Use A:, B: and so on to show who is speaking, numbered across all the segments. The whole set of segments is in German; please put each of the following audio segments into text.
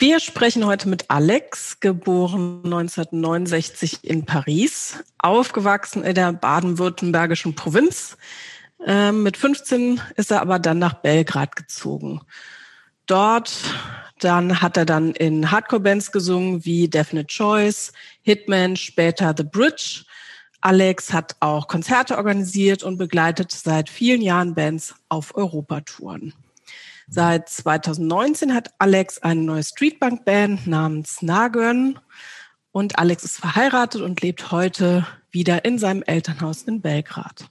A: Wir sprechen heute mit Alex, geboren 1969 in Paris, aufgewachsen in der baden-württembergischen Provinz. Ähm, mit 15 ist er aber dann nach Belgrad gezogen. Dort dann hat er dann in Hardcore-Bands gesungen wie Definite Choice, Hitman, später The Bridge. Alex hat auch Konzerte organisiert und begleitet seit vielen Jahren Bands auf Europatouren. Seit 2019 hat Alex eine neue Streetbank-Band namens Nagön und Alex ist verheiratet und lebt heute wieder in seinem Elternhaus in Belgrad.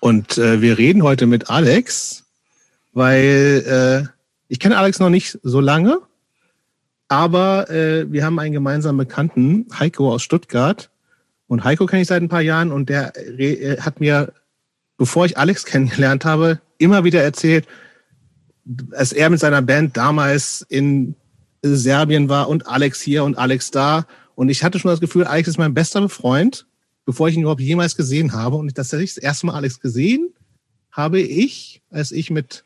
B: Und äh, wir reden heute mit Alex, weil äh, ich kenne Alex noch nicht so lange, aber äh, wir haben einen gemeinsamen Bekannten, Heiko aus Stuttgart. Und Heiko kenne ich seit ein paar Jahren und der äh, hat mir, bevor ich Alex kennengelernt habe, immer wieder erzählt, als er mit seiner Band damals in Serbien war und Alex hier und Alex da. Und ich hatte schon das Gefühl, Alex ist mein bester Freund, bevor ich ihn überhaupt jemals gesehen habe. Und das, das erste Mal Alex gesehen habe ich, als ich mit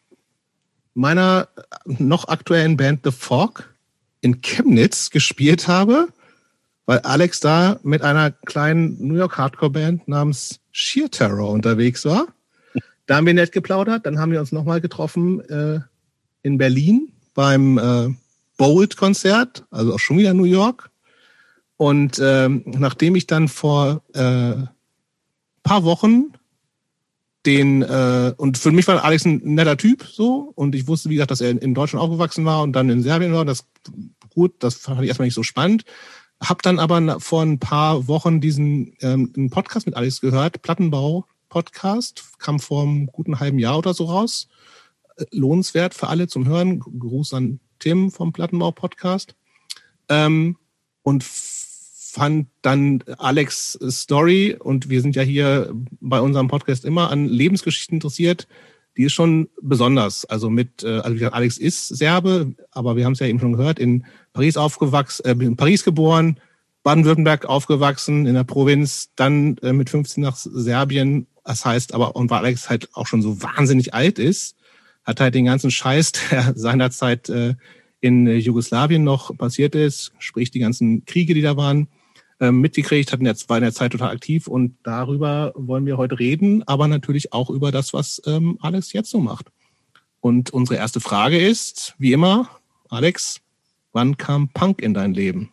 B: meiner noch aktuellen Band The Fog in Chemnitz gespielt habe, weil Alex da mit einer kleinen New York Hardcore Band namens Sheer Terror unterwegs war. Da haben wir nett geplaudert. Dann haben wir uns nochmal getroffen äh, in Berlin beim äh, Bold-Konzert, also auch schon wieder New York. Und ähm, nachdem ich dann vor äh, paar Wochen den äh, und für mich war Alex ein netter Typ so und ich wusste wie gesagt, dass er in Deutschland aufgewachsen war und dann in Serbien war. Das gut, das fand ich erstmal nicht so spannend. Hab dann aber vor ein paar Wochen diesen ähm, Podcast mit Alex gehört, Plattenbau Podcast, kam vor einem guten halben Jahr oder so raus. Lohnenswert für alle zum Hören. Gruß an Tim vom Plattenbau Podcast. Ähm, und fand dann Alex Story und wir sind ja hier bei unserem Podcast immer an Lebensgeschichten interessiert. Die ist schon besonders. Also mit, äh, also Alex ist Serbe, aber wir haben es ja eben schon gehört, in Paris aufgewachsen, äh, in Paris geboren, Baden-Württemberg aufgewachsen, in der Provinz, dann äh, mit 15 nach Serbien das heißt aber, und weil Alex halt auch schon so wahnsinnig alt ist, hat halt den ganzen Scheiß, der seinerzeit äh, in Jugoslawien noch passiert ist, sprich die ganzen Kriege, die da waren, äh, mitgekriegt, hat in der, war in der Zeit total aktiv und darüber wollen wir heute reden, aber natürlich auch über das, was ähm, Alex jetzt so macht. Und unsere erste Frage ist, wie immer, Alex, wann kam Punk in dein Leben?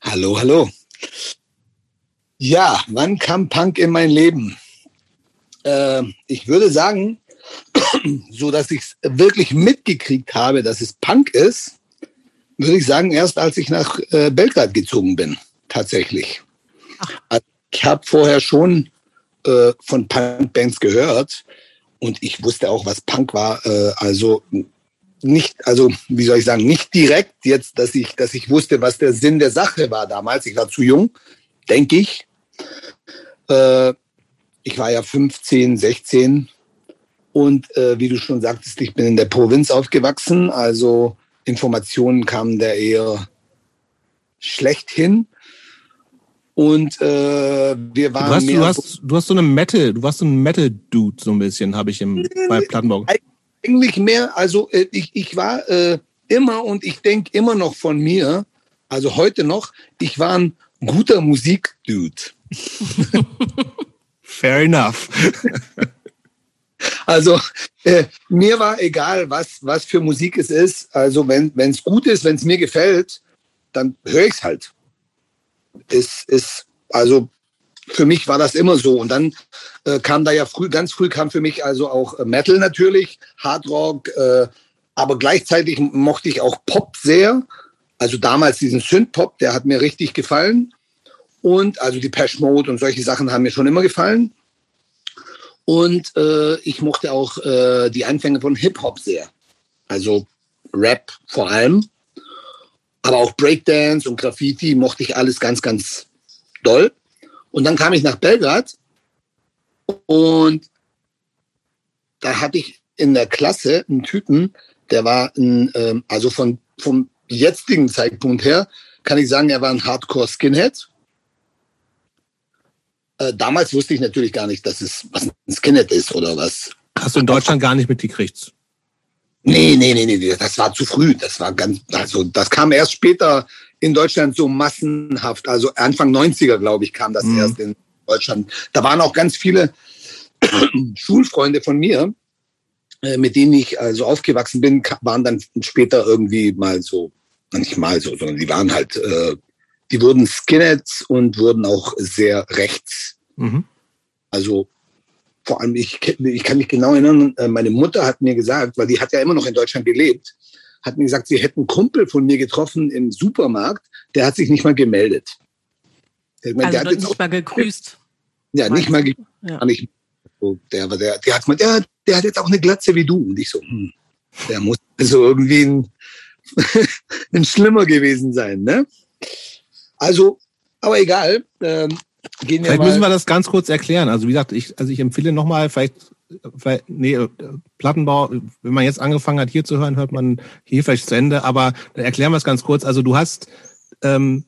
C: Hallo, hallo. Ja, wann kam Punk in mein Leben? äh, ich würde sagen, so dass ich es wirklich mitgekriegt habe, dass es Punk ist, würde ich sagen, erst als ich nach äh, Belgrad gezogen bin, tatsächlich. Also ich habe vorher schon äh, von Punkbands gehört und ich wusste auch, was Punk war. Äh, also nicht, also wie soll ich sagen, nicht direkt jetzt, dass ich, dass ich wusste, was der Sinn der Sache war damals. Ich war zu jung, denke ich. Äh, ich war ja 15, 16 und äh, wie du schon sagtest, ich bin in der Provinz aufgewachsen, also Informationen kamen da eher schlecht hin. Und äh, wir waren.
B: Du hast, du, hast, du hast so eine Metal, du warst so ein Metal-Dude, so ein bisschen, habe ich im, bei Plattenbau.
C: Eigentlich mehr, also äh, ich, ich war äh, immer und ich denke immer noch von mir, also heute noch, ich war ein guter Musik-Dude.
B: Fair enough.
C: Also äh, mir war egal, was, was für Musik es ist. Also wenn es gut ist, wenn es mir gefällt, dann höre ich es halt. Es ist, also für mich war das immer so. Und dann äh, kam da ja früh, ganz früh kam für mich also auch äh, Metal natürlich, Hard Rock, äh, aber gleichzeitig mochte ich auch Pop sehr. Also damals diesen Synth-Pop, der hat mir richtig gefallen. Und also die Pesh Mode und solche Sachen haben mir schon immer gefallen. Und äh, ich mochte auch äh, die Anfänge von Hip-Hop sehr. Also Rap vor allem. Aber auch Breakdance und Graffiti mochte ich alles ganz, ganz doll. Und dann kam ich nach Belgrad und da hatte ich in der Klasse einen Typen, der war ein, ähm, also von, vom jetzigen Zeitpunkt her, kann ich sagen, er war ein Hardcore-Skinhead. Äh, damals wusste ich natürlich gar nicht, dass es was ein Skinhead ist oder was.
B: Hast du in Deutschland gar nicht mitgekriegt?
C: Nee, nee, nee, nee, das war zu früh. Das war ganz, also das kam erst später in Deutschland so massenhaft. Also Anfang 90er, glaube ich, kam das mhm. erst in Deutschland. Da waren auch ganz viele Schulfreunde von mir, äh, mit denen ich also aufgewachsen bin, waren dann später irgendwie mal so, nicht mal so, sondern die waren halt, äh, die wurden Skinheads und wurden auch sehr rechts. Mhm. Also vor allem, ich, ich kann mich genau erinnern, äh, meine Mutter hat mir gesagt, weil die hat ja immer noch in Deutschland gelebt, hat mir gesagt, sie hätten einen Kumpel von mir getroffen im Supermarkt, der hat sich nicht mal gemeldet.
A: Der, also der hat nicht auch, mal gegrüßt.
C: Ja, nicht mal gegrüßt. Ja. Nicht, so, der, der, der hat der, der hat jetzt auch eine Glatze wie du. Und ich so, hm, der muss also irgendwie ein, ein Schlimmer gewesen sein, ne? Also, aber egal. Ähm,
B: Gehen wir vielleicht müssen wir das ganz kurz erklären. Also wie gesagt, ich, also ich empfehle nochmal, vielleicht, vielleicht, nee, Plattenbau, wenn man jetzt angefangen hat, hier zu hören, hört man hier vielleicht zu Ende, aber dann erklären wir es ganz kurz. Also du hast, ähm,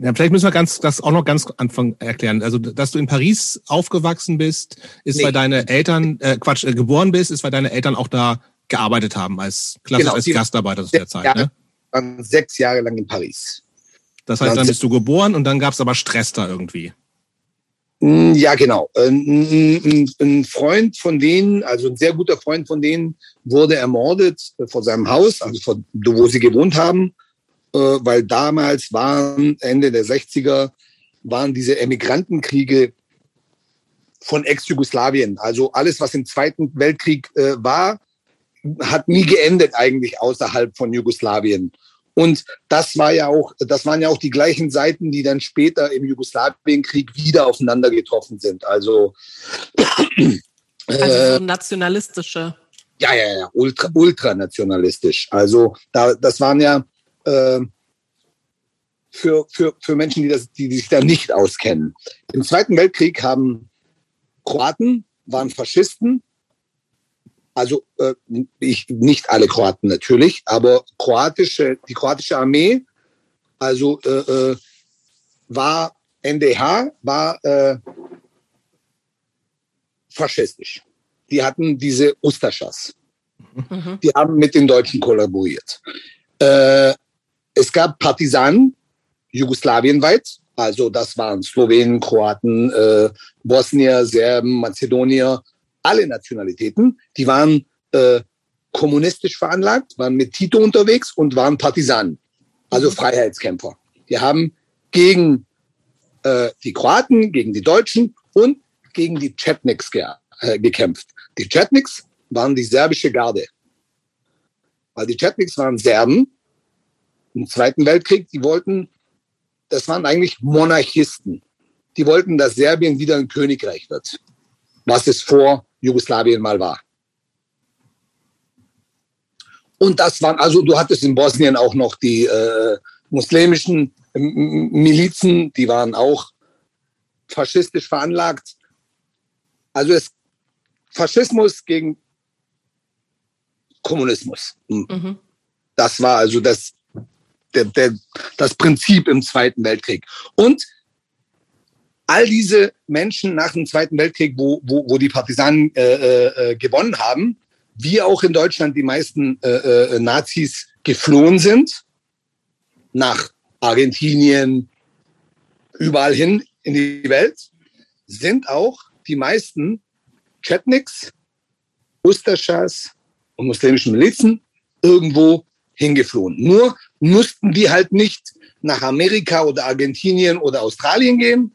B: ja, vielleicht müssen wir ganz, das auch noch ganz Anfang erklären. Also, dass du in Paris aufgewachsen bist, ist, nee. weil deine Eltern, äh, Quatsch, äh, geboren bist, ist, weil deine Eltern auch da gearbeitet haben als klassisch genau, als Gastarbeiter zu der Zeit.
C: Jahre, ne? Sechs Jahre lang in Paris.
B: Das heißt, dann bist du geboren und dann gab es aber Stress da irgendwie.
C: Mm, ja, genau. Ein, ein, Freund von denen, also ein sehr guter Freund von denen, wurde ermordet vor seinem Haus, also vor, wo sie gewohnt haben, äh, weil damals waren Ende der 60er waren diese Emigrantenkriege von Ex-Jugoslawien. Also alles, was im Zweiten Weltkrieg äh, war, hat nie geendet eigentlich außerhalb von Jugoslawien. Und das war ja auch, das waren ja auch die gleichen Seiten, die dann später im Jugoslawienkrieg wieder aufeinander getroffen sind. Also,
A: also so äh, nationalistische.
C: Ja, ja, ja, ultra, ultranationalistisch. Also da, das waren ja äh, für, für, für Menschen, die, das, die, die sich da nicht auskennen. Im Zweiten Weltkrieg haben Kroaten, waren Faschisten, also äh, ich, nicht alle Kroaten natürlich, aber kroatische, die kroatische Armee, also äh, äh war NDH, war äh, faschistisch. Die hatten diese Ustaschas. Mhm. Die haben mit den Deutschen kollaboriert. Äh, es gab Partisanen, jugoslawienweit, also das waren Slowenen, Kroaten, äh, Bosnier, Serben, Mazedonier, alle Nationalitäten, die waren äh, kommunistisch veranlagt, waren mit Tito unterwegs und waren Partisanen, also mhm. Freiheitskämpfer. Die haben gegen äh, die Kroaten, gegen die Deutschen und gegen die Chetniks ge äh, gekämpft. Die Chetniks waren die serbische Garde. Weil die Chetniks waren Serben im Zweiten Weltkrieg, die wollten, das waren eigentlich Monarchisten. Die wollten, dass Serbien wieder ein Königreich wird, was es vor Jugoslawien mal war. Und das waren, also du hattest in Bosnien auch noch die äh, muslimischen Milizen, die waren auch faschistisch veranlagt. Also es Faschismus gegen Kommunismus. Mhm. Das war also das, der, der, das Prinzip im Zweiten Weltkrieg. Und all diese Menschen nach dem Zweiten Weltkrieg, wo, wo, wo die Partisanen äh, äh, äh, gewonnen haben, wie auch in Deutschland die meisten äh, äh, Nazis geflohen sind, nach Argentinien, überall hin in die Welt, sind auch die meisten Chetniks, Ustaschas und muslimischen Milizen irgendwo hingeflohen. Nur mussten die halt nicht nach Amerika oder Argentinien oder Australien gehen,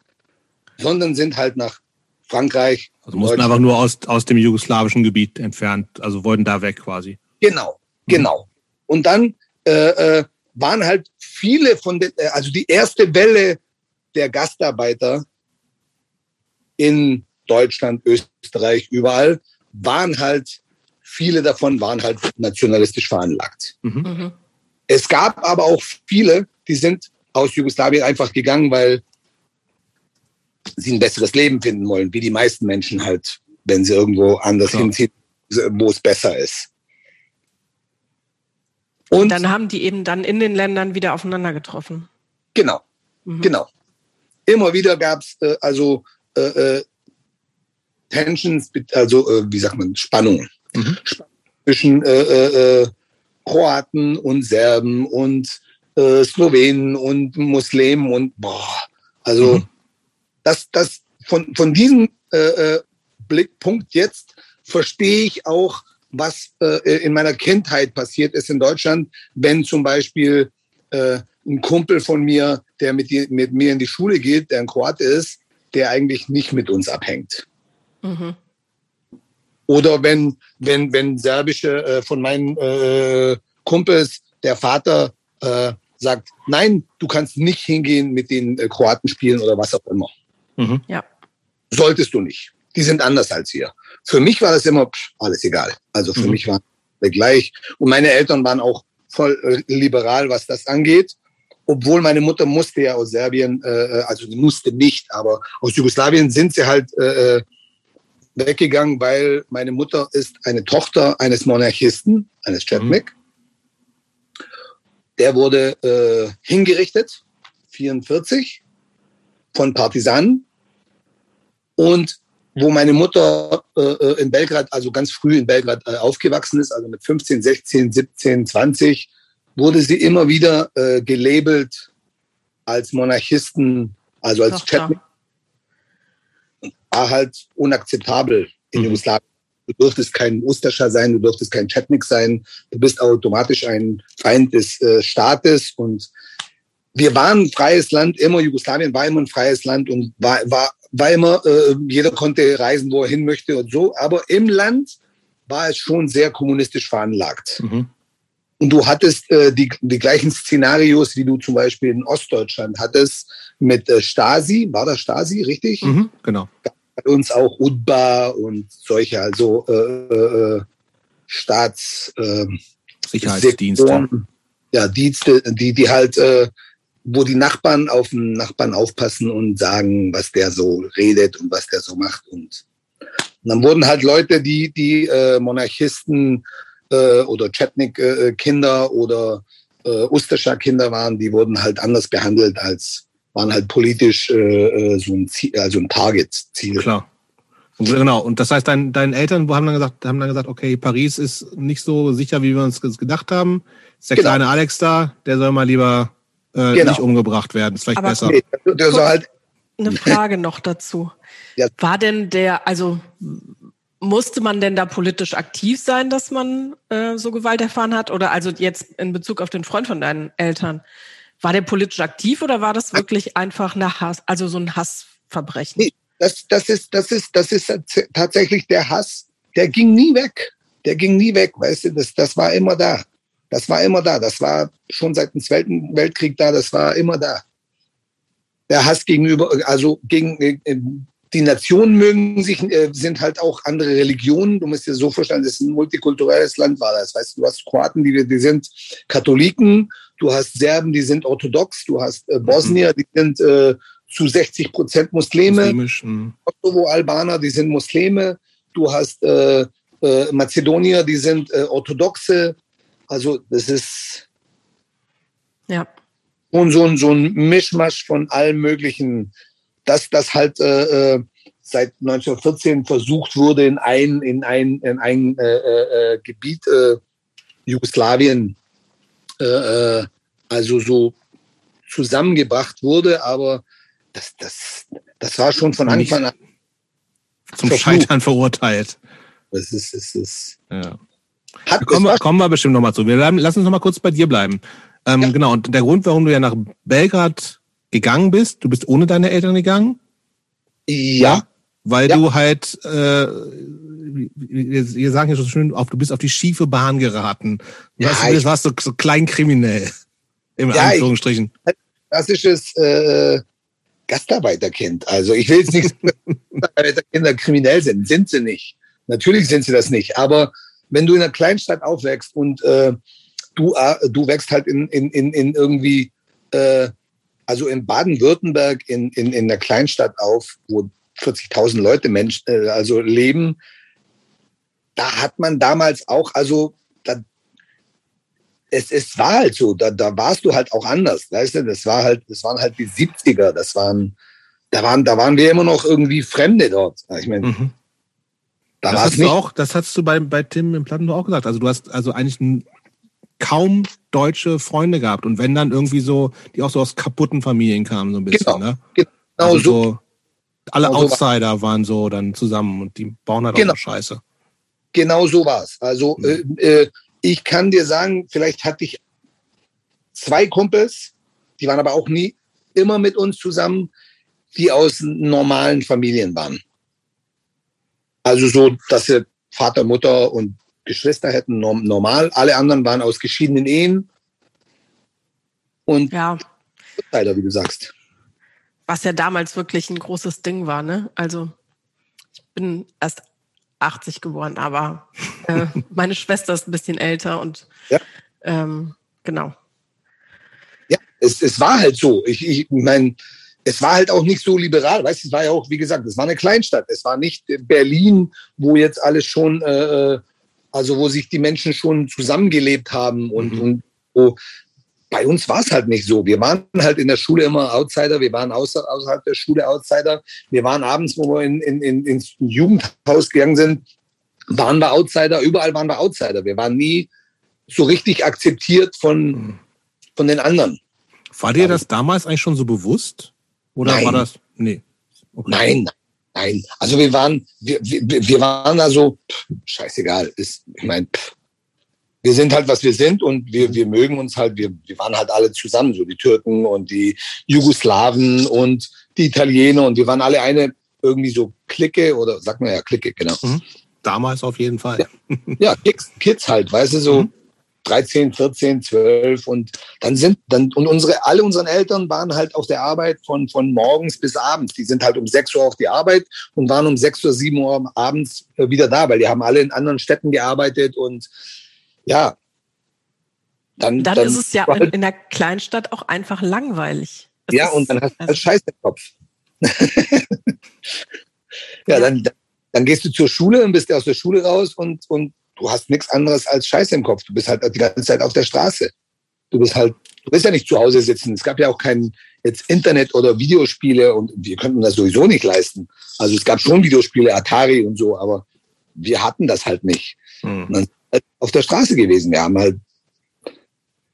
C: sondern sind halt nach Frankreich.
B: Also mussten einfach nur aus, aus dem jugoslawischen Gebiet entfernt, also wollten da weg quasi.
C: Genau, mhm. genau. Und dann äh, äh, waren halt viele von den, äh, also die erste Welle der Gastarbeiter in Deutschland, Österreich, überall, waren halt, viele davon waren halt nationalistisch veranlagt. Mhm. mhm. Es gab aber auch viele, die sind aus Jugoslawien einfach gegangen, weil sie ein besseres Leben finden wollen, wie die meisten Menschen halt, wenn sie irgendwo anders ja. hinziehen, wo es besser ist.
A: Und, Und, dann haben die eben dann in den Ländern wieder aufeinander getroffen.
C: Genau, mhm. genau. Immer wieder gab es äh, also äh, äh, Tensions, also äh, wie sagt man, Spannungen. Mhm. zwischen äh, äh, Kroaten und Serben und äh, Slowenen und Muslimen und boah, also mhm. Das, das von, von diesem äh, äh, Blickpunkt jetzt verstehe ich auch, was äh, in meiner Kindheit passiert ist in Deutschland, wenn zum Beispiel äh, ein Kumpel von mir, der mit, die, mit mir in die Schule geht, der ein Kroate ist, der eigentlich nicht mit uns abhängt. Mhm. Oder wenn, wenn, wenn serbische äh, von meinen äh, Kumpels, der Vater äh, sagt, nein, du kannst nicht hingehen mit den äh, Kroaten spielen oder was auch immer. Mhm. Ja. Solltest du nicht. Die sind anders als wir. Für mich war das immer pff, alles egal. Also für mhm. mich war gleich. Und meine Eltern waren auch voll äh, liberal, was das angeht. Obwohl meine Mutter musste ja aus Serbien, äh, äh also die musste nicht, aber aus Jugoslawien sind sie halt äh, äh weggegangen, weil meine Mutter ist eine Tochter eines Monarchisten, eines Chetnik. Mhm. Der wurde äh, hingerichtet, 44, von Partisanen. Und wo meine Mutter äh, äh, in Belgrad, also ganz früh in Belgrad äh, aufgewachsen ist, also mit 15, 16, 17, 20, wurde sie immer wieder äh, gelabelt als Monarchisten, also als Chetnik war halt unakzeptabel in mhm. Jugoslawien. Du durftest kein Ustascha sein, du durftest kein Chetnik sein, du bist automatisch ein Feind des äh, Staates und wir waren ein freies Land, immer Jugoslawien war immer ein freies Land und war, war, war immer, äh, jeder konnte reisen, wo er hin möchte und so, aber im Land war es schon sehr kommunistisch veranlagt. Mhm. Und du hattest äh, die, die gleichen Szenarios, wie du zum Beispiel in Ostdeutschland hattest mit äh, Stasi. War das Stasi, richtig?
B: Mhm, genau
C: bei uns auch UDBA und solche, also äh, äh, Staats äh,
B: Sicherheitsdienste.
C: Ja, Dienste, die, die halt, äh, wo die Nachbarn auf den Nachbarn aufpassen und sagen, was der so redet und was der so macht. Und, und dann wurden halt Leute, die, die äh, Monarchisten äh, oder Chetnik-Kinder äh, oder äh, Ustascha-Kinder waren, die wurden halt anders behandelt als waren halt politisch äh, äh, so ein Ziel, also ein Target-Ziel.
B: Klar. Und, genau. Und das heißt, dein, deine Eltern haben dann gesagt, haben dann gesagt, okay, Paris ist nicht so sicher, wie wir uns gedacht haben. Ist der genau. kleine Alex da, der soll mal lieber äh, genau. nicht umgebracht werden. Ist vielleicht Aber besser. Nee,
A: der soll halt eine Frage noch dazu. Ja. War denn der, also musste man denn da politisch aktiv sein, dass man äh, so Gewalt erfahren hat? Oder also jetzt in Bezug auf den Freund von deinen Eltern? War der politisch aktiv oder war das wirklich einfach nach Hass, also so ein Hassverbrechen? Nee,
C: das, das, ist, das, ist, das ist tatsächlich der Hass, der ging nie weg. Der ging nie weg, weißt du, das, das war immer da. Das war immer da. Das war schon seit dem Zweiten Weltkrieg da, das war immer da. Der Hass gegenüber, also gegen äh, die Nationen mögen sich, äh, sind halt auch andere Religionen. Du musst dir so vorstellen, das ist ein multikulturelles Land war das. Weißt du, du hast Kroaten, die, die sind Katholiken Du hast Serben, die sind orthodox. Du hast äh, Bosnier, die sind äh, zu 60 Prozent Muslime. Muslimisch, hm. Kosovo-Albaner, die sind Muslime. Du hast äh, äh, Mazedonier, die sind äh, Orthodoxe. Also das ist ja. und so, ein, so ein Mischmasch von allem Möglichen, dass das halt äh, äh seit 1914 versucht wurde, in ein, in ein, in ein äh, äh, äh Gebiet äh, Jugoslawien also so zusammengebracht wurde, aber das, das, das war schon von Anfang an
B: zum Scheitern verurteilt.
C: Das ist, das ist.
B: Ja. Hat, kommen, wir, kommen wir bestimmt nochmal zu. Wir bleiben, lass uns nochmal kurz bei dir bleiben. Ähm, ja. Genau, und der Grund, warum du ja nach Belgrad gegangen bist, du bist ohne deine Eltern gegangen?
C: Ja. ja
B: weil ja. du halt äh, wir, wir sagen ja so schön, auf, du bist auf die schiefe Bahn geraten. Du ja, warst, warst so, so kleinkriminell. Im ja, Anführungsstrichen.
C: Ich, klassisches äh, Gastarbeiterkind. Also ich will jetzt nicht Gastarbeiterkinder kriminell sind. Sind sie nicht. Natürlich sind sie das nicht. Aber wenn du in einer Kleinstadt aufwächst und äh, du, äh, du wächst halt in, in, in, in irgendwie, äh, also in Baden-Württemberg in, in, in einer Kleinstadt auf, wo 40.000 Leute Mensch, äh, also leben, da hat man damals auch, also da, es, es war halt so, da, da warst du halt auch anders, weißt du, das war halt, das waren halt die 70er, das waren, da waren, da waren wir immer noch irgendwie Fremde dort. Ich meine, mhm.
B: Da das, hast nicht. Du auch, das hast du bei, bei Tim im Platten auch gesagt. Also du hast also eigentlich kaum deutsche Freunde gehabt. Und wenn dann irgendwie so, die auch so aus kaputten Familien kamen, so ein bisschen. Genau, ne? genau also so. so. Alle genau Outsider so waren so dann zusammen und die bauen halt genau. auch Scheiße.
C: Genau so war's. Also mhm. äh, ich kann dir sagen, vielleicht hatte ich zwei Kumpels, die waren aber auch nie immer mit uns zusammen, die aus normalen Familien waren. Also so, dass sie Vater, Mutter und Geschwister hätten normal. Alle anderen waren aus geschiedenen Ehen. Und ja. leider, wie du sagst.
A: Was ja damals wirklich ein großes Ding war, ne? Also ich bin erst 80 geboren, aber äh, meine Schwester ist ein bisschen älter und ja. ähm, genau.
C: Ja, es, es war halt so. Ich, ich meine, es war halt auch nicht so liberal. Weißt du, es war ja auch, wie gesagt, es war eine Kleinstadt. Es war nicht Berlin, wo jetzt alles schon, äh, äh also wo sich die Menschen schon zusammengelebt haben und, mhm. und wo, bei uns war es halt nicht so. Wir waren halt in der Schule immer Outsider, wir waren außer, außerhalb der Schule Outsider. Wir waren abends, wo wir in, in, in, ins Jugendhaus gegangen sind, waren wir Outsider, überall waren wir Outsider. Wir waren nie so richtig akzeptiert von, mhm. von den anderen.
B: War dir das damals eigentlich schon so bewusst? Oder Nein. war das? Nee.
C: Okay. Nein, nein. Also wir waren, wir, wir, wir waren da so, pff, scheißegal. Ist, ich meine, wir sind halt, was wir sind und wir, wir mögen uns halt, wir, wir waren halt alle zusammen, so die Türken und die Jugoslawen und die Italiener und wir waren alle eine irgendwie so Clique oder sagt man ja Clique, genau. Mhm.
B: Damals auf jeden Fall.
C: Ja, ja Kids, Kids halt, weißt du, so. Mhm. 13, 14, 12 und dann sind dann und unsere alle unseren Eltern waren halt auf der Arbeit von von morgens bis abends. Die sind halt um 6 Uhr auf die Arbeit und waren um 6 oder 7 Uhr abends äh, wieder da, weil die haben alle in anderen Städten gearbeitet und ja.
A: Dann, dann, dann ist es ja in, in der Kleinstadt auch einfach langweilig.
C: Das ja, und dann hast du halt Scheiß im Kopf. ja, ja, Dann, dann gehst du zur Schule und bist aus der Schule raus und, und du hast nichts anderes als Scheiße im Kopf. Du bist halt die ganze Zeit auf der Straße. Du bist halt, du bist ja nicht zu Hause sitzen. Es gab ja auch kein jetzt Internet oder Videospiele und wir könnten das sowieso nicht leisten. Also es gab schon Videospiele, Atari und so, aber wir hatten das halt nicht. Mhm. halt auf der Straße gewesen. Wir haben halt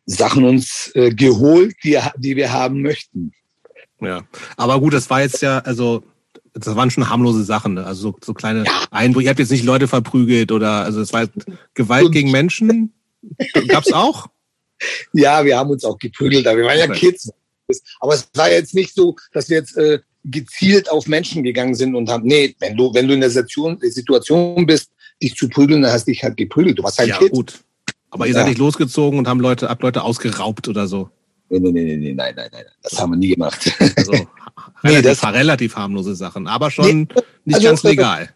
C: Sachen uns äh, geholt, die, die wir haben möchten.
B: Ja, aber gut, das war jetzt ja, also das waren schon harmlose Sachen, ne? also so, so kleine ja. Einbrüche. Ihr habt jetzt nicht Leute verprügelt oder also es war Gewalt gegen Menschen. Gab's auch?
C: Ja, wir haben uns auch geprügelt, aber wir waren ja Kids. Aber es war jetzt nicht so, dass wir jetzt äh, gezielt auf Menschen gegangen sind und haben, nee, wenn du, wenn du in der Situation, Situation bist, dich zu prügeln, dann hast du dich halt geprügelt. Du warst halt
B: ja, Kind. gut. Aber ihr seid nicht losgezogen und haben Leute, habt Leute ausgeraubt oder so.
C: Nee, nee, nee, nee, nein, nein, nein. Das haben wir nie gemacht. Also,
B: nee, das war relativ harmlose Sachen, aber schon nee, nicht also, ganz legal.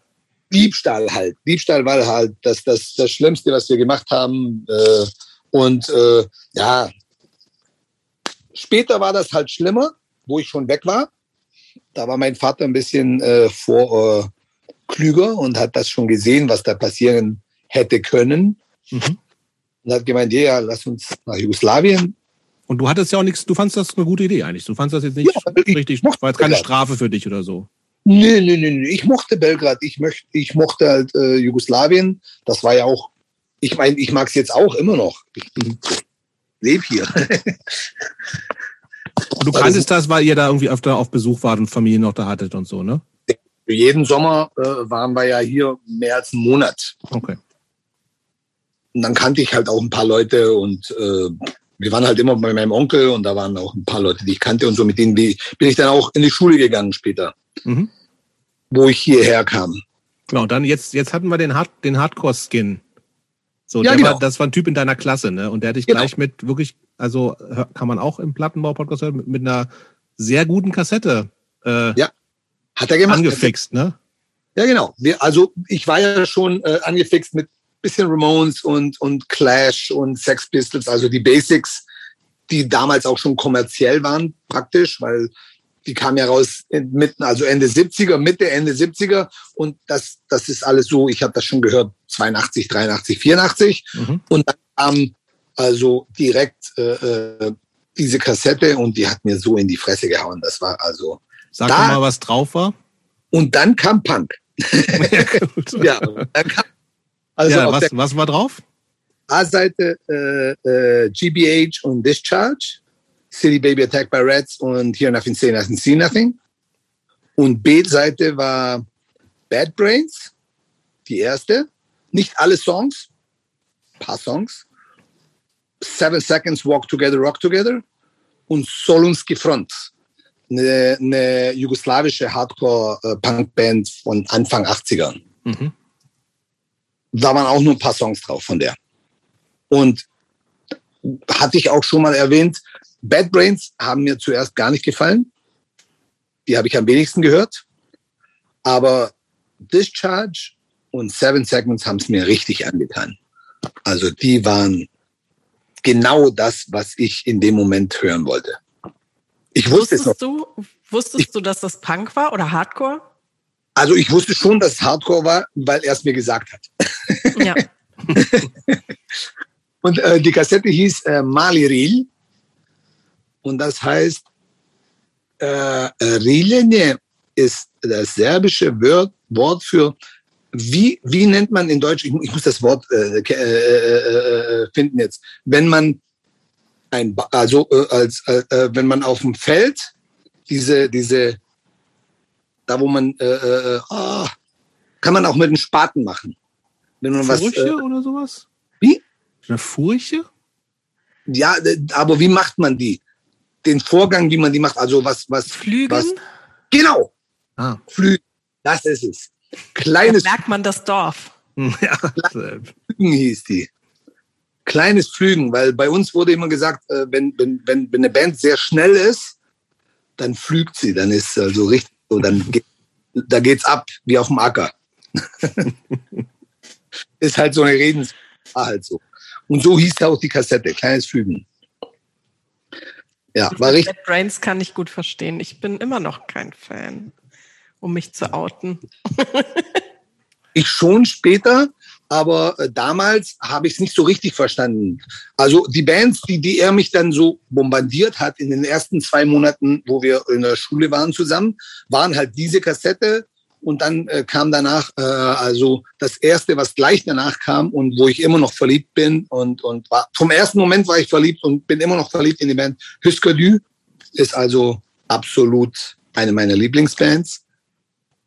C: Diebstahl halt. Diebstahl war halt das, das, das Schlimmste, was wir gemacht haben. Äh, und äh, ja, später war das halt schlimmer, wo ich schon weg war. Da war mein Vater ein bisschen äh, vor, klüger und hat das schon gesehen, was da passieren hätte können. Mhm. Und hat gemeint, ja, lass uns nach Jugoslawien.
B: Und du hattest ja auch nichts, du fandest das eine gute Idee eigentlich. Du fandest das jetzt nicht ja, richtig, war jetzt keine Strafe für dich oder so.
C: Nee, nee, nee, nee. Ich mochte Belgrad, ich, möchte, ich mochte halt äh, Jugoslawien. Das war ja auch, ich meine, ich mag es jetzt auch immer noch. Ich lebe hier.
B: Und du kanntest das, weil ihr da irgendwie öfter auf Besuch wart und Familie noch da hattet und so, ne?
C: Jeden Sommer äh, waren wir ja hier mehr als einen Monat.
B: Okay.
C: Und dann kannte ich halt auch ein paar Leute und äh, wir waren halt immer bei meinem Onkel und da waren auch ein paar Leute, die ich kannte und so mit denen bin ich dann auch in die Schule gegangen später, mhm. wo ich hierher kam.
B: Genau, dann jetzt, jetzt hatten wir den, Hard, den Hardcore-Skin. So, ja, genau. war, das war ein Typ in deiner Klasse, ne? Und der hat dich genau. gleich mit wirklich, also kann man auch im Plattenbau-Podcast hören, mit, mit einer sehr guten Kassette äh,
C: ja. Hat er gemacht.
B: angefixt, ne?
C: Ja, genau. Wir, also ich war ja schon äh, angefixt mit bisschen Ramones und, und Clash und Sex Pistols, also die Basics, die damals auch schon kommerziell waren, praktisch, weil die kam ja raus mitten, also Ende 70er, Mitte, Ende 70er. Und das, das ist alles so, ich habe das schon gehört, 82, 83, 84. Mhm. Und dann kam also direkt äh, äh, diese Kassette und die hat mir so in die Fresse gehauen. Das war also.
B: Sag da, mal, was drauf war.
C: Und dann kam Punk. ja,
B: also ja was, was war drauf?
C: A-Seite äh, äh, GBH und Discharge, City Baby Attack by Rats und Hear Nothing, Say Nothing, See Nothing. Und B-Seite war Bad Brains, die erste. Nicht alle Songs, paar Songs. Seven Seconds Walk Together, Rock Together und Solunski Front, eine, eine jugoslawische Hardcore-Punk-Band von Anfang 80ern. Mhm. Da waren auch nur ein paar Songs drauf von der. Und hatte ich auch schon mal erwähnt, Bad Brains haben mir zuerst gar nicht gefallen. Die habe ich am wenigsten gehört. Aber Discharge und Seven Segments haben es mir richtig angetan. Also die waren genau das, was ich in dem Moment hören wollte.
A: Ich wusste wusstest es noch. Du, wusstest ich, du, dass das Punk war oder Hardcore?
C: Also ich wusste schon, dass es Hardcore war, weil er es mir gesagt hat. Ja. Und äh, die Kassette hieß äh, Maliril. Und das heißt, äh, Rilene ist das serbische Wort, Wort für wie, wie nennt man in Deutsch, ich, ich muss das Wort äh, äh, äh, finden jetzt, wenn man ein, also äh, als, äh, äh, wenn man auf dem Feld diese, diese, da wo man, äh, äh, oh, kann man auch mit einem Spaten machen.
B: Wenn man Furche was, äh, oder sowas?
C: Wie?
B: Eine Furche?
C: Ja, aber wie macht man die? Den Vorgang, wie man die macht, also was, was.
A: Flügen?
C: Was, genau. Ah. Flügen. Das ist es.
A: Kleines. Da merkt man das Dorf.
C: Ja, Flügen hieß die. Kleines Flügen, weil bei uns wurde immer gesagt, äh, wenn, wenn, wenn, wenn eine Band sehr schnell ist, dann flügt sie, dann ist also richtig so, dann geht, da geht's ab wie auf dem Acker. ist halt so eine Redens, war halt so. Und so hieß ja auch die Kassette, kleines Flügen.
A: Ja, war richtig. Bad Brains kann ich gut verstehen. Ich bin immer noch kein Fan um mich zu outen.
C: ich schon später, aber äh, damals habe ich es nicht so richtig verstanden. Also die Bands, die, die er mich dann so bombardiert hat in den ersten zwei Monaten, wo wir in der Schule waren zusammen, waren halt diese Kassette und dann äh, kam danach äh, also das erste, was gleich danach kam und wo ich immer noch verliebt bin und und war vom ersten Moment war ich verliebt und bin immer noch verliebt in die Band. Husker Du ist also absolut eine meiner Lieblingsbands.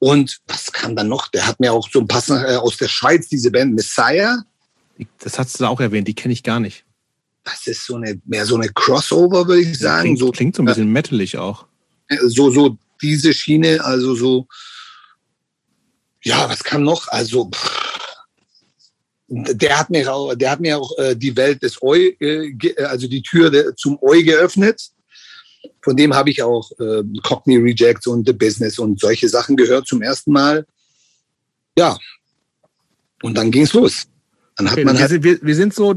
C: Und was kam dann noch? Der hat mir auch so ein Passner äh, aus der Schweiz, diese Band Messiah.
B: Das hast du auch erwähnt, die kenne ich gar nicht.
C: Das ist so eine, mehr so eine Crossover, würde ich sagen.
B: Klingt
C: so,
B: klingt so ein bisschen äh, metalig auch.
C: So, so diese Schiene, also so, ja, was kam noch? Also, pff, der hat mir auch, der hat mir auch äh, die Welt des Eu, äh, also die Tür de, zum Eu geöffnet. Von dem habe ich auch äh, Cockney Rejects und The Business und solche Sachen gehört zum ersten Mal. Ja. Und dann ging es los. Dann
B: hat okay, man halt wir, wir, sind so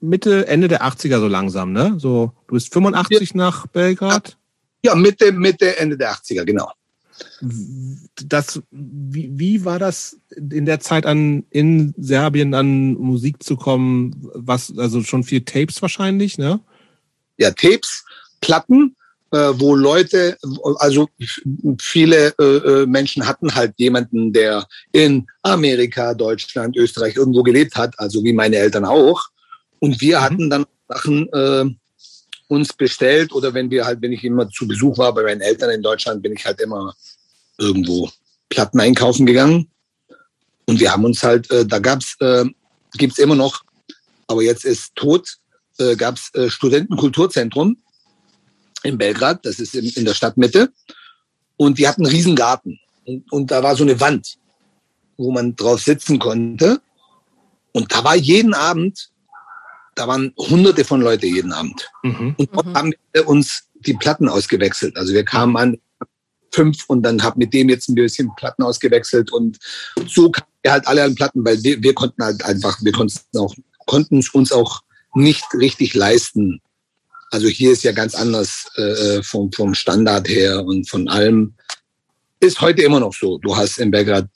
B: Mitte, Ende der 80er so langsam, ne? So, du bist 85 ja. nach Belgrad?
C: Ja, Mitte, Mitte, Ende der 80er, genau.
B: Das, wie, wie war das in der Zeit an, in Serbien an Musik zu kommen? Was, also schon viel Tapes wahrscheinlich, ne?
C: Ja, Tapes, Platten, äh, wo Leute, also viele äh, äh, Menschen hatten halt jemanden, der in Amerika, Deutschland, Österreich irgendwo gelebt hat, also wie meine Eltern auch. Und wir mhm. hatten dann Sachen äh, uns bestellt oder wenn wir halt, wenn ich immer zu Besuch war bei meinen Eltern in Deutschland, bin ich halt immer irgendwo Platten einkaufen gegangen. Und wir haben uns halt, äh, da gab's, äh, gibt's immer noch, aber jetzt ist tot, äh, gab's äh, Studentenkulturzentrum in Belgrad, das ist in, in der Stadtmitte. Und die hatten einen riesen Garten. Und, und da war so eine Wand, wo man drauf sitzen konnte. Und da war jeden Abend, da waren hunderte von Leute jeden Abend. Mhm. Und dort mhm. haben wir uns die Platten ausgewechselt. Also wir kamen an fünf und dann hab mit dem jetzt ein bisschen Platten ausgewechselt und so kamen wir halt alle an Platten, weil wir, wir konnten halt einfach, wir konnten auch, konnten uns auch nicht richtig leisten, also hier ist ja ganz anders äh, vom, vom Standard her und von allem. Ist heute immer noch so. Du hast in Belgrad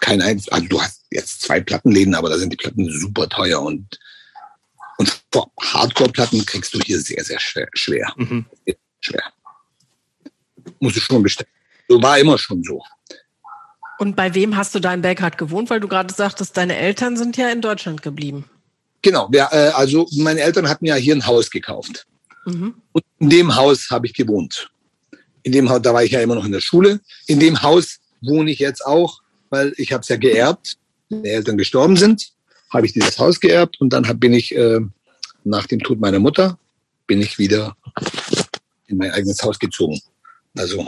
C: kein eins, also du hast jetzt zwei Plattenläden, aber da sind die Platten super teuer und, und Hardcore-Platten kriegst du hier sehr, sehr schwer. Schwer. Mhm. schwer. Musst du schon bestellen. So war immer schon so.
A: Und bei wem hast du da in Belgrad gewohnt? Weil du gerade sagtest, deine Eltern sind ja in Deutschland geblieben.
C: Genau, ja, äh, also meine Eltern hatten ja hier ein Haus gekauft. Mhm. Und in dem Haus habe ich gewohnt. In dem Haus, da war ich ja immer noch in der Schule. In dem Haus wohne ich jetzt auch, weil ich habe es ja geerbt. Meine Eltern gestorben sind, habe ich dieses Haus geerbt und dann hab, bin ich äh, nach dem Tod meiner Mutter bin ich wieder in mein eigenes Haus gezogen. Also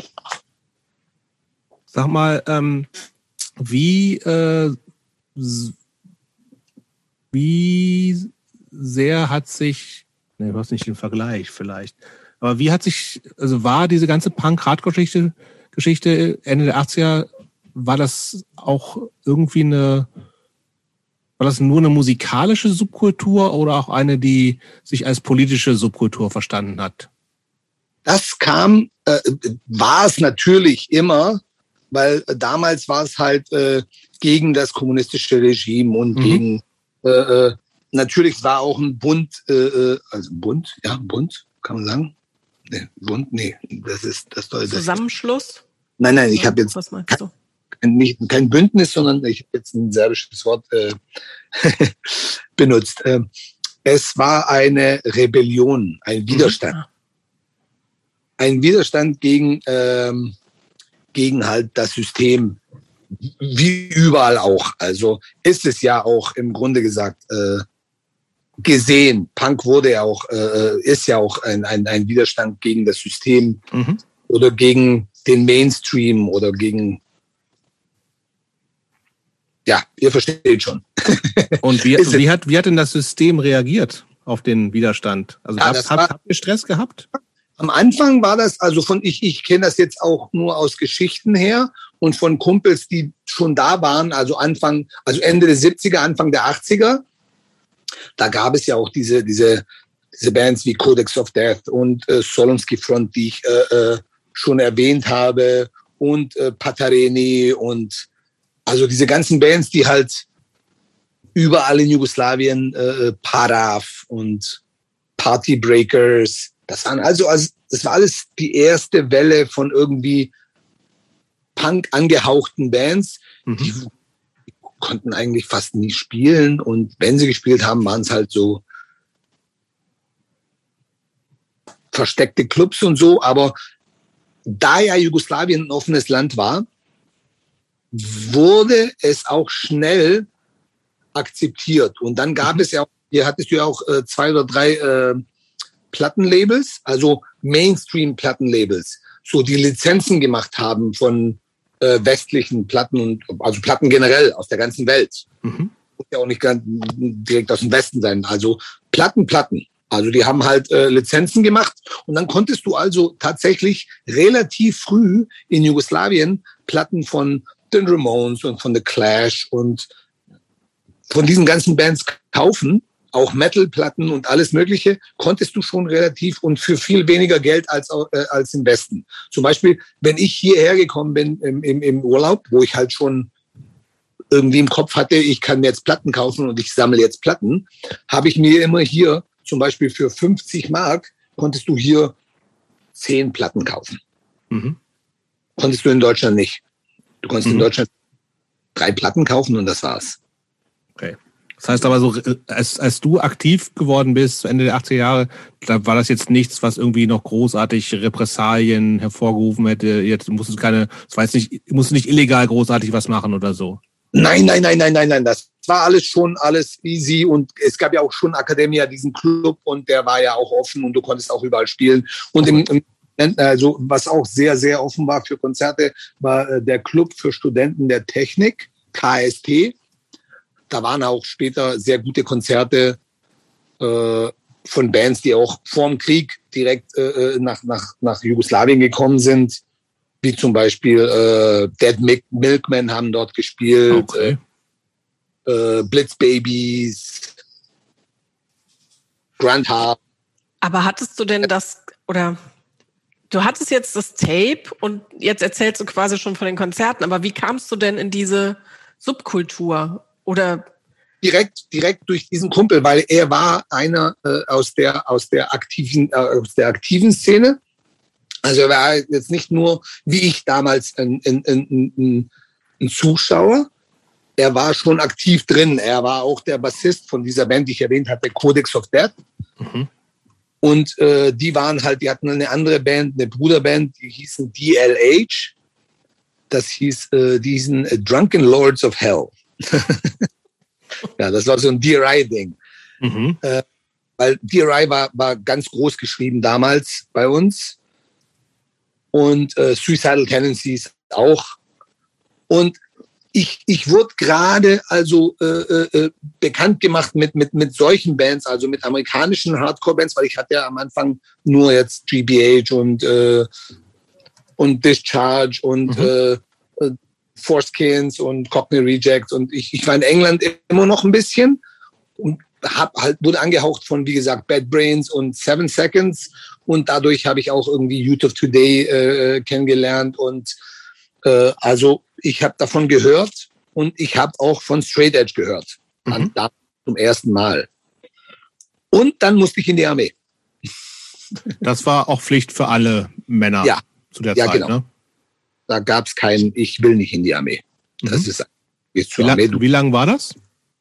B: Sag mal, ähm, wie, äh, wie sehr hat sich, ne, du hast nicht den Vergleich vielleicht, aber wie hat sich, also war diese ganze Punk-Hardcore-Geschichte Geschichte Ende der 80er, war das auch irgendwie eine, war das nur eine musikalische Subkultur oder auch eine, die sich als politische Subkultur verstanden hat?
C: Das kam, äh, war es natürlich immer, weil damals war es halt äh, gegen das kommunistische Regime und mhm. gegen äh, äh, natürlich war auch ein Bund, äh, äh also Bund, ja, Bund, kann man sagen. Nee, Bund, nee, das ist das soll
A: Zusammenschluss?
C: Nein, nein, ich habe jetzt Was meinst du? Kein, nicht, kein Bündnis, sondern ich habe jetzt ein serbisches Wort äh, benutzt. Äh, es war eine Rebellion, ein mhm. Widerstand. Mhm. Ein Widerstand gegen ähm, gegen halt das System, wie überall auch. Also ist es ja auch im Grunde gesagt äh, gesehen. Punk wurde ja auch, äh, ist ja auch ein, ein, ein Widerstand gegen das System mhm. oder gegen den Mainstream oder gegen ja, ihr versteht schon.
B: Und wie, wie, hat, wie hat denn das System reagiert auf den Widerstand? Also ja, habt, habt, habt ihr Stress gehabt?
C: Am Anfang war das, also von ich, ich kenne das jetzt auch nur aus Geschichten her und von Kumpels, die schon da waren, also Anfang, also Ende der 70er, Anfang der 80er. Da gab es ja auch diese, diese, diese Bands wie Codex of Death und äh, Solomsky Front, die ich äh, äh, schon erwähnt habe, und äh, Patareni und also diese ganzen Bands, die halt überall in Jugoslawien, äh, Paraf und Party Breakers, das waren also, also das war alles die erste Welle von irgendwie Punk angehauchten Bands. Mhm. Die konnten eigentlich fast nie spielen und wenn sie gespielt haben, waren es halt so versteckte Clubs und so. Aber da ja Jugoslawien ein offenes Land war, wurde es auch schnell akzeptiert. Und dann gab mhm. es ja, hier hattest du ja auch äh, zwei oder drei äh, Plattenlabels, also Mainstream-Plattenlabels, so die Lizenzen gemacht haben von äh, westlichen Platten und also Platten generell aus der ganzen Welt. Mhm. Muss ja auch nicht ganz direkt aus dem Westen sein. Also Platten, Platten. Also die haben halt äh, Lizenzen gemacht und dann konntest du also tatsächlich relativ früh in Jugoslawien Platten von den Ramones und von The Clash und von diesen ganzen Bands kaufen auch Metal-Platten und alles Mögliche, konntest du schon relativ und für viel weniger Geld als, äh, als im Westen. Zum Beispiel, wenn ich hierher gekommen bin im, im, im Urlaub, wo ich halt schon irgendwie im Kopf hatte, ich kann mir jetzt Platten kaufen und ich sammle jetzt Platten, habe ich mir immer hier, zum Beispiel für 50 Mark, konntest du hier zehn Platten kaufen. Mhm. Konntest du in Deutschland nicht. Du konntest mhm. in Deutschland drei Platten kaufen und das war's.
B: Okay. Das heißt aber so, als, als du aktiv geworden bist, zu Ende der 80er Jahre, da war das jetzt nichts, was irgendwie noch großartig Repressalien hervorgerufen hätte. Jetzt musst du keine, das jetzt nicht, musst du nicht illegal großartig was machen oder so.
C: Nein, nein, nein, nein, nein, nein. Das war alles schon alles easy und es gab ja auch schon Academia, diesen Club und der war ja auch offen und du konntest auch überall spielen. Und im, im also was auch sehr, sehr offen war für Konzerte, war äh, der Club für Studenten der Technik, KST da waren auch später sehr gute Konzerte äh, von Bands, die auch vor dem Krieg direkt äh, äh, nach, nach, nach Jugoslawien gekommen sind, wie zum Beispiel äh, Dead Milkmen haben dort gespielt, okay. äh, äh, Blitzbabies, Grand Harp.
A: Aber hattest du denn das oder du hattest jetzt das Tape und jetzt erzählst du quasi schon von den Konzerten, aber wie kamst du denn in diese Subkultur? Oder
C: direkt direkt durch diesen Kumpel, weil er war einer äh, aus der aus der aktiven äh, aus der aktiven Szene. Also er war jetzt nicht nur wie ich damals ein, ein, ein, ein ein Zuschauer. Er war schon aktiv drin. Er war auch der Bassist von dieser Band, die ich erwähnt hatte, Codex of Death. Mhm. Und äh, die waren halt, die hatten eine andere Band, eine Bruderband, die hießen DLH. Das hieß, äh, die hießen äh, Drunken Lords of Hell. ja, das war so ein DRI-Ding. Mhm. Äh, weil DRI war, war ganz groß geschrieben damals bei uns. Und äh, Suicidal Tendencies auch. Und ich, ich wurde gerade also äh, äh, äh, bekannt gemacht mit, mit, mit solchen Bands, also mit amerikanischen Hardcore-Bands, weil ich hatte ja am Anfang nur jetzt GBH und, äh, und Discharge und mhm. Force und Cockney Rejects und ich, ich war in England immer noch ein bisschen und hab halt wurde angehaucht von wie gesagt Bad Brains und Seven Seconds und dadurch habe ich auch irgendwie Youth of Today äh, kennengelernt und äh, also ich habe davon gehört und ich habe auch von Straight Edge gehört. Mhm. zum ersten Mal. Und dann musste ich in die Armee.
B: Das war auch Pflicht für alle Männer
C: ja.
B: zu der ja, Zeit, genau. ne?
C: Da gab es kein, ich will nicht in die Armee. Das mhm. ist, ist
B: wie, lang, wie lang war das?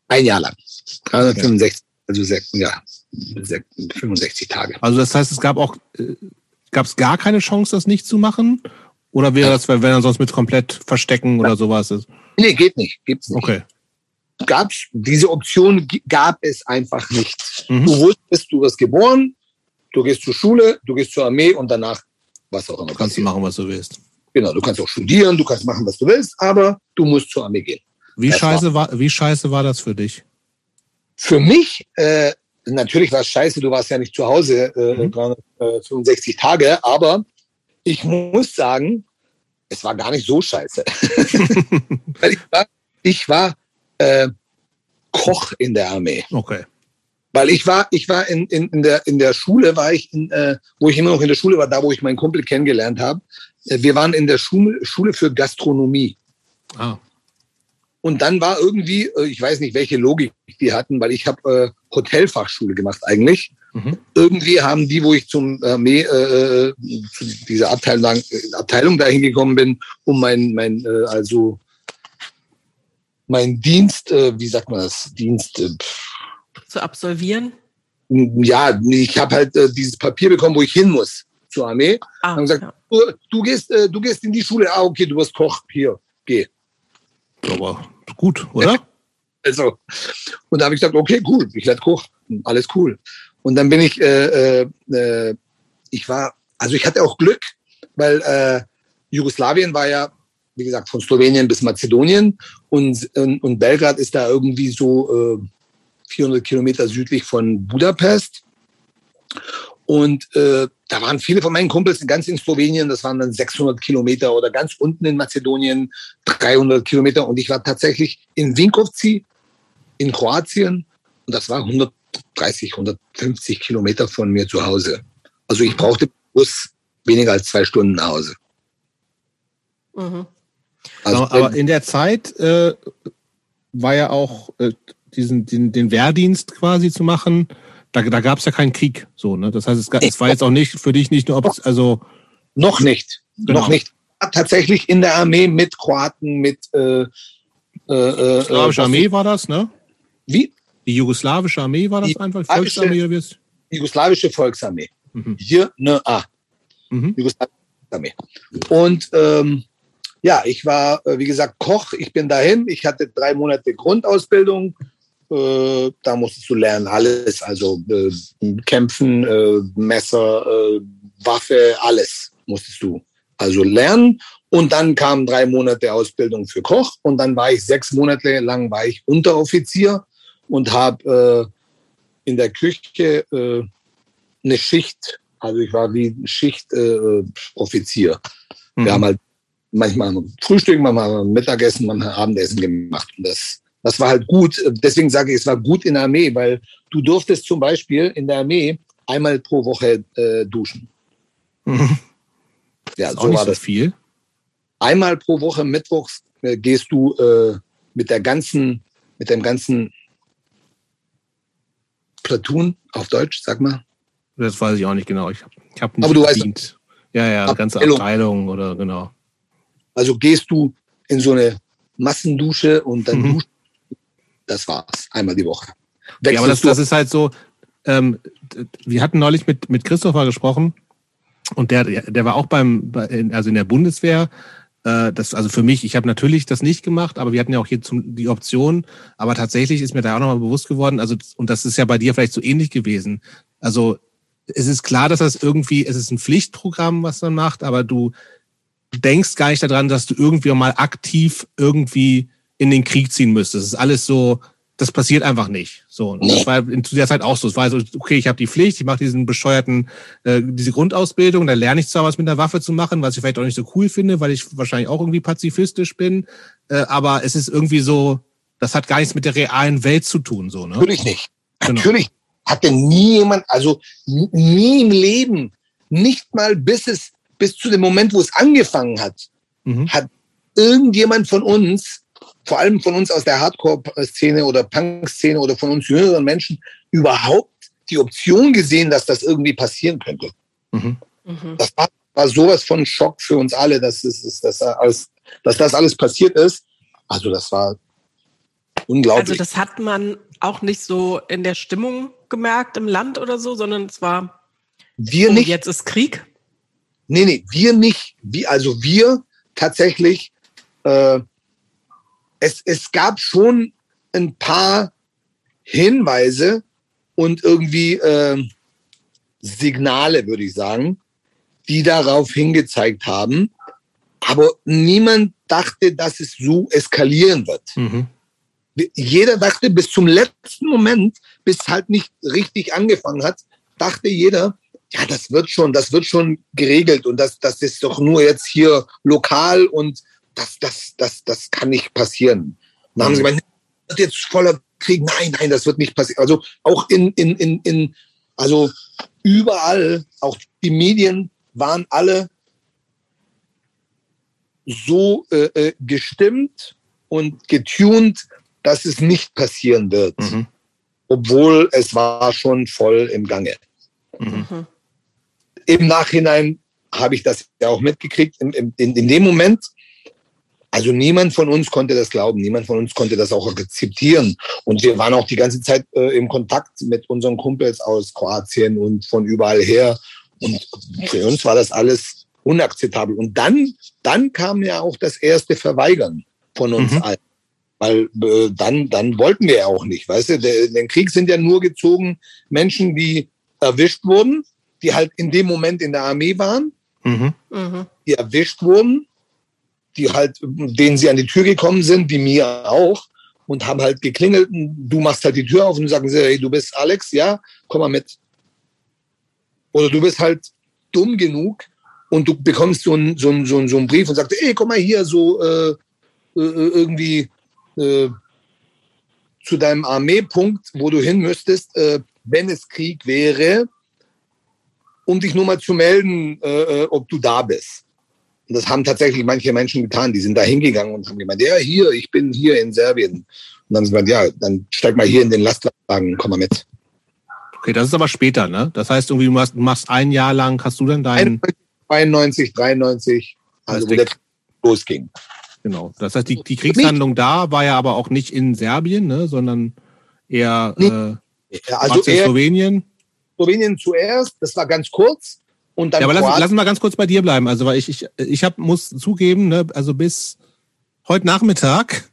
C: Ein Jahr lang. 365, also sechs, ja, 65 Tage.
B: Also das heißt, es gab auch, äh, gab es gar keine Chance, das nicht zu machen? Oder wäre das, wenn er sonst mit komplett verstecken oder sowas ist?
C: Nee, geht nicht. Gibt's nicht.
B: Okay.
C: Gab's, diese Option gab es einfach nicht. Mhm. Du wusstest, du wirst geboren, du gehst zur Schule, du gehst zur Armee und danach was auch immer.
B: Kannst du machen, was du willst.
C: Genau, du kannst auch studieren, du kannst machen, was du willst, aber du musst zur Armee gehen.
B: Wie, scheiße war, wie scheiße war das für dich?
C: Für mich, äh, natürlich war es scheiße, du warst ja nicht zu Hause äh, mhm. 365 Tage, aber ich muss sagen, es war gar nicht so scheiße. Weil ich war, ich war äh, Koch in der Armee.
B: Okay.
C: Weil ich war, ich war in, in, in, der, in der Schule, war ich, in, äh, wo ich immer noch in der Schule war, da wo ich meinen Kumpel kennengelernt habe. Äh, wir waren in der Schule, Schule für Gastronomie. Ah. Und dann war irgendwie, äh, ich weiß nicht, welche Logik die hatten, weil ich habe äh, Hotelfachschule gemacht eigentlich. Mhm. Irgendwie haben die, wo ich zum Armee, äh, zu dieser Abteilung, Abteilung dahin gekommen bin, um mein, mein äh, also mein Dienst, äh, wie sagt man das, Dienst äh,
A: zu absolvieren?
C: Ja, ich habe halt äh, dieses Papier bekommen, wo ich hin muss zur Armee. Ah, haben gesagt, ja. du, du, gehst, äh, du gehst in die Schule. Ah, okay, du wirst Koch. Hier, geh.
B: Aber gut, oder?
C: Also, und da habe ich gesagt, okay, cool, ich werde Koch, alles cool. Und dann bin ich, äh, äh, äh, ich war, also ich hatte auch Glück, weil äh, Jugoslawien war ja, wie gesagt, von Slowenien bis Mazedonien und, und, und Belgrad ist da irgendwie so äh, 400 Kilometer südlich von Budapest. Und äh, da waren viele von meinen Kumpels ganz in Slowenien, das waren dann 600 Kilometer oder ganz unten in Mazedonien 300 Kilometer. Und ich war tatsächlich in Vinkovci in Kroatien und das war 100 130, 150 Kilometer von mir zu Hause. Also ich brauchte Bus weniger als zwei Stunden nach Hause.
B: Mhm. Also, aber in der Zeit äh, war ja auch äh, diesen, den, den Wehrdienst quasi zu machen. Da, da gab es ja keinen Krieg, so ne. Das heißt, es, es war jetzt auch nicht für dich nicht nur, also
C: noch nicht, genau. noch nicht. Tatsächlich in der Armee mit Kroaten, mit äh,
B: äh, äh, Armee war das, ne?
C: Wie?
B: Die jugoslawische Armee war das die einfach? Volksarmee oder wie
C: Die jugoslawische Volksarmee. Mhm. Hier ne A. Mhm. Jugoslawische Armee. Und ähm, ja, ich war, äh, wie gesagt, Koch. Ich bin dahin. Ich hatte drei Monate Grundausbildung. Äh, da musstest du lernen alles, also äh, Kämpfen, äh, Messer, äh, Waffe, alles musstest du also lernen. Und dann kamen drei Monate Ausbildung für Koch und dann war ich sechs Monate lang war ich Unteroffizier und habe äh, in der Küche eine Schicht, also ich war wie Schichtoffizier. Mhm. Wir haben halt manchmal Frühstück, manchmal Mittagessen, manchmal Abendessen gemacht. Und das, das war halt gut. Deswegen sage ich, es war gut in der Armee, weil du durftest zum Beispiel in der Armee einmal pro Woche äh, duschen.
B: Mhm. Ja, so war das viel.
C: Einmal pro Woche mittwochs äh, gehst du äh, mit der ganzen, mit dem ganzen Platoon auf Deutsch, sag mal.
B: Das weiß ich auch nicht genau. Ich habe ich hab
C: nicht Aber du verdient. weißt.
B: Ja, ja, ganze Abteilung oder genau.
C: Also gehst du in so eine Massendusche und dann mhm. Das war's. Einmal die Woche.
B: Wechselst ja, aber das, das ist halt so, ähm, wir hatten neulich mit, mit Christopher gesprochen und der, der war auch beim, also in der Bundeswehr. Äh, das, also für mich, ich habe natürlich das nicht gemacht, aber wir hatten ja auch hier zum, die Option. Aber tatsächlich ist mir da auch nochmal bewusst geworden, also, und das ist ja bei dir vielleicht so ähnlich gewesen. Also es ist klar, dass das irgendwie, es ist ein Pflichtprogramm, was man macht, aber du denkst gar nicht daran, dass du irgendwie mal aktiv irgendwie in den Krieg ziehen müsstest. Es ist alles so, das passiert einfach nicht. So, und das war in der Zeit auch so. Es war so, okay, ich habe die Pflicht, ich mache diesen bescheuerten, äh, diese Grundausbildung, da lerne ich zwar was mit der Waffe zu machen, was ich vielleicht auch nicht so cool finde, weil ich wahrscheinlich auch irgendwie pazifistisch bin, äh, aber es ist irgendwie so, das hat gar nichts mit der realen Welt zu tun, so, ne?
C: Natürlich nicht. Genau. Natürlich hatte nie jemand, also nie im Leben, nicht mal bis es, bis zu dem Moment, wo es angefangen hat, mhm. hat irgendjemand von uns vor allem von uns aus der Hardcore-Szene oder Punk-Szene oder von uns jüngeren Menschen überhaupt die Option gesehen, dass das irgendwie passieren könnte. Mhm. mhm. Das war, war, sowas von Schock für uns alle, dass, es, dass, alles, dass das alles passiert ist. Also das war unglaublich.
A: Also das hat man auch nicht so in der Stimmung gemerkt im Land oder so, sondern es war
C: wir oh, nicht.
A: Jetzt ist Krieg.
C: Nee, nee, wir nicht. Wie, also wir tatsächlich äh, es, es gab schon ein paar Hinweise und irgendwie äh, Signale, würde ich sagen, die darauf hingezeigt haben. Aber niemand dachte, dass es so eskalieren wird. Mhm. Jeder dachte bis zum letzten Moment, bis es halt nicht richtig angefangen hat, dachte jeder, ja, das wird schon, das wird schon geregelt und das, das ist doch nur jetzt hier lokal und das, das, das, das kann nicht passieren. dann haben sie mhm. gemeint, das wird jetzt voller Krieg. Nein, nein, das wird nicht passieren. Also auch in, in, in, in, also überall, auch die Medien waren alle so äh, äh gestimmt und getuned, dass es nicht passieren wird. Mhm. Obwohl es war schon voll im Gange. Mhm. Im Nachhinein habe ich das ja auch mitgekriegt. In, in, in dem Moment also niemand von uns konnte das glauben, niemand von uns konnte das auch akzeptieren. Und wir waren auch die ganze Zeit äh, im Kontakt mit unseren Kumpels aus Kroatien und von überall her. Und für uns war das alles unakzeptabel. Und dann, dann kam ja auch das erste Verweigern von uns mhm. allen. Weil äh, dann, dann wollten wir ja auch nicht. Weißt du, der, den Krieg sind ja nur gezogen Menschen, die erwischt wurden, die halt in dem Moment in der Armee waren, mhm. die erwischt wurden die halt, denen sie an die Tür gekommen sind, wie mir auch, und haben halt geklingelt. Du machst halt die Tür auf und sagen sie, hey, du bist Alex, ja, komm mal mit. Oder du bist halt dumm genug und du bekommst so einen so so so einen Brief und sagst, ey, komm mal hier so äh, äh, irgendwie äh, zu deinem Armeepunkt, wo du hin müsstest, äh, wenn es Krieg wäre, um dich nur mal zu melden, äh, äh ob du da bist. Und das haben tatsächlich manche Menschen getan. Die sind da hingegangen und haben gemeint, ja, hier, ich bin hier in Serbien. Und dann sind wir, ja, dann steig mal hier in den Lastwagen, komm mal mit.
B: Okay, das ist aber später, ne? Das heißt, irgendwie, du machst, machst ein Jahr lang, hast du dann deinen...
C: 92, 93, also wo der losging.
B: Genau. Das heißt, die, die Kriegshandlung da war ja aber auch nicht in Serbien, ne, sondern eher äh,
C: ja, also
B: eher Slowenien.
C: Slowenien zuerst, das war ganz kurz. Und dann
B: ja, aber lass, lass mal ganz kurz bei dir bleiben. Also, weil ich, ich, ich hab, muss zugeben, ne, also bis heute Nachmittag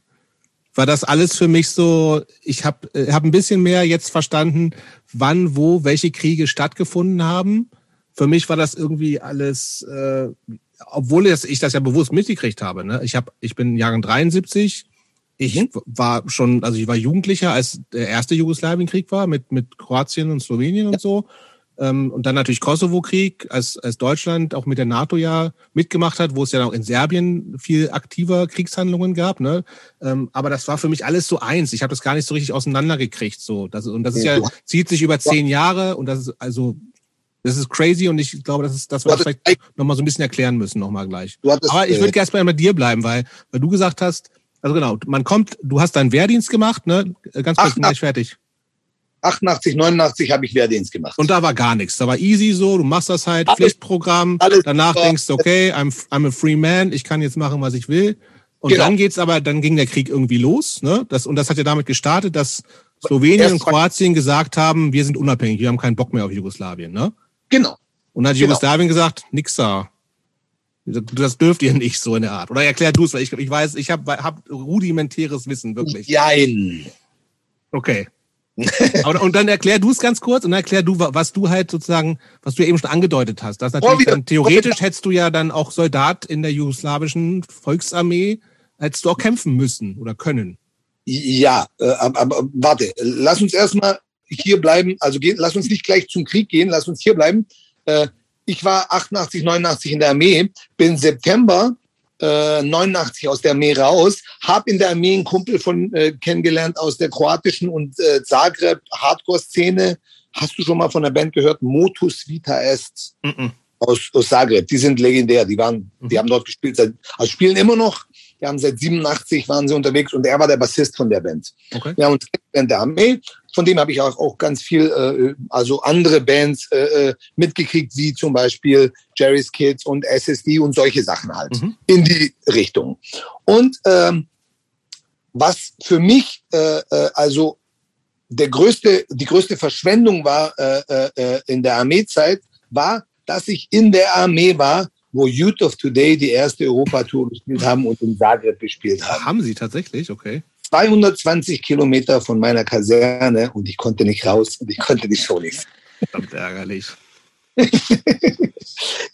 B: war das alles für mich so, ich habe äh, hab ein bisschen mehr jetzt verstanden, wann, wo, welche Kriege stattgefunden haben. Für mich war das irgendwie alles, äh, obwohl ich das ja bewusst mitgekriegt habe. Ne? Ich, hab, ich bin Jahrgang 73, ich mhm. war schon, also ich war Jugendlicher, als der erste Jugoslawienkrieg war, mit, mit Kroatien und Slowenien und so. Ähm, und dann natürlich Kosovo-Krieg, als, als Deutschland auch mit der NATO ja mitgemacht hat, wo es ja auch in Serbien viel aktiver Kriegshandlungen gab. Ne? Ähm, aber das war für mich alles so eins. Ich habe das gar nicht so richtig auseinandergekriegt. So. Das, und das ist ja, zieht sich über zehn Jahre und das ist also das ist crazy und ich glaube, das ist das, was wir vielleicht nochmal so ein bisschen erklären müssen, nochmal gleich. Aber ich würde gerne erstmal bei dir bleiben, weil, weil du gesagt hast, also genau, man kommt, du hast deinen Wehrdienst gemacht, ne? Ganz kurz, bin gleich fertig.
C: 88, 89 habe ich Wehrdienst gemacht.
B: Und da war gar nichts. Da war easy so, du machst das halt, alles, Pflichtprogramm. Alles Danach super. denkst du, okay, I'm, I'm a free man, ich kann jetzt machen, was ich will. Und genau. dann geht's aber, dann ging der Krieg irgendwie los, ne? Das, und das hat ja damit gestartet, dass Slowenien Erst und Kroatien gesagt haben, wir sind unabhängig, wir haben keinen Bock mehr auf Jugoslawien, ne?
C: Genau.
B: Und dann hat genau. Jugoslawien gesagt, nix da. Das dürft ihr nicht so in der Art. Oder erklär du es, weil ich, ich weiß, ich habe hab rudimentäres Wissen, wirklich.
C: Jein.
B: Okay. Aber, und dann erklär du es ganz kurz und dann erklär du, was du halt sozusagen, was du eben schon angedeutet hast. Das natürlich dann, theoretisch hättest du ja dann auch Soldat in der jugoslawischen Volksarmee, hättest du auch kämpfen müssen oder können.
C: Ja, äh, aber, aber warte, lass uns erstmal hier bleiben, also gehen, lass uns nicht gleich zum Krieg gehen, lass uns hier bleiben. Äh, ich war 88, 89 in der Armee, bin September äh, 89 aus der Armee raus, habe in der Armee einen Kumpel von äh, kennengelernt aus der kroatischen und äh, Zagreb Hardcore-Szene. Hast du schon mal von der Band gehört? Motus Vita Est mm -mm. Aus, aus Zagreb. Die sind legendär. Die waren, mm die mhm. haben dort gespielt, seit, also spielen immer noch. Die haben seit 87 waren sie unterwegs und er war der Bassist von der Band. Okay. Wir haben uns während der Armee. Von dem habe ich auch, auch ganz viel, äh, also andere Bands äh, äh, mitgekriegt, wie zum Beispiel Jerry's Kids und SSD und solche Sachen halt mhm. in die Richtung. Und ähm, was für mich äh, äh, also der größte, die größte Verschwendung war äh, in der Armeezeit, war, dass ich in der Armee war, wo Youth of Today die erste Europatour gespielt haben und in Zagreb gespielt haben.
B: Haben sie tatsächlich? Okay.
C: 220 Kilometer von meiner Kaserne und ich konnte nicht raus und ich konnte die Show nicht.
B: Verdammt ärgerlich.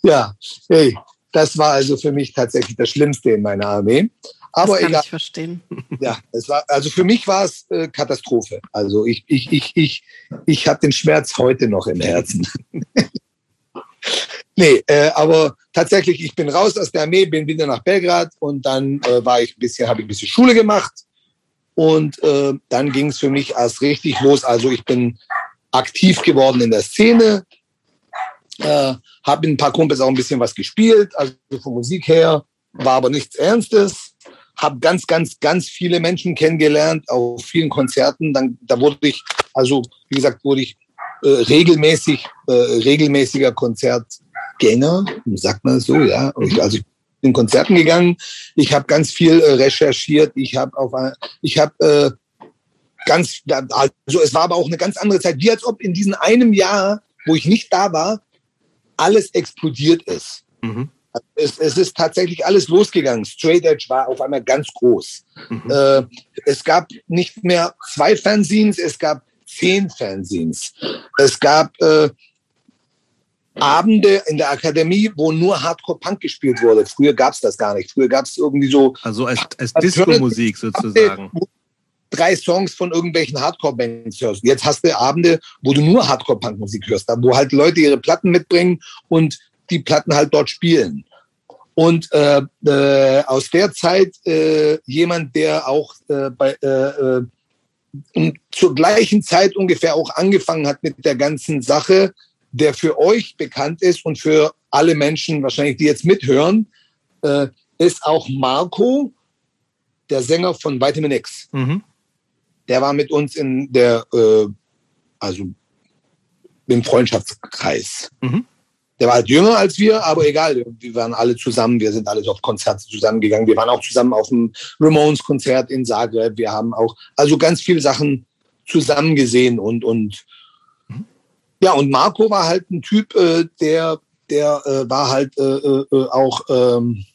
C: ja, hey, das war also für mich tatsächlich das Schlimmste in meiner Armee. Aber
A: das kann
C: egal.
A: ich verstehen.
C: Ja, es war, also für mich war es äh, Katastrophe. Also ich, ich, ich, ich, ich habe den Schmerz heute noch im Herzen. nee, äh, aber tatsächlich, ich bin raus aus der Armee, bin wieder nach Belgrad und dann äh, war ich ein bisschen, habe ich ein bisschen Schule gemacht und äh, dann ging es für mich erst richtig los. Also ich bin aktiv geworden in der Szene, äh, habe mit ein paar Kumpels auch ein bisschen was gespielt, also von Musik her, war aber nichts Ernstes. Habe ganz, ganz, ganz viele Menschen kennengelernt auf vielen Konzerten. Dann, da wurde ich, also wie gesagt, wurde ich äh, regelmäßig, äh, regelmäßiger Konzertgänger, sagt man so, ja. Ich, also ich in Konzerten gegangen. Ich habe ganz viel äh, recherchiert. Ich habe auf, ich habe äh, ganz, also es war aber auch eine ganz andere Zeit, wie als ob in diesem einem Jahr, wo ich nicht da war, alles explodiert ist. Mhm. Es, es, ist tatsächlich alles losgegangen. Straight Edge war auf einmal ganz groß. Mhm. Äh, es gab nicht mehr zwei Fanzines, es gab zehn Fanzines. Es gab äh, Abende in der Akademie, wo nur Hardcore-Punk gespielt wurde. Früher gab es das gar nicht. Früher gab es irgendwie so.
B: Also als, als Disco-Musik sozusagen.
C: Drei Songs von irgendwelchen Hardcore-Bands hörst. Jetzt hast du Abende, wo du nur Hardcore-Punk-Musik hörst, wo halt Leute ihre Platten mitbringen und die Platten halt dort spielen. Und äh, äh, aus der Zeit äh, jemand, der auch äh, bei, äh, äh, zur gleichen Zeit ungefähr auch angefangen hat mit der ganzen Sache, der für euch bekannt ist und für alle Menschen wahrscheinlich, die jetzt mithören, äh, ist auch Marco, der Sänger von Vitamin X. Mhm. Der war mit uns in der, äh, also im Freundschaftskreis. Mhm. Der war halt jünger als wir, aber egal, wir waren alle zusammen, wir sind alle auf Konzerte zusammengegangen. Wir waren auch zusammen auf dem Ramones-Konzert in Zagreb. Wir haben auch also ganz viele Sachen zusammen gesehen und, und ja, und Marco war halt ein Typ, äh, der, der äh, war halt äh, äh, äh, auch, ähm,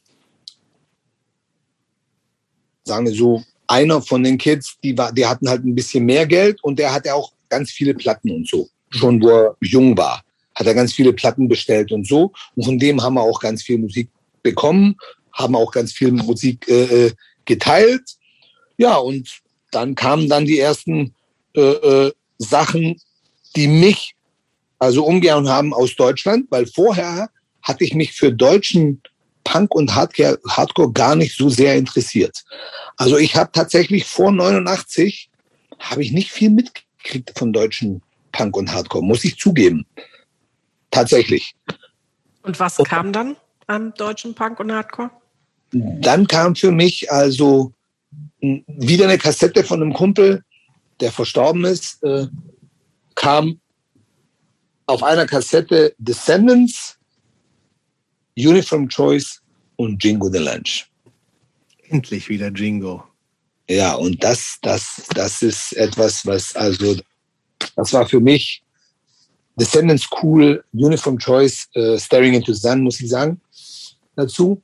C: sagen wir so, einer von den Kids, die, war, die hatten halt ein bisschen mehr Geld und der hatte auch ganz viele Platten und so. Schon wo er jung war, hat er ganz viele Platten bestellt und so. Und von dem haben wir auch ganz viel Musik bekommen, haben auch ganz viel Musik äh, äh geteilt. Ja, und dann kamen dann die ersten äh, äh, Sachen, die mich also umgehen haben aus Deutschland, weil vorher hatte ich mich für deutschen Punk und Hardcore, Hardcore gar nicht so sehr interessiert. Also ich habe tatsächlich vor 89 habe ich nicht viel mitgekriegt von deutschen Punk und Hardcore, muss ich zugeben. Tatsächlich.
A: Und was kam dann am deutschen Punk und Hardcore?
C: Dann kam für mich also wieder eine Kassette von einem Kumpel, der verstorben ist, äh, kam auf einer Kassette Descendants, Uniform Choice und Jingo the Lunch.
B: Endlich wieder Jingo.
C: Ja, und das, das, das ist etwas, was, also, das war für mich Descendants cool, Uniform Choice, äh, Staring into the Sun, muss ich sagen, dazu.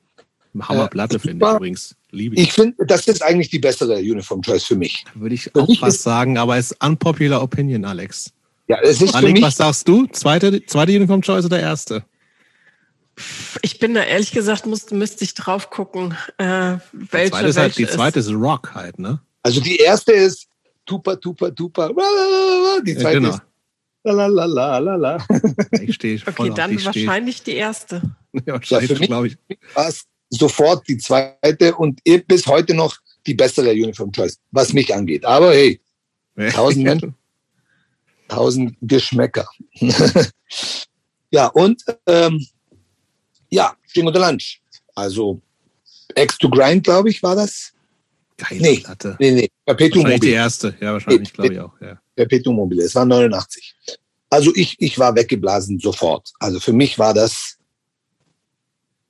B: Hammerplatte, äh, finde ich übrigens.
C: Liebe ich. Ich finde, das ist eigentlich die bessere Uniform Choice für mich.
B: Würde ich auch fast sagen, aber es ist unpopular Opinion, Alex.
C: Ja, es ist
B: Alex, was sagst du? Zweite, zweite Uniform Choice oder erste?
A: Ich bin da ehrlich gesagt, muss, müsste ich drauf gucken. Äh, welche, die zweite, ist,
B: halt, die zweite ist Rock halt, ne?
C: Also die erste ist Tupa, Tupa, Tupa. Die zweite ja, genau. ist la la la la la.
B: Ich stehe
A: Okay, dann wahrscheinlich die erste.
B: Ja, wahrscheinlich, ja, glaube ich.
C: sofort die zweite und bis heute noch die bessere Uniform Choice, was mich angeht. Aber hey, tausend Menschen, tausend Geschmäcker. ja, und ähm, ja, Jingo the Lunch. Also X to Grind, glaube ich, war das.
B: Geile nee, Platte.
C: Nee, nee,
B: Perpetuum wahrscheinlich mobile. die erste, ja, wahrscheinlich, glaube ich auch. Ja.
C: Perpetuum mobile, es war 89. Also ich, ich war weggeblasen sofort. Also für mich war das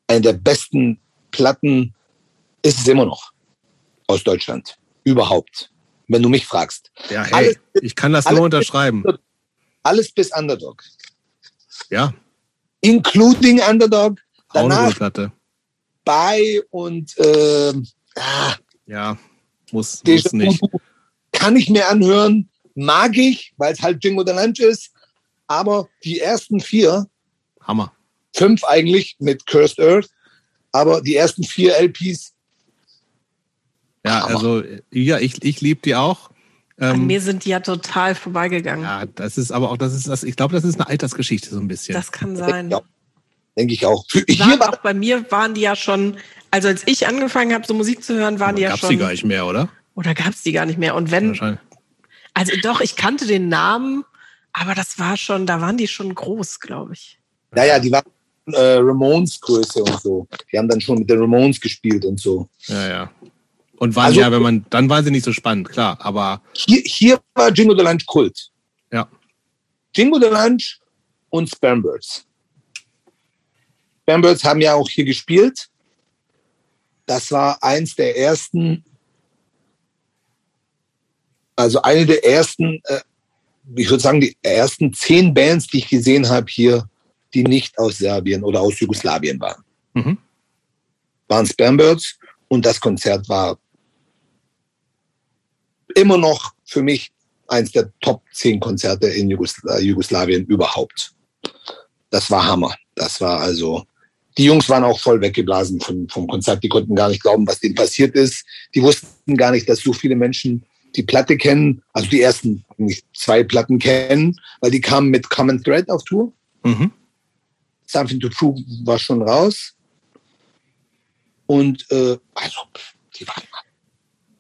C: eine der besten Platten, ist es immer noch, aus Deutschland. Überhaupt. Wenn du mich fragst.
B: Ja, hey, alles, ich kann das nur unterschreiben.
C: Bis, alles bis Underdog.
B: Ja.
C: Including Underdog.
B: Danach
C: bei und äh,
B: ah, ja, muss, muss nicht.
C: Kann ich mir anhören, mag ich, weil es halt Jingo the Lunch ist. Aber die ersten vier,
B: Hammer.
C: Fünf eigentlich mit Cursed Earth, aber die ersten vier LPs.
B: Ja, Hammer. also ja, ich, ich liebe die auch.
A: Ähm, An mir sind die ja total vorbeigegangen.
B: Ja, das ist aber auch, das ist das, ich glaube, das ist eine Altersgeschichte so ein bisschen.
A: Das kann sein.
C: Ja, denke ich auch.
A: Hier war, auch bei mir waren die ja schon, also als ich angefangen habe, so Musik zu hören, waren die ja schon. Gab's
B: die gar nicht mehr, oder?
A: Oder gab's die gar nicht mehr? Und wenn, also doch, ich kannte den Namen, aber das war schon, da waren die schon groß, glaube ich.
C: Naja, die waren äh, Ramones Größe und so. Die haben dann schon mit den Ramones gespielt und so.
B: Ja, ja. Und waren also, ja, wenn man, dann waren sie nicht so spannend, klar, aber.
C: Hier, hier war Jingo the Lunch Kult.
B: Ja.
C: Jingo the Lunch und Spambirds. Spambirds haben ja auch hier gespielt. Das war eins der ersten, also eine der ersten äh, ich würde sagen, die ersten zehn Bands, die ich gesehen habe hier, die nicht aus Serbien oder aus Jugoslawien waren. Mhm. Waren Spambirds und das Konzert war immer noch für mich eins der Top 10 Konzerte in Jugosla Jugoslawien überhaupt. Das war Hammer. Das war also, die Jungs waren auch voll weggeblasen vom, vom Konzert. Die konnten gar nicht glauben, was denen passiert ist. Die wussten gar nicht, dass so viele Menschen die Platte kennen, also die ersten zwei Platten kennen, weil die kamen mit Common Thread auf Tour. Mhm. Something to Prove war schon raus. Und äh, also, die waren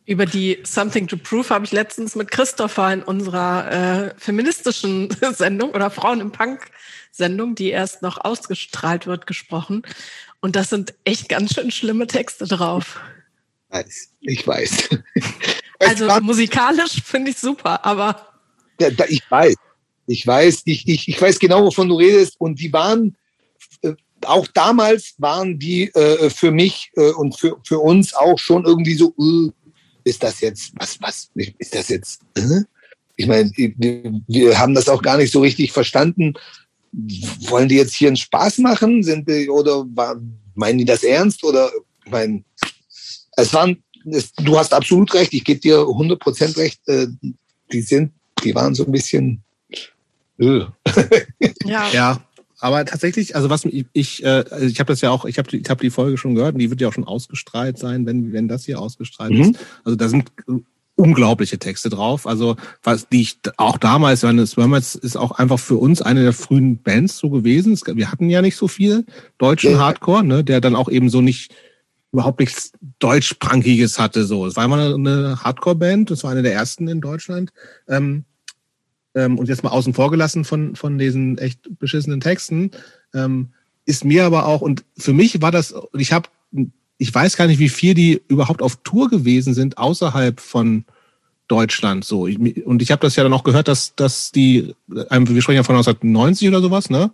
A: über die Something to Prove habe ich letztens mit Christopher in unserer äh, feministischen Sendung oder Frauen im Punk Sendung, die erst noch ausgestrahlt wird, gesprochen. Und das sind echt ganz schön schlimme Texte drauf.
C: Ich weiß.
A: Also musikalisch finde ich super, aber.
C: Ja, da, ich weiß. Ich weiß, ich, ich, ich weiß genau, wovon du redest. Und die waren, äh, auch damals waren die äh, für mich äh, und für, für uns auch schon irgendwie so, äh, ist das jetzt, was, was, ist das jetzt, äh? ich meine, wir haben das auch gar nicht so richtig verstanden. Wollen die jetzt hier einen Spaß machen? Sind die, oder meinen die das ernst? Oder, ich meine, es waren du hast absolut recht, ich gebe dir 100% recht, äh, die sind, die waren so ein bisschen.
B: Öh. ja. ja. Aber tatsächlich, also was ich, ich, äh, also ich habe das ja auch, ich habe ich hab die Folge schon gehört und die wird ja auch schon ausgestrahlt sein, wenn, wenn das hier ausgestrahlt mhm. ist. Also da sind unglaubliche Texte drauf. Also was die ich auch damals, meine Swermers ist auch einfach für uns eine der frühen Bands so gewesen. Wir hatten ja nicht so viel deutschen. Hardcore, ne, der dann auch eben so nicht überhaupt nichts deutsch-punkiges hatte. So, es war immer eine Hardcore-Band, das war eine der ersten in Deutschland. Ähm, ähm, und jetzt mal außen vor gelassen von von diesen echt beschissenen Texten, ähm, ist mir aber auch und für mich war das. Ich habe, ich weiß gar nicht, wie viel die überhaupt auf Tour gewesen sind außerhalb von Deutschland. So ich, und ich habe das ja dann auch gehört, dass dass die, wir sprechen ja von 1990 oder sowas, ne?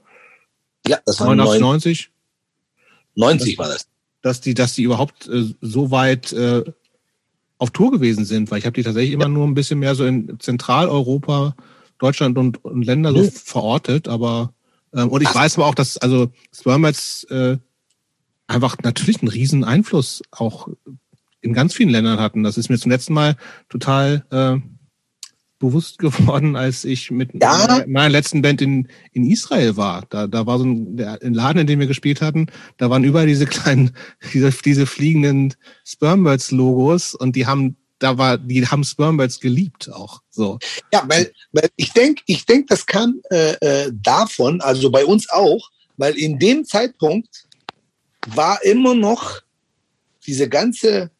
C: Ja, das
B: war 1990.
C: 90 war das.
B: dass die, dass die überhaupt äh, so weit äh, auf Tour gewesen sind, weil ich habe die tatsächlich immer nur ein bisschen mehr so in Zentraleuropa, Deutschland und, und Länder so verortet, aber ähm, und ich Ach. weiß aber auch, dass also Spermats äh, einfach natürlich einen riesen Einfluss auch in ganz vielen Ländern hatten. Das ist mir zum letzten Mal total äh, bewusst geworden, als ich mit ja. meiner letzten Band in, in Israel war. Da, da war so ein, der, ein Laden, in dem wir gespielt hatten, da waren überall diese kleinen, diese, diese fliegenden Spermbirds-Logos und die haben da war, die haben Spermbirds geliebt auch. So.
C: Ja, weil, weil ich denke, ich denk, das kam äh, äh, davon, also bei uns auch, weil in dem Zeitpunkt war immer noch diese ganze,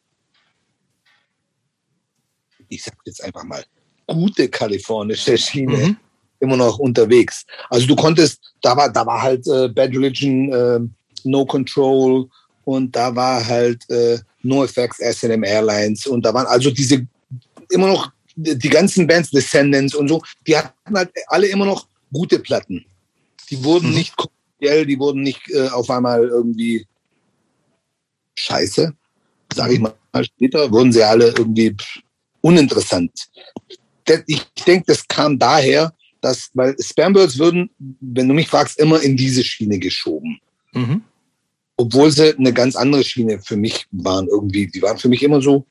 C: ich sag jetzt einfach mal, gute kalifornische Schiene mhm. immer noch unterwegs. Also du konntest, da war, da war halt äh, Bad Religion, äh, No Control und da war halt äh, NoFX, S&M Airlines und da waren also diese immer noch die ganzen Bands, Descendants und so, die hatten halt alle immer noch gute Platten. Die wurden mhm. nicht kommerziell, die wurden nicht äh, auf einmal irgendwie scheiße, sage ich mal später, wurden sie alle irgendwie uninteressant ich denke, das kam daher, dass, weil Spambirds würden, wenn du mich fragst, immer in diese Schiene geschoben. Mhm. Obwohl sie eine ganz andere Schiene für mich waren irgendwie. Die waren für mich immer so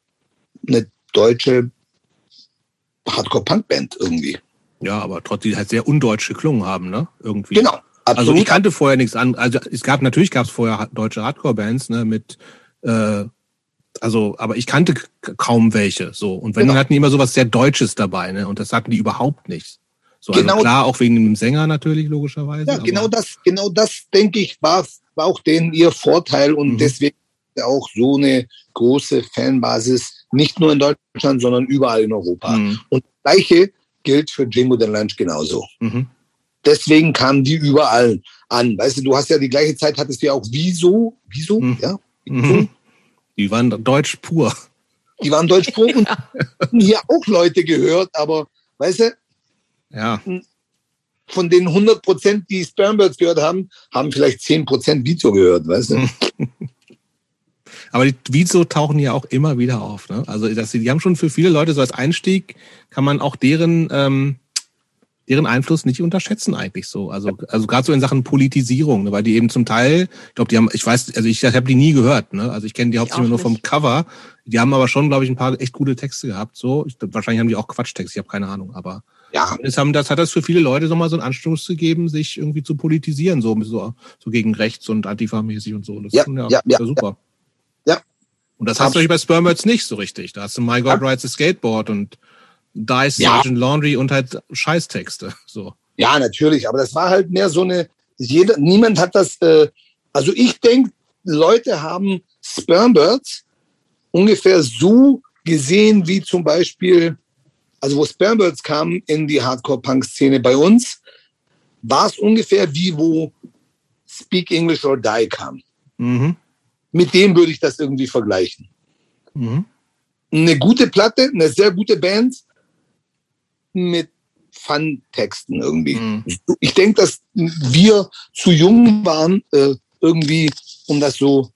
C: eine deutsche Hardcore-Punk-Band irgendwie.
B: Ja, aber trotzdem halt sehr undeutsch geklungen haben, ne? Irgendwie.
C: Genau.
B: Absolut. Also ich kannte vorher nichts an. Also es gab natürlich gab es vorher deutsche Hardcore-Bands, ne, mit äh, also, aber ich kannte kaum welche. So. Und wenn genau. hatten die immer so was sehr Deutsches dabei, ne? Und das hatten die überhaupt nicht. So, also genau. Also klar, auch wegen dem Sänger natürlich, logischerweise.
C: Ja, genau das, genau das, denke ich, war, war auch denen ihr Vorteil und mhm. deswegen auch so eine große Fanbasis, nicht nur in Deutschland, sondern überall in Europa. Mhm. Und das Gleiche gilt für Jingo the Lunch genauso. Mhm. Deswegen kamen die überall an. Weißt du, du hast ja die gleiche Zeit, hattest du ja auch Wieso, Wieso, mhm. ja, Wieso?
B: Mhm. Die waren deutsch pur.
C: Die waren deutsch pur und hier auch Leute gehört, aber weißt du,
B: ja.
C: Von den 100 Prozent, die Spermbirds gehört haben, haben vielleicht 10 Prozent Vizo gehört, weißt du.
B: Aber die Vizo tauchen ja auch immer wieder auf. Ne? Also das, die haben schon für viele Leute so als Einstieg, kann man auch deren ähm, deren Einfluss nicht unterschätzen eigentlich so. Also, also gerade so in Sachen Politisierung, ne, weil die eben zum Teil, ich glaube, die haben, ich weiß, also ich habe die nie gehört, ne? Also ich kenne die hauptsächlich nur vom Cover. Die haben aber schon, glaube ich, ein paar echt gute Texte gehabt. So, ich, wahrscheinlich haben die auch Quatschtexte, ich habe keine Ahnung, aber ja. Das, haben, das hat das für viele Leute nochmal so einen Anstoß gegeben, sich irgendwie zu politisieren, so, so, so gegen rechts und antifa-mäßig und so. Das
C: ja, ist schon, ja, ja, ja
B: super.
C: Ja.
B: Und das hast du bei Spermats nicht so richtig. Da hast du My God Rides a Skateboard und Dice, ja. Sergeant Laundry und halt Scheißtexte. So.
C: Ja, natürlich, aber das war halt mehr so eine, jeder, niemand hat das, äh, also ich denke, Leute haben Spermbirds ungefähr so gesehen wie zum Beispiel, also wo Spermbirds kamen in die Hardcore-Punk-Szene bei uns, war es ungefähr wie wo Speak English or Die kam. Mhm. Mit dem würde ich das irgendwie vergleichen. Mhm. Eine gute Platte, eine sehr gute Band, mit Fun-Texten irgendwie. Mhm. Ich denke, dass wir zu jung waren, äh, irgendwie, um das so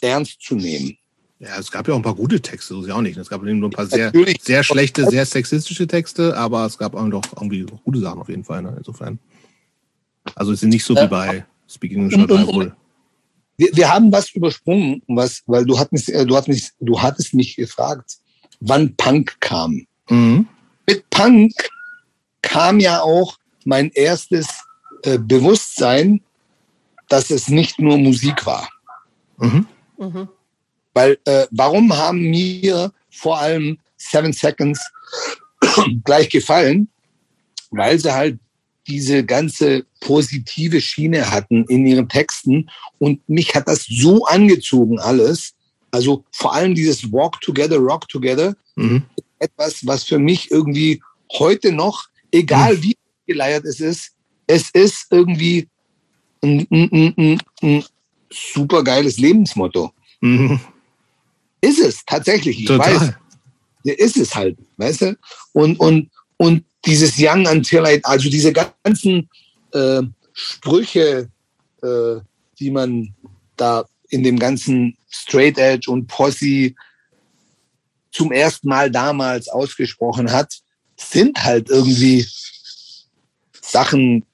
C: ernst zu nehmen.
B: Ja, es gab ja auch ein paar gute Texte, so ist ja auch nicht. Es gab nur ein paar sehr, sehr schlechte, sehr sexistische Texte, aber es gab auch doch irgendwie gute Sachen auf jeden Fall, ne? insofern. Also es sind nicht so wie bei Speaking English oder wohl.
C: Wir, wir haben was übersprungen, was, weil du hattest, äh, du hattest, du hattest mich gefragt, wann Punk kam. Mhm mit Punk kam ja auch mein erstes äh, Bewusstsein, dass es nicht nur Musik war. Mhm. Mhm. Weil äh, warum haben mir vor allem Seven Seconds gleich gefallen? Weil sie halt diese ganze positive Schiene hatten in ihren Texten und mich hat das so angezogen alles. Also vor allem dieses Walk Together, Rock Together, mhm etwas, was für mich irgendwie heute noch, egal wie geleiert es ist, es ist irgendwie ein, ein, ein, ein super geiles Lebensmotto. Mhm. Ist es tatsächlich. Ich Total. weiß. Ja, ist es halt, weißt du? Und, und, und dieses Young Until I, also diese ganzen äh, Sprüche, äh, die man da in dem ganzen Straight Edge und Posse zum ersten Mal damals ausgesprochen hat, sind halt irgendwie Sachen,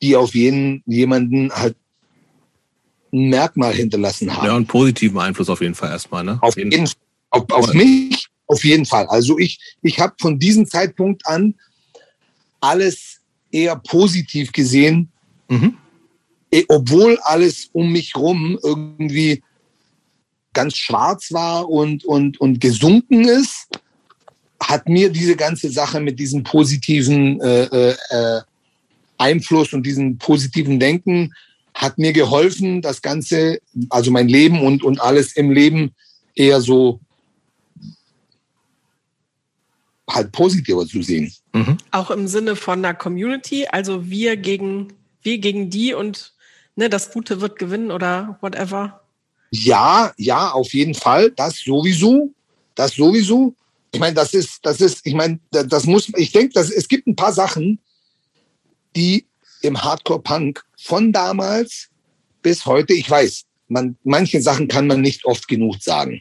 C: die auf jeden jemanden halt ein Merkmal hinterlassen haben.
B: Ja, und positiven Einfluss auf jeden Fall erstmal, ne?
C: Auf, jeden, auf, auf mich auf jeden Fall. Also ich, ich habe von diesem Zeitpunkt an alles eher positiv gesehen, mhm. Eh, obwohl alles um mich rum irgendwie ganz schwarz war und, und, und gesunken ist, hat mir diese ganze Sache mit diesem positiven äh, äh, äh Einfluss und diesem positiven Denken hat mir geholfen, das Ganze, also mein Leben und, und alles im Leben eher so halt positiver zu sehen.
A: Mhm. Auch im Sinne von einer Community, also wir gegen, wir gegen die und ne, das Gute wird gewinnen oder whatever.
C: Ja, ja, auf jeden Fall. Das sowieso. Das sowieso. Ich meine, das ist, das ist, ich meine, das muss, ich denke, es gibt ein paar Sachen, die im Hardcore-Punk von damals bis heute, ich weiß, man, manche Sachen kann man nicht oft genug sagen.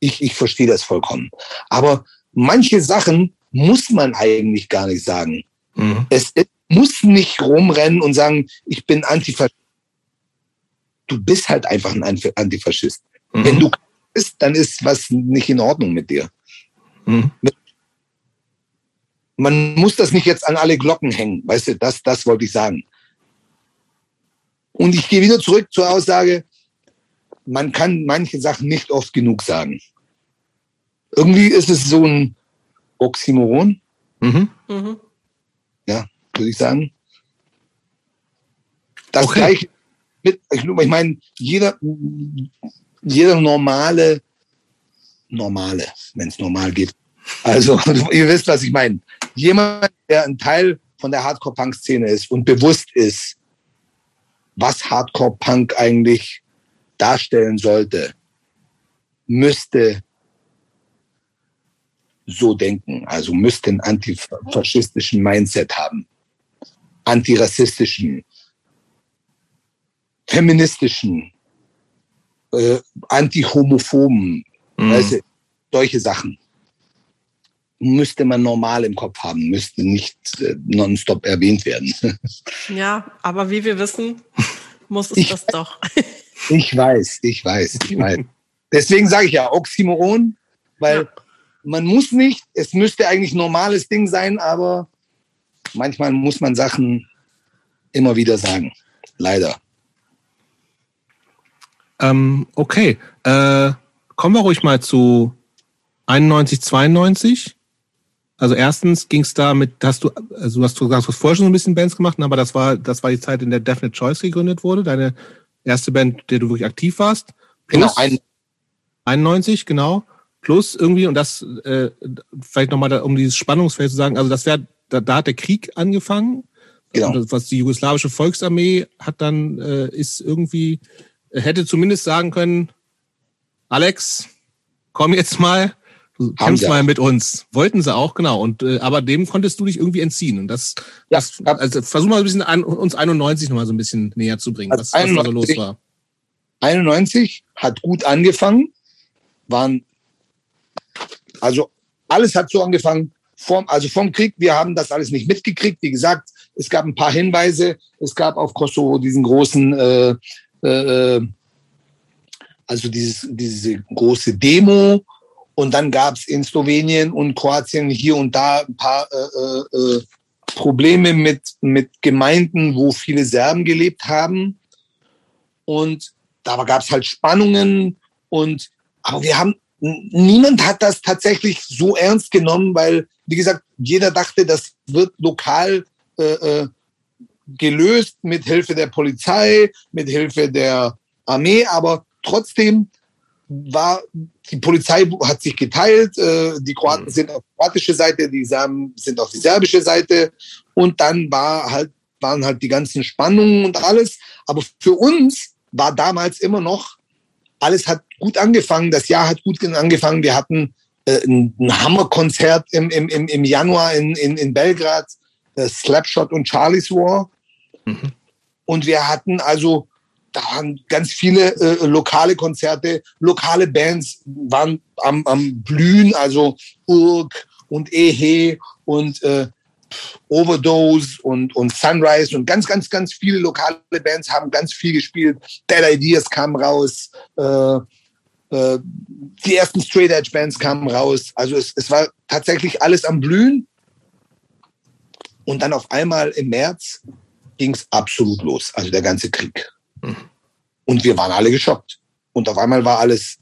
C: Ich, ich verstehe das vollkommen. Aber manche Sachen muss man eigentlich gar nicht sagen. Mhm. Es, es, muss nicht rumrennen und sagen, ich bin Antifaschist. Du bist halt einfach ein Antifaschist. Mhm. Wenn du bist, dann ist was nicht in Ordnung mit dir. Mhm. Man muss das nicht jetzt an alle Glocken hängen, weißt du, das, das wollte ich sagen. Und ich gehe wieder zurück zur Aussage, man kann manche Sachen nicht oft genug sagen. Irgendwie ist es so ein Oxymoron. Mhm. Mhm. Ja, würde ich sagen. Das okay. gleiche mit, ich, ich meine, jeder, jeder normale, normale, wenn es normal geht. Also, ihr wisst, was ich meine. Jemand, der ein Teil von der Hardcore-Punk-Szene ist und bewusst ist, was Hardcore-Punk eigentlich darstellen sollte, müsste so denken, also müsste einen antifaschistischen Mindset haben, antirassistischen, feministischen, äh, antihomophoben, mhm. also solche Sachen müsste man normal im Kopf haben, müsste nicht äh, nonstop erwähnt werden.
A: Ja, aber wie wir wissen, muss es ich, das doch.
C: ich weiß, ich weiß, ich weiß. Deswegen sage ich ja Oxymoron, weil ja man muss nicht, es müsste eigentlich ein normales Ding sein, aber manchmal muss man Sachen immer wieder sagen. Leider.
B: Ähm, okay. Äh, kommen wir ruhig mal zu 91, 92. Also erstens ging es da mit, hast du, also du hast gesagt, du hast vorher schon so ein bisschen Bands gemacht, aber das war, das war die Zeit, in der Definite Choice gegründet wurde, deine erste Band, der du wirklich aktiv warst.
C: Plus genau,
B: 91, genau. Plus irgendwie, und das äh, vielleicht nochmal, da, um dieses Spannungsfeld zu sagen, also das wäre, da, da hat der Krieg angefangen. Genau. Und was die jugoslawische Volksarmee hat dann, äh, ist irgendwie, hätte zumindest sagen können, Alex, komm jetzt mal, kämpfst mal mit uns. Wollten sie auch, genau. Und äh, aber dem konntest du dich irgendwie entziehen. Und das, ja, das also versuch mal ein bisschen an, uns 91 nochmal so ein bisschen näher zu bringen, also was, 91, was da so los war.
C: 91 hat gut angefangen, waren also alles hat so angefangen, vom, also vom Krieg. Wir haben das alles nicht mitgekriegt. Wie gesagt, es gab ein paar Hinweise. Es gab auf Kosovo diesen großen, äh, äh, also dieses, diese große Demo. Und dann gab es in Slowenien und Kroatien hier und da ein paar äh, äh, Probleme mit, mit Gemeinden, wo viele Serben gelebt haben. Und da gab es halt Spannungen. Und aber wir haben niemand hat das tatsächlich so ernst genommen, weil, wie gesagt, jeder dachte, das wird lokal äh, äh, gelöst mit Hilfe der Polizei, mit Hilfe der Armee, aber trotzdem war die Polizei hat sich geteilt, äh, die Kroaten mhm. sind auf die kroatische Seite, die Serben sind auf die serbische Seite und dann war halt waren halt die ganzen Spannungen und alles, aber für uns war damals immer noch alles hat gut angefangen, das Jahr hat gut angefangen. Wir hatten äh, ein, ein Hammerkonzert im, im, im, im Januar in, in, in Belgrad, äh, Slapshot und Charlie's War. Mhm. Und wir hatten also da waren ganz viele äh, lokale Konzerte, lokale Bands waren am, am Blühen, also Urk und Ehe und äh, Overdose und, und Sunrise und ganz, ganz, ganz viele lokale Bands haben ganz viel gespielt. Dead Ideas kam raus, äh, äh, die ersten Straight Edge Bands kamen raus. Also es, es war tatsächlich alles am Blühen. Und dann auf einmal im März ging es absolut los, also der ganze Krieg. Und wir waren alle geschockt. Und auf einmal war alles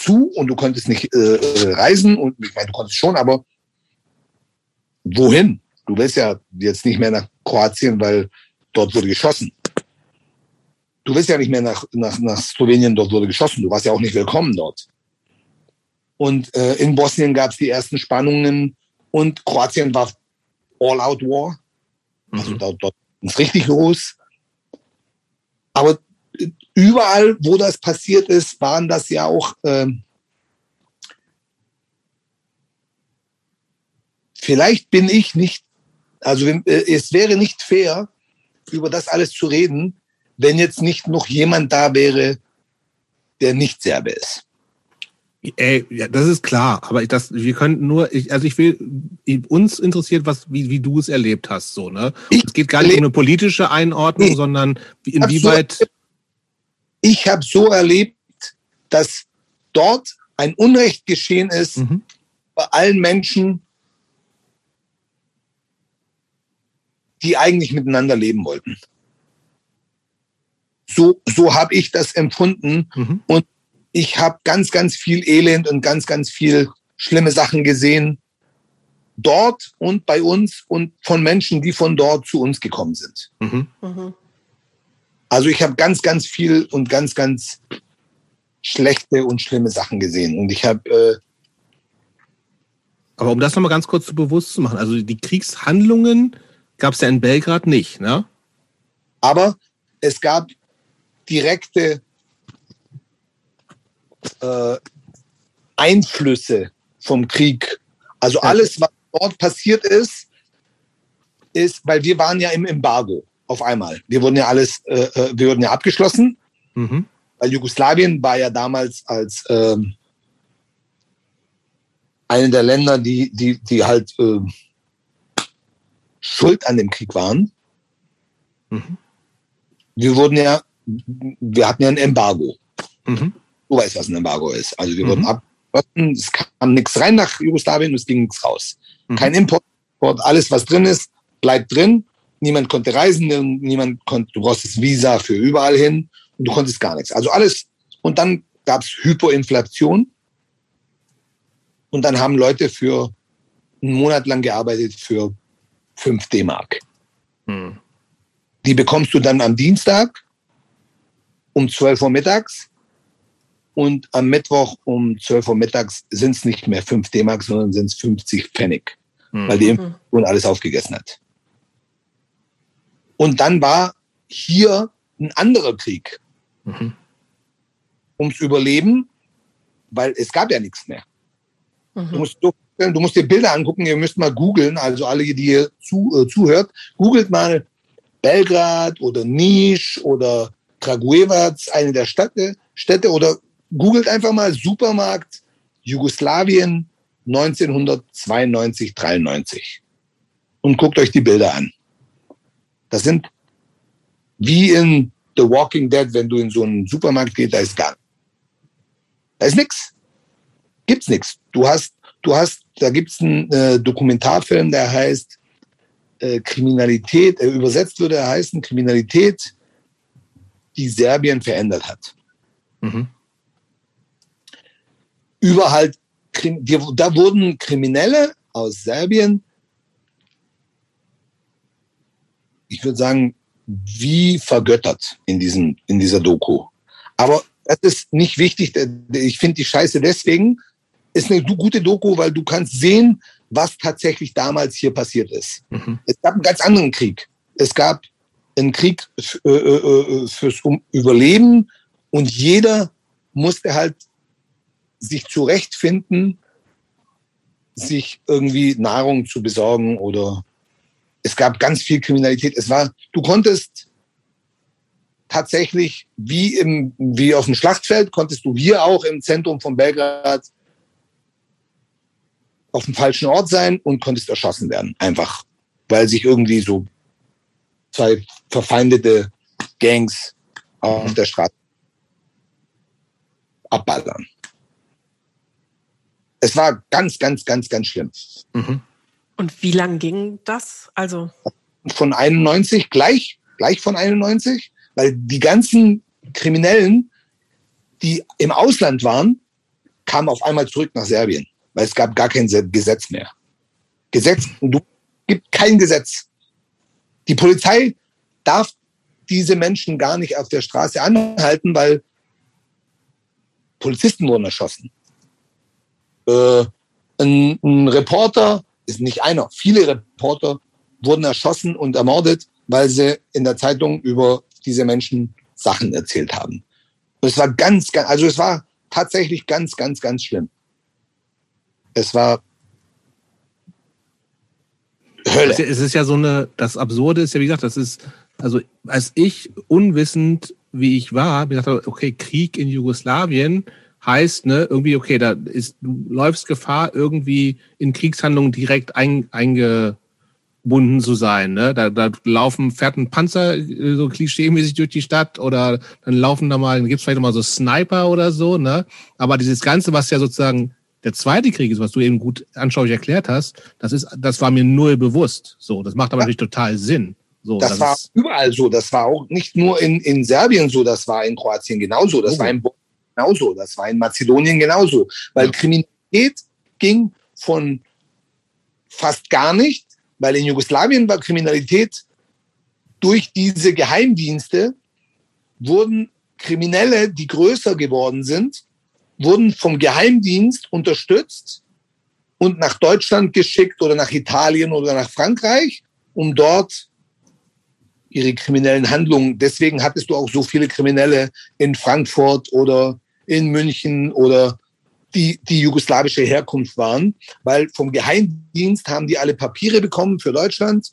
C: zu und du konntest nicht äh, reisen und ich meine, du konntest schon, aber wohin? Du willst ja jetzt nicht mehr nach Kroatien, weil dort wurde geschossen. Du willst ja nicht mehr nach, nach, nach Slowenien, dort wurde geschossen. Du warst ja auch nicht willkommen dort. Und äh, in Bosnien gab es die ersten Spannungen und Kroatien war All-Out-War. Also mhm. dort, dort ist richtig los. Aber überall, wo das passiert ist, waren das ja auch äh, vielleicht bin ich nicht, also äh, es wäre nicht fair, über das alles zu reden, wenn jetzt nicht noch jemand da wäre, der nicht Serbe ist.
B: Ey, ja, das ist klar, aber das, wir könnten nur, ich, also ich will, uns interessiert, was, wie, wie du es erlebt hast, so, ne? Ich es geht gar nicht um eine politische Einordnung, nee, sondern inwieweit.
C: So, ich habe so erlebt, dass dort ein Unrecht geschehen ist mhm. bei allen Menschen, die eigentlich miteinander leben wollten. So, so habe ich das empfunden. Mhm. Und ich habe ganz, ganz viel Elend und ganz, ganz viel schlimme Sachen gesehen. Dort und bei uns und von Menschen, die von dort zu uns gekommen sind. Mhm. Mhm. Also ich habe ganz, ganz viel und ganz, ganz schlechte und schlimme Sachen gesehen. Und ich habe äh,
B: aber um das nochmal ganz kurz zu bewusst zu machen, also die Kriegshandlungen gab es ja in Belgrad nicht, ne?
C: Aber es gab direkte äh, Einflüsse vom Krieg. Also alles, was dort passiert ist, ist, weil wir waren ja im Embargo auf einmal. Wir wurden ja alles, äh, äh wir wurden ja abgeschlossen, mhm. weil Jugoslawien war ja damals als ähm, eine der Länder, die, die, die halt äh, schuld an dem Krieg waren. Mhm. Wir wurden ja, wir hatten ja ein Embargo. Mhm. Du weißt, was ein Embargo ist. Also wir mhm. wurden abgeschlossen, es kam nichts rein nach Jugoslawien, es ging nichts raus. Mhm. Kein Import, alles was drin ist, bleibt drin. Niemand konnte reisen, niemand konnte, du brauchst Visa für überall hin und du konntest gar nichts. Also alles. Und dann gab es Hyperinflation. Und dann haben Leute für einen Monat lang gearbeitet für 5 D-Mark. Hm. Die bekommst du dann am Dienstag um 12 Uhr mittags und am Mittwoch um 12 Uhr mittags sind es nicht mehr 5 D-Mark, sondern sind es 50 Pfennig, mhm. weil die Inflation alles aufgegessen hat. Und dann war hier ein anderer Krieg mhm. ums Überleben, weil es gab ja nichts mehr. Mhm. Du musst Du musst dir Bilder angucken, ihr müsst mal googeln, also alle, die hier zu, äh, zuhört, googelt mal Belgrad oder Nisch oder Kragujevac, eine der Städte, Städte oder googelt einfach mal Supermarkt Jugoslawien 1992, 93 und guckt euch die Bilder an. Das sind wie in The Walking Dead, wenn du in so einen Supermarkt gehst, da ist gar Da ist nichts. Gibt's nichts. Du hast Du hast, da gibt es einen äh, Dokumentarfilm, der heißt äh, Kriminalität, äh, übersetzt würde er heißen Kriminalität, die Serbien verändert hat. Mhm. Über halt, da wurden Kriminelle aus Serbien, ich würde sagen, wie vergöttert in, diesem, in dieser Doku. Aber das ist nicht wichtig. Ich finde die Scheiße deswegen, ist eine gute Doku, weil du kannst sehen, was tatsächlich damals hier passiert ist. Mhm. Es gab einen ganz anderen Krieg. Es gab einen Krieg äh, äh, äh, fürs Überleben und jeder musste halt sich zurechtfinden, sich irgendwie Nahrung zu besorgen oder es gab ganz viel Kriminalität. Es war, du konntest tatsächlich wie im, wie auf dem Schlachtfeld, konntest du hier auch im Zentrum von Belgrad auf dem falschen Ort sein und konntest erschossen werden. Einfach, weil sich irgendwie so zwei verfeindete Gangs auf der Straße abballern. Es war ganz, ganz, ganz, ganz schlimm. Mhm.
A: Und wie lang ging das? Also
C: von 91 gleich, gleich von 91, weil die ganzen Kriminellen, die im Ausland waren, kamen auf einmal zurück nach Serbien, weil es gab gar kein Gesetz mehr. Gesetz, du gibt kein Gesetz. Die Polizei darf diese Menschen gar nicht auf der Straße anhalten, weil Polizisten wurden erschossen. Äh, ein, ein Reporter ist nicht einer, viele Reporter wurden erschossen und ermordet, weil sie in der Zeitung über diese Menschen Sachen erzählt haben. Und es war ganz, ganz, also es war tatsächlich ganz, ganz, ganz schlimm. Es war
B: Hölle. Es ist ja so eine, das Absurde ist ja, wie gesagt, das ist, also als ich unwissend, wie ich war, mir dachte, okay, Krieg in Jugoslawien heißt, ne, irgendwie, okay, da ist, du läufst Gefahr, irgendwie in Kriegshandlungen direkt ein, eingebunden zu sein. Ne? Da, da laufen, fährt ein Panzer äh, so klischeemäßig durch die Stadt oder dann laufen da mal, dann gibt's vielleicht mal so Sniper oder so, ne? Aber dieses Ganze, was ja sozusagen der zweite Krieg ist, was du eben gut anschaulich erklärt hast, das ist, das war mir null bewusst. So, das macht aber ja. natürlich total Sinn. So,
C: das, das war überall so. Das war auch nicht nur in, in Serbien so, das war in Kroatien genauso, das oh. war in Bosnien genauso, das war in Mazedonien genauso. Weil ja. Kriminalität ging von fast gar nicht, weil in Jugoslawien war Kriminalität durch diese Geheimdienste wurden Kriminelle, die größer geworden sind, wurden vom Geheimdienst unterstützt und nach Deutschland geschickt oder nach Italien oder nach Frankreich, um dort ihre kriminellen Handlungen. Deswegen hattest du auch so viele Kriminelle in Frankfurt oder in München oder die, die jugoslawische Herkunft waren, weil vom Geheimdienst haben die alle Papiere bekommen für Deutschland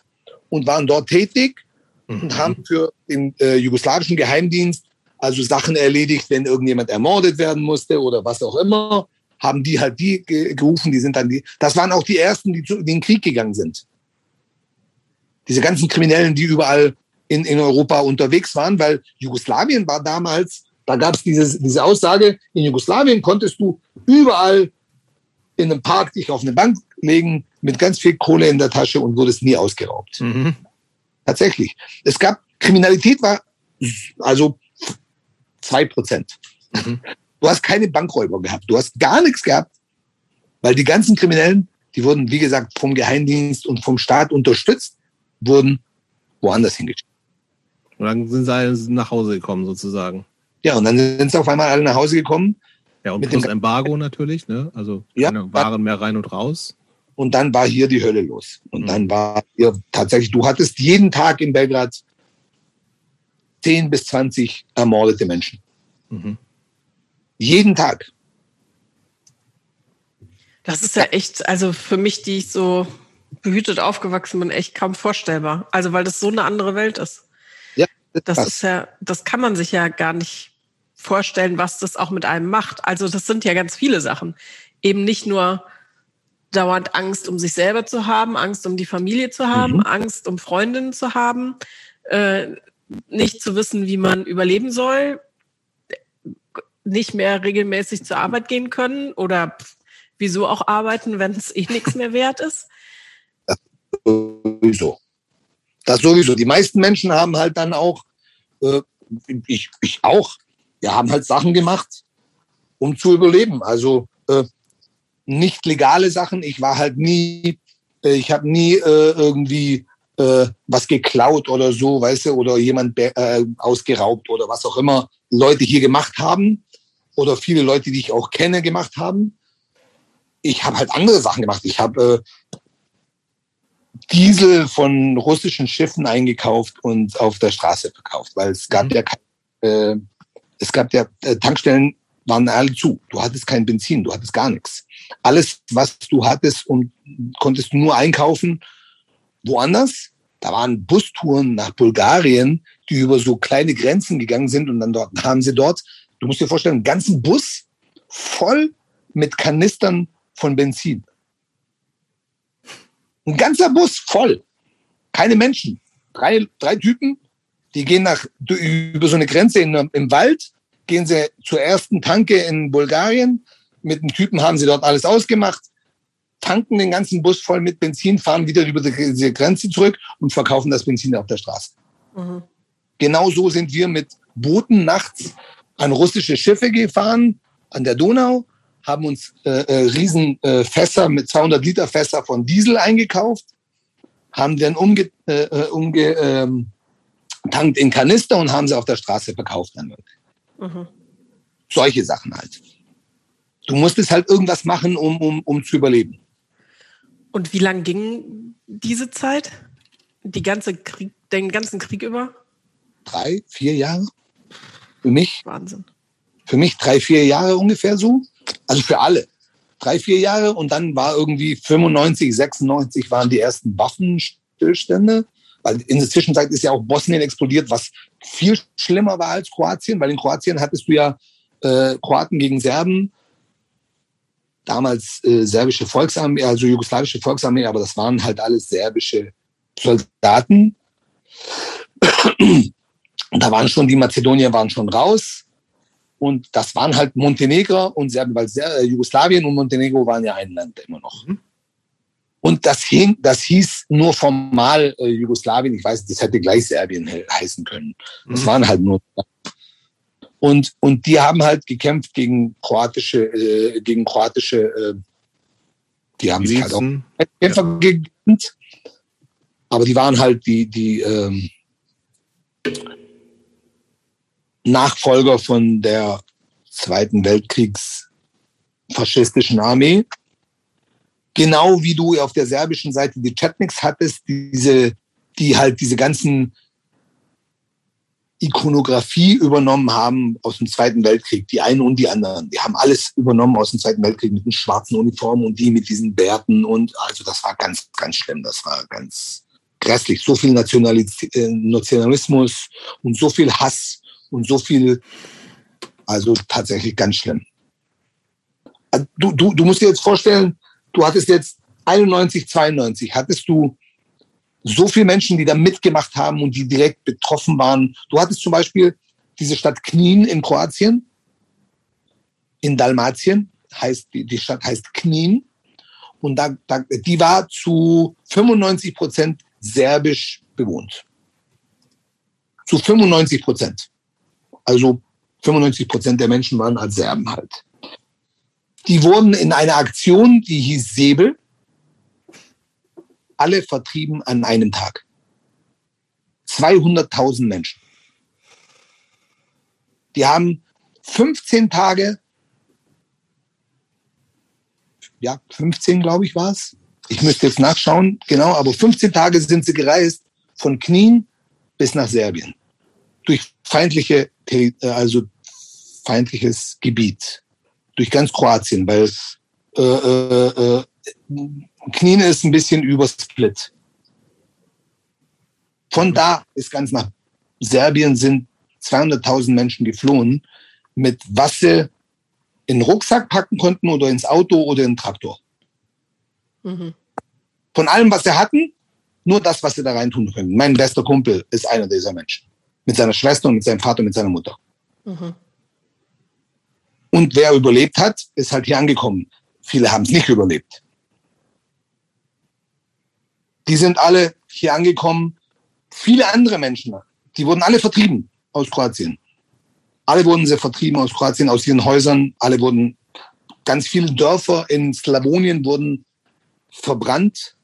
C: und waren dort tätig mhm. und haben für den äh, jugoslawischen Geheimdienst also Sachen erledigt, wenn irgendjemand ermordet werden musste oder was auch immer, haben die halt die gerufen, die sind dann die, das waren auch die ersten, die, zu, in den Krieg gegangen sind. Diese ganzen Kriminellen, die überall in, in Europa unterwegs waren, weil Jugoslawien war damals, da gab es diese Aussage, in Jugoslawien konntest du überall in einem Park dich auf eine Bank legen mit ganz viel Kohle in der Tasche und wurdest nie ausgeraubt. Mhm. Tatsächlich. Es gab, Kriminalität war also zwei Prozent. Mhm. Du hast keine Bankräuber gehabt. Du hast gar nichts gehabt, weil die ganzen Kriminellen, die wurden, wie gesagt, vom Geheimdienst und vom Staat unterstützt, wurden woanders hingeschickt.
B: Und dann sind sie alle nach Hause gekommen, sozusagen.
C: Ja, und dann sind sie auf einmal alle nach Hause gekommen.
B: Ja, und mit plus dem Embargo natürlich, ne? Also keine ja, Waren mehr rein und raus.
C: Und dann war hier die Hölle los. Und mhm. dann war hier tatsächlich, du hattest jeden Tag in Belgrad 10 bis 20 ermordete Menschen. Mhm. Jeden Tag.
A: Das ist ja echt, also für mich, die ich so behütet aufgewachsen bin, echt kaum vorstellbar. Also weil das so eine andere Welt ist. Das, das ist ja, das kann man sich ja gar nicht vorstellen, was das auch mit einem macht. Also das sind ja ganz viele Sachen. Eben nicht nur dauernd Angst, um sich selber zu haben, Angst, um die Familie zu haben, mhm. Angst, um Freundinnen zu haben, äh, nicht zu wissen, wie man überleben soll, nicht mehr regelmäßig zur Arbeit gehen können oder wieso auch arbeiten, wenn es eh nichts mehr wert ist?
C: Das sowieso. Das sowieso. Die meisten Menschen haben halt dann auch, äh, ich, ich auch, wir haben halt Sachen gemacht, um zu überleben. Also äh, nicht legale Sachen. Ich war halt nie, äh, ich habe nie äh, irgendwie äh, was geklaut oder so, weißt du, oder jemand äh, ausgeraubt oder was auch immer Leute hier gemacht haben oder viele Leute, die ich auch kenne, gemacht haben. Ich habe halt andere Sachen gemacht. Ich habe Diesel von russischen Schiffen eingekauft und auf der Straße verkauft, weil es gab mhm. ja äh, es gab ja äh, Tankstellen waren alle zu. Du hattest kein Benzin, du hattest gar nichts. Alles, was du hattest und konntest nur einkaufen woanders Da waren Bustouren nach Bulgarien, die über so kleine Grenzen gegangen sind und dann dort haben sie dort, du musst dir vorstellen, einen ganzen Bus voll mit Kanistern von Benzin. Ein ganzer Bus voll. Keine Menschen. Drei, drei Typen, die gehen nach, über so eine Grenze in, im Wald, gehen sie zur ersten Tanke in Bulgarien. Mit einem Typen haben sie dort alles ausgemacht, tanken den ganzen Bus voll mit Benzin, fahren wieder über diese Grenze zurück und verkaufen das Benzin auf der Straße. Mhm. Genau so sind wir mit Booten nachts an russische Schiffe gefahren, an der Donau, haben uns äh, äh, riesen äh, Fässer mit 200 Liter Fässer von Diesel eingekauft, haben dann umge, äh, äh umge ähm, tankt in Kanister und haben sie auf der Straße verkauft. Dann. Mhm. Solche Sachen halt. Du musstest halt irgendwas machen, um, um, um zu überleben.
A: Und wie lang ging diese Zeit? Die ganze Krieg, den ganzen Krieg über?
C: Drei, vier Jahre. Für mich.
A: Wahnsinn.
C: Für mich drei, vier Jahre ungefähr so. Also für alle. Drei, vier Jahre und dann war irgendwie 95, 96 waren die ersten Waffenstillstände. Weil in der Zwischenzeit ist ja auch Bosnien explodiert, was viel schlimmer war als Kroatien, weil in Kroatien hattest du ja äh, Kroaten gegen Serben, damals äh, serbische Volksarmee, also jugoslawische Volksarmee, aber das waren halt alles serbische Soldaten. Und da waren schon, die Mazedonier waren schon raus. Und das waren halt Montenegro und Serbien, weil äh, Jugoslawien und Montenegro waren ja ein Land immer noch. Mhm. Und das, hing, das hieß nur formal äh, Jugoslawien. Ich weiß, das hätte gleich Serbien heißen können. Das mhm. waren halt nur. Und, und die haben halt gekämpft gegen kroatische, äh, gegen kroatische, äh, die haben sich halt auch Kämpfer ja. gegend. Aber die waren halt die, die ähm, Nachfolger von der Zweiten Weltkriegs faschistischen Armee genau wie du auf der serbischen Seite die Chetniks hattest, diese, die halt diese ganzen Ikonografie übernommen haben aus dem Zweiten Weltkrieg, die einen und die anderen. Die haben alles übernommen aus dem Zweiten Weltkrieg mit den schwarzen Uniformen und die mit diesen Bärten und also das war ganz, ganz schlimm. Das war ganz grässlich. So viel äh, Nationalismus und so viel Hass und so viel, also tatsächlich ganz schlimm. Du, du, du musst dir jetzt vorstellen, du hattest jetzt 91, 92, hattest du so viele Menschen, die da mitgemacht haben und die direkt betroffen waren. Du hattest zum Beispiel diese Stadt Knin in Kroatien, in Dalmatien, heißt, die, Stadt heißt Knin. Und da, da, die war zu 95 Prozent serbisch bewohnt. Zu 95 Prozent. Also 95 Prozent der Menschen waren als Serben halt. Die wurden in einer Aktion, die hieß Säbel, alle vertrieben an einem Tag. 200.000 Menschen. Die haben 15 Tage, ja, 15 glaube ich war es. Ich müsste jetzt nachschauen, genau, aber 15 Tage sind sie gereist von Knien bis nach Serbien. Durch feindliche, also feindliches Gebiet durch ganz Kroatien, weil äh, äh, äh, Knien ist ein bisschen übersplit. Von da ist ganz nach Serbien sind 200.000 Menschen geflohen, mit was sie in den Rucksack packen konnten oder ins Auto oder in den Traktor. Mhm. Von allem, was sie hatten, nur das, was sie da rein tun können. Mein bester Kumpel ist einer dieser Menschen. Mit seiner Schwester und mit seinem Vater und mit seiner Mutter. Mhm. Und wer überlebt hat, ist halt hier angekommen. Viele haben es nicht überlebt. Die sind alle hier angekommen. Viele andere Menschen, die wurden alle vertrieben aus Kroatien. Alle wurden sie vertrieben aus Kroatien, aus ihren Häusern. Alle wurden, ganz viele Dörfer in Slawonien wurden verbrannt.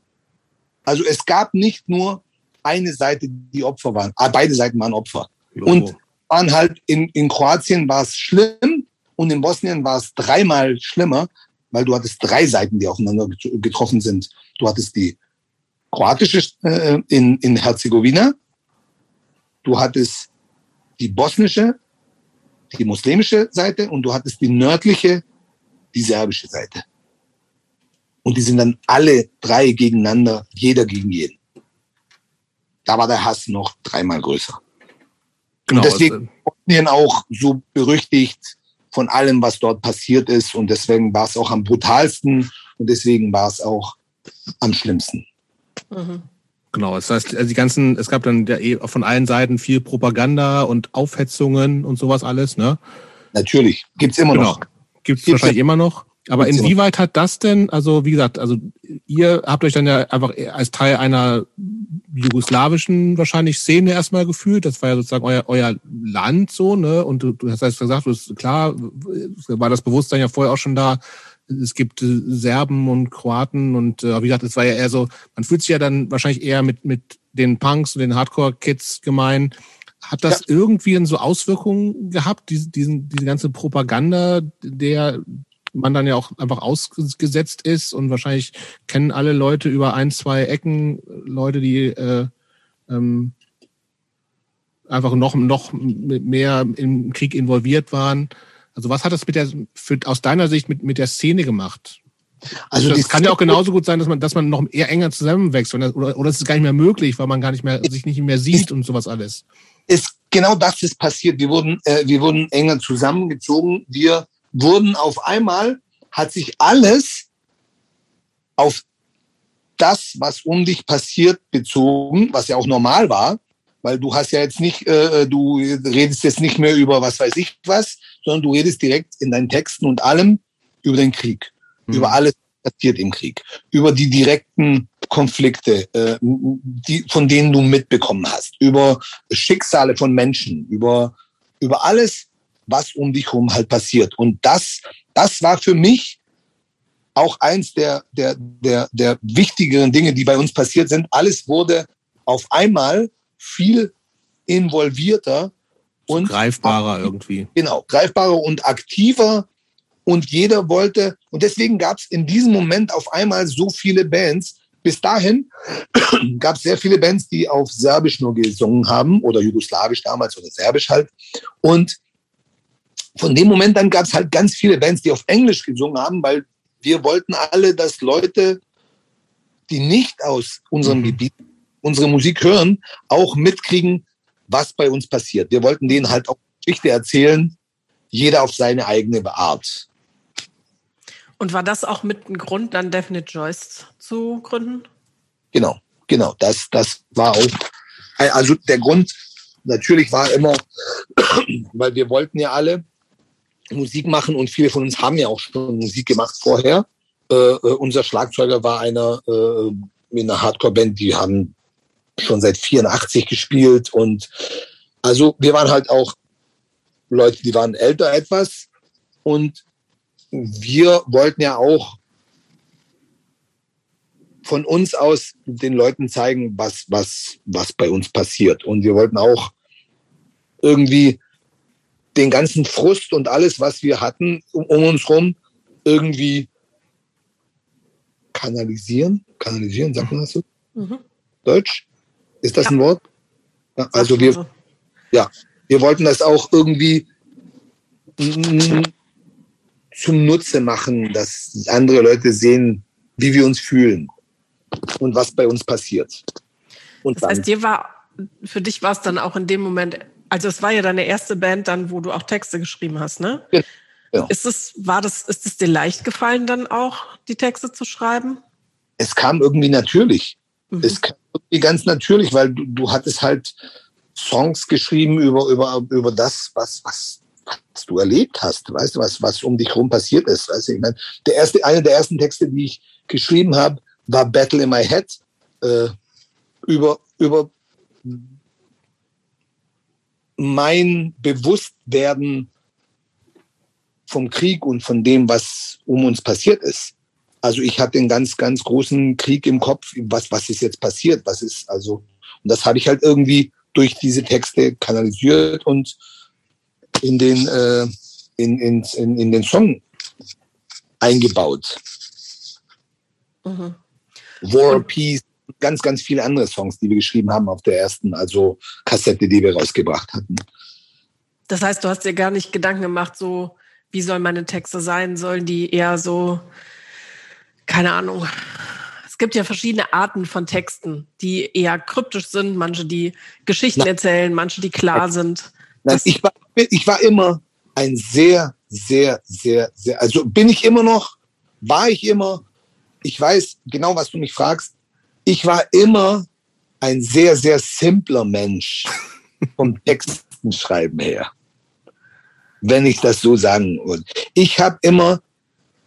C: Also es gab nicht nur eine Seite, die Opfer waren. Ah, beide Seiten waren Opfer. Und waren halt in, in Kroatien war es schlimm, und in Bosnien war es dreimal schlimmer, weil du hattest drei Seiten, die aufeinander getroffen sind. Du hattest die kroatische äh, in, in Herzegowina, du hattest die bosnische, die muslimische Seite und du hattest die nördliche, die serbische Seite. Und die sind dann alle drei gegeneinander, jeder gegen jeden. Da war der Hass noch dreimal größer.
B: Genau.
C: Und deswegen Bosnien auch so berüchtigt von allem, was dort passiert ist. Und deswegen war es auch am brutalsten und deswegen war es auch am schlimmsten.
B: Mhm. Genau, das heißt, also die ganzen, es gab dann eh von allen Seiten viel Propaganda und Aufhetzungen und sowas alles, ne?
C: Natürlich, gibt's immer genau. noch.
B: Gibt's, gibt's wahrscheinlich immer noch. Aber inwieweit hat das denn, also wie gesagt, also ihr habt euch dann ja einfach als Teil einer jugoslawischen wahrscheinlich Szene erstmal gefühlt. Das war ja sozusagen euer, euer Land so, ne? Und du, du hast gesagt, du bist, klar, war das Bewusstsein ja vorher auch schon da. Es gibt äh, Serben und Kroaten und äh, wie gesagt, es war ja eher so, man fühlt sich ja dann wahrscheinlich eher mit, mit den Punks und den Hardcore-Kids gemein. Hat das ja. irgendwie so Auswirkungen gehabt, diese, diesen, diese ganze Propaganda, der man dann ja auch einfach ausgesetzt ist und wahrscheinlich kennen alle Leute über ein, zwei Ecken Leute, die äh, ähm, einfach noch, noch mehr im Krieg involviert waren. Also was hat das mit der, für, aus deiner Sicht mit, mit der Szene gemacht? Also das kann ja auch genauso gut sein, dass man, dass man noch eher enger zusammenwächst oder, oder, oder es ist gar nicht mehr möglich, weil man gar nicht mehr sich nicht mehr sieht und sowas alles.
C: Ist genau das ist passiert. Wir wurden, äh, wir wurden enger zusammengezogen. Wir wurden auf einmal, hat sich alles auf das, was um dich passiert, bezogen, was ja auch normal war, weil du hast ja jetzt nicht, äh, du redest jetzt nicht mehr über was weiß ich was, sondern du redest direkt in deinen Texten und allem über den Krieg, mhm. über alles passiert im Krieg, über die direkten Konflikte, äh, die, von denen du mitbekommen hast, über Schicksale von Menschen, über, über alles, was um dich herum halt passiert. Und das, das war für mich auch eins der, der, der, der wichtigeren Dinge, die bei uns passiert sind. Alles wurde auf einmal viel involvierter und
B: greifbarer irgendwie.
C: Genau, greifbarer und aktiver. Und jeder wollte, und deswegen gab es in diesem Moment auf einmal so viele Bands. Bis dahin gab es sehr viele Bands, die auf Serbisch nur gesungen haben oder Jugoslawisch damals oder Serbisch halt. Und von dem Moment an gab es halt ganz viele Bands, die auf Englisch gesungen haben, weil wir wollten alle, dass Leute, die nicht aus unserem mhm. Gebiet unsere Musik hören, auch mitkriegen, was bei uns passiert. Wir wollten denen halt auch Geschichte erzählen, jeder auf seine eigene Art.
A: Und war das auch mit ein Grund, dann Definite Joyce zu gründen?
C: Genau, genau. Das, das war auch, also der Grund natürlich war immer, weil wir wollten ja alle Musik machen und viele von uns haben ja auch schon Musik gemacht vorher. Äh, äh, unser Schlagzeuger war einer äh, in einer Hardcore-Band, die haben schon seit 84 gespielt und also wir waren halt auch Leute, die waren älter etwas und wir wollten ja auch von uns aus den Leuten zeigen, was, was, was bei uns passiert. Und wir wollten auch irgendwie den ganzen Frust und alles, was wir hatten um, um uns rum, irgendwie kanalisieren. Kanalisieren, sagt man das so? Mhm. Deutsch? Ist das ja. ein Wort? Ja, also wir, ja, wir wollten das auch irgendwie zum Nutze machen, dass andere Leute sehen, wie wir uns fühlen und was bei uns passiert.
A: Und das heißt, dir war, für dich war es dann auch in dem Moment also es war ja deine erste Band dann, wo du auch Texte geschrieben hast, ne? Ja. Ist es, war das, ist es dir leicht gefallen, dann auch die Texte zu schreiben?
C: Es kam irgendwie natürlich. Mhm. Es kam irgendwie ganz natürlich, weil du, du hattest halt Songs geschrieben über, über, über das, was, was, was du erlebt hast, weißt du, was, was um dich herum passiert ist. Weißt du, ich meine, der erste, einer der ersten Texte, die ich geschrieben habe, war Battle in My Head, äh, über, über mein Bewusstwerden vom Krieg und von dem, was um uns passiert ist. Also ich hatte einen ganz, ganz großen Krieg im Kopf. Was, was ist jetzt passiert? Was ist also? Und das habe ich halt irgendwie durch diese Texte kanalisiert und in den, äh, in, in, in, in den Song eingebaut. Mhm. War, Peace, ganz, ganz viele andere Songs, die wir geschrieben haben auf der ersten, also Kassette, die wir rausgebracht hatten.
A: Das heißt, du hast dir gar nicht Gedanken gemacht, so, wie sollen meine Texte sein? Sollen die eher so, keine Ahnung, Es gibt ja verschiedene Arten von Texten, die eher kryptisch sind, manche, die Geschichten Nein. erzählen, manche, die klar sind.
C: Nein, ich, war, ich war immer ein sehr, sehr, sehr, sehr, also bin ich immer noch, war ich immer, ich weiß genau, was du mich fragst, ich war immer ein sehr, sehr simpler Mensch vom Textenschreiben her, wenn ich das so sagen würde. Ich habe immer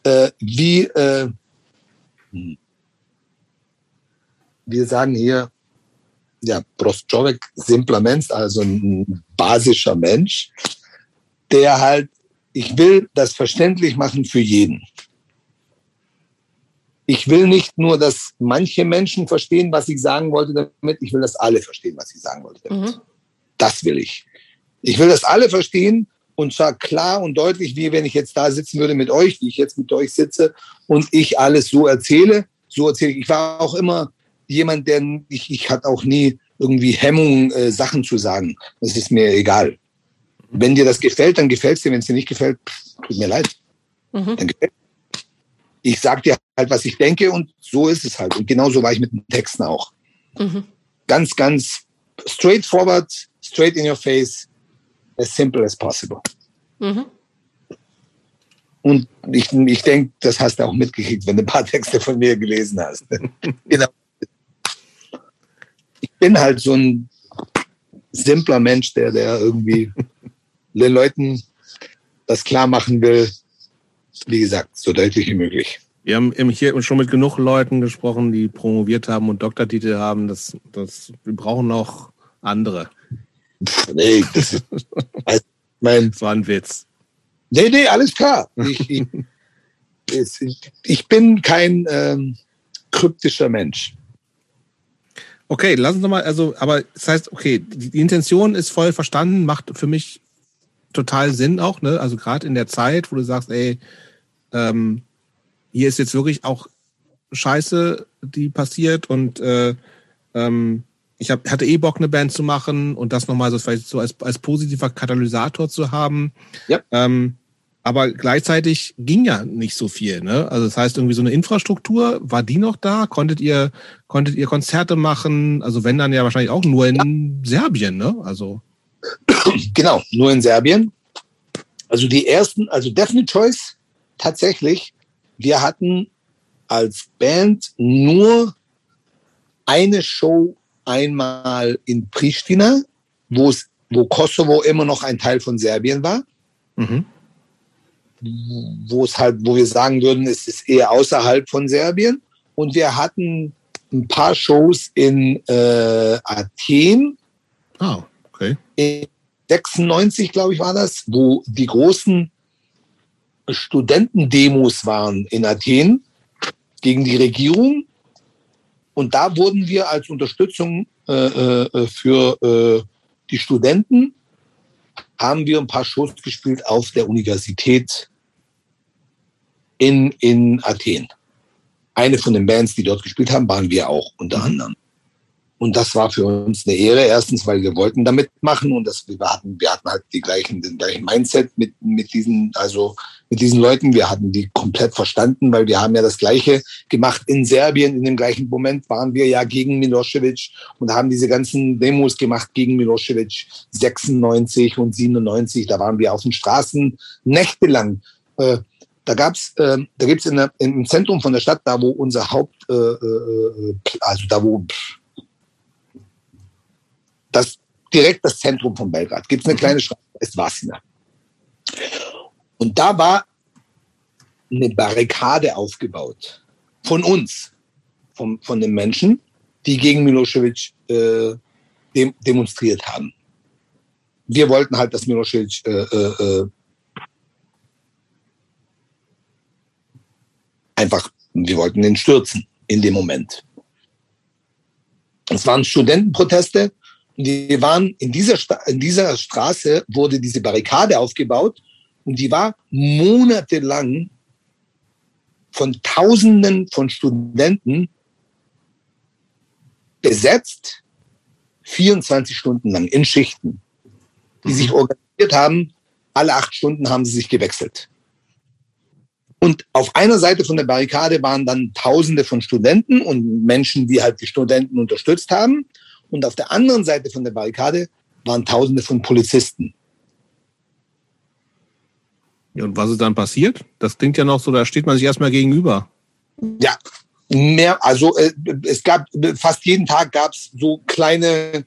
C: äh, wie, äh, hm, wir sagen hier, ja, Prostjovek, simpler Mensch, also ein basischer Mensch, der halt, ich will das verständlich machen für jeden. Ich will nicht nur, dass manche Menschen verstehen, was ich sagen wollte damit, ich will, dass alle verstehen, was ich sagen wollte damit. Mhm. Das will ich. Ich will, dass alle verstehen und zwar klar und deutlich, wie wenn ich jetzt da sitzen würde mit euch, wie ich jetzt mit euch sitze und ich alles so erzähle. So erzähle ich. Ich war auch immer jemand, der ich, ich hatte auch nie irgendwie Hemmung, äh, Sachen zu sagen. Das ist mir egal. Wenn dir das gefällt, dann gefällt es dir. Wenn es dir nicht gefällt, tut mir leid. Mhm. Dann gefällt ich sag dir halt, was ich denke und so ist es halt. Und genauso war ich mit den Texten auch. Mhm. Ganz, ganz straightforward, straight in your face, as simple as possible. Mhm. Und ich, ich denke, das hast du auch mitgekriegt, wenn du ein paar Texte von mir gelesen hast. genau. Ich bin halt so ein simpler Mensch, der, der irgendwie den Leuten das klar machen will, wie gesagt, so deutlich wie möglich.
B: Wir haben hier schon mit genug Leuten gesprochen, die promoviert haben und Doktortitel haben. Das, das, wir brauchen noch andere.
C: Nee, das, ist, also, mein,
B: das war ein Witz.
C: Nee, nee, alles klar. Ich, ich, ich bin kein ähm, kryptischer Mensch.
B: Okay, lass uns nochmal, also, aber das heißt, okay, die Intention ist voll verstanden, macht für mich total Sinn auch, ne? Also gerade in der Zeit, wo du sagst, ey, ähm, hier ist jetzt wirklich auch Scheiße, die passiert und äh, ähm, ich hab, hatte eh Bock, eine Band zu machen und das nochmal so vielleicht so als, als positiver Katalysator zu haben. Ja. Ähm, aber gleichzeitig ging ja nicht so viel. Ne? Also das heißt, irgendwie so eine Infrastruktur, war die noch da? Konntet ihr, konntet ihr Konzerte machen? Also wenn dann ja wahrscheinlich auch nur in ja. Serbien, ne? Also.
C: Genau, nur in Serbien. Also die ersten, also Definite Choice tatsächlich, wir hatten als Band nur eine Show einmal in Pristina, wo es, wo Kosovo immer noch ein Teil von Serbien war. Mhm. Wo es halt, wo wir sagen würden, es ist eher außerhalb von Serbien. Und wir hatten ein paar Shows in äh, Athen.
B: Ah, okay.
C: In 96, glaube ich, war das, wo die großen Studentendemos waren in Athen gegen die Regierung. Und da wurden wir als Unterstützung äh, äh, für äh, die Studenten, haben wir ein paar Shows gespielt auf der Universität in, in Athen. Eine von den Bands, die dort gespielt haben, waren wir auch unter anderem. Und das war für uns eine Ehre. Erstens, weil wir wollten damit machen und das, wir hatten, wir hatten halt die gleichen, den gleichen Mindset mit, mit diesen, also mit diesen Leuten. Wir hatten die komplett verstanden, weil wir haben ja das Gleiche gemacht in Serbien. In dem gleichen Moment waren wir ja gegen Milosevic und haben diese ganzen Demos gemacht gegen Milosevic 96 und 97. Da waren wir auf den Straßen nächtelang. Äh, da gab's, äh, da gibt's in der, im Zentrum von der Stadt, da wo unser Haupt, äh, äh, also da wo das direkt das Zentrum von Belgrad. Gibt es eine mhm. kleine Straße, ist Vasina. Und da war eine Barrikade aufgebaut von uns, von, von den Menschen, die gegen Milosevic äh, dem, demonstriert haben. Wir wollten halt, dass Milosevic äh, äh, äh einfach, wir wollten den stürzen in dem Moment. Es waren Studentenproteste wir waren in dieser, in dieser Straße wurde diese Barrikade aufgebaut und die war monatelang von Tausenden von Studenten besetzt, 24 Stunden lang in Schichten, die sich mhm. organisiert haben. Alle acht Stunden haben sie sich gewechselt. Und auf einer Seite von der Barrikade waren dann Tausende von Studenten und Menschen, die halt die Studenten unterstützt haben. Und auf der anderen Seite von der Barrikade waren Tausende von Polizisten.
B: Und was ist dann passiert? Das klingt ja noch so, da steht man sich erstmal gegenüber.
C: Ja, mehr, also äh, es gab fast jeden Tag gab es so kleine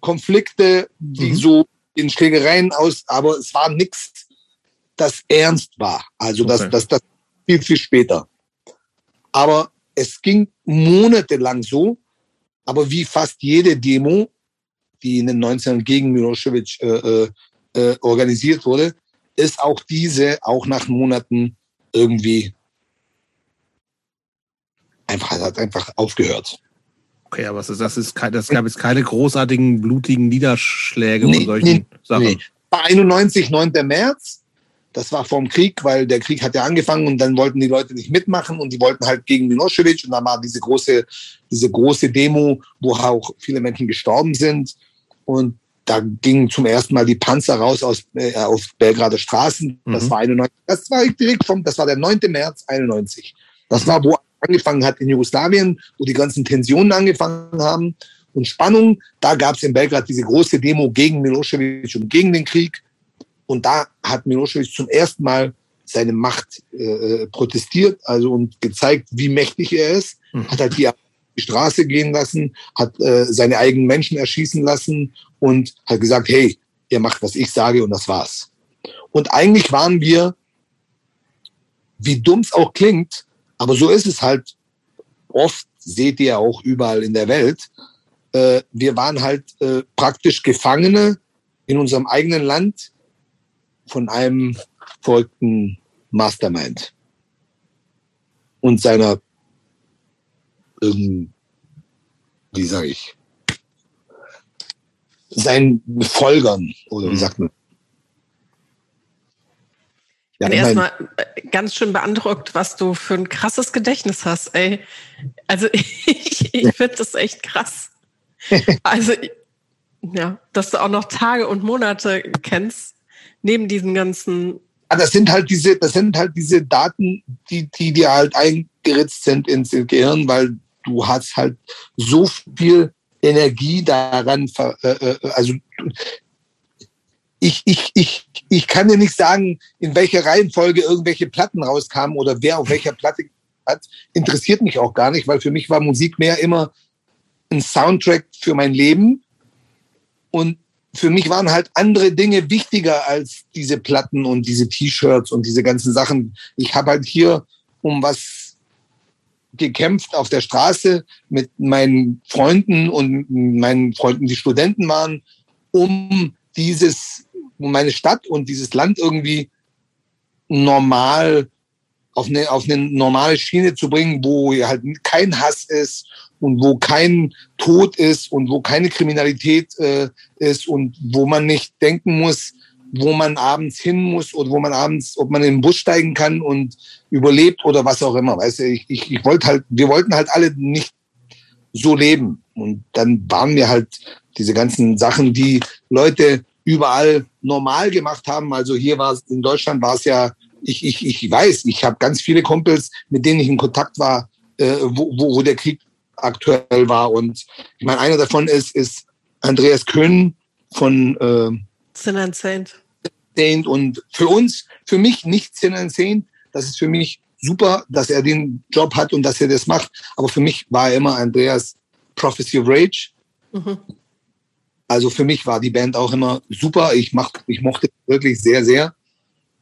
C: Konflikte, die mhm. so in Schlägereien aus, aber es war nichts, das ernst war. Also okay. das, das, das viel, viel später. Aber es ging monatelang so, aber wie fast jede Demo, die in den 90ern gegen Milosevic äh, äh, organisiert wurde, ist auch diese auch nach Monaten irgendwie einfach hat einfach aufgehört.
B: Okay, aber das ist, das ist das gab jetzt keine großartigen blutigen Niederschläge nee, von solchen nee, Sachen. Nee.
C: Bei 91, 9. März, das war vorm Krieg, weil der Krieg hat ja angefangen und dann wollten die Leute nicht mitmachen und die wollten halt gegen Milosevic und dann war diese große, diese große Demo, wo auch viele Menschen gestorben sind und da gingen zum ersten Mal die Panzer raus aus, äh, auf Belgrader Straßen. Das mhm. war 91. Das war direkt vom, das war der 9. März 91. Das war, wo angefangen hat in Jugoslawien, wo die ganzen Tensionen angefangen haben und Spannung. Da gab es in Belgrad diese große Demo gegen Milosevic und gegen den Krieg. Und da hat Milosevic zum ersten Mal seine Macht äh, protestiert, also und gezeigt, wie mächtig er ist. Mhm. Hat halt die, die Straße gehen lassen, hat äh, seine eigenen Menschen erschießen lassen und hat gesagt, hey, ihr macht, was ich sage und das war's. Und eigentlich waren wir, wie dumm es auch klingt, aber so ist es halt oft, seht ihr auch überall in der Welt. Äh, wir waren halt äh, praktisch Gefangene in unserem eigenen Land von einem verrückten Mastermind und seiner, ähm, wie sage ich, seinen Folgern oder wie mhm. sagt man?
A: Ich bin ja, erstmal ganz schön beeindruckt, was du für ein krasses Gedächtnis hast, ey. Also ich, ich finde das echt krass. Also, ja, dass du auch noch Tage und Monate kennst, neben diesen ganzen.
C: Ah, das sind halt diese, das sind halt diese Daten, die, die dir halt eingeritzt sind ins Gehirn, weil du hast halt so viel Energie daran, äh, äh, also ich, ich, ich, ich kann dir nicht sagen, in welcher Reihenfolge irgendwelche Platten rauskamen oder wer auf welcher Platte hat. Interessiert mich auch gar nicht, weil für mich war Musik mehr immer ein Soundtrack für mein Leben. Und für mich waren halt andere Dinge wichtiger als diese Platten und diese T-Shirts und diese ganzen Sachen. Ich habe halt hier um was gekämpft auf der Straße mit meinen Freunden und meinen Freunden, die Studenten waren, um dieses meine Stadt und dieses Land irgendwie normal auf eine, auf eine normale Schiene zu bringen, wo halt kein Hass ist und wo kein Tod ist und wo keine Kriminalität äh, ist und wo man nicht denken muss, wo man abends hin muss oder wo man abends, ob man in den Bus steigen kann und überlebt oder was auch immer. Weißt du, ich, ich, ich wollte halt, wir wollten halt alle nicht so leben. Und dann waren mir halt diese ganzen Sachen, die Leute überall normal gemacht haben. Also hier war es, in Deutschland war es ja, ich, ich, ich weiß, ich habe ganz viele Kumpels, mit denen ich in Kontakt war, äh, wo, wo, wo der Krieg aktuell war. Und ich meine, einer davon ist, ist Andreas Köhn von äh,
A: Sin and Saint.
C: Saint. Und für uns, für mich nicht Sin and Saint. Das ist für mich super, dass er den Job hat und dass er das macht. Aber für mich war er immer Andreas Prophecy of Rage. Mhm. Also für mich war die Band auch immer super. Ich, mach, ich mochte wirklich sehr, sehr.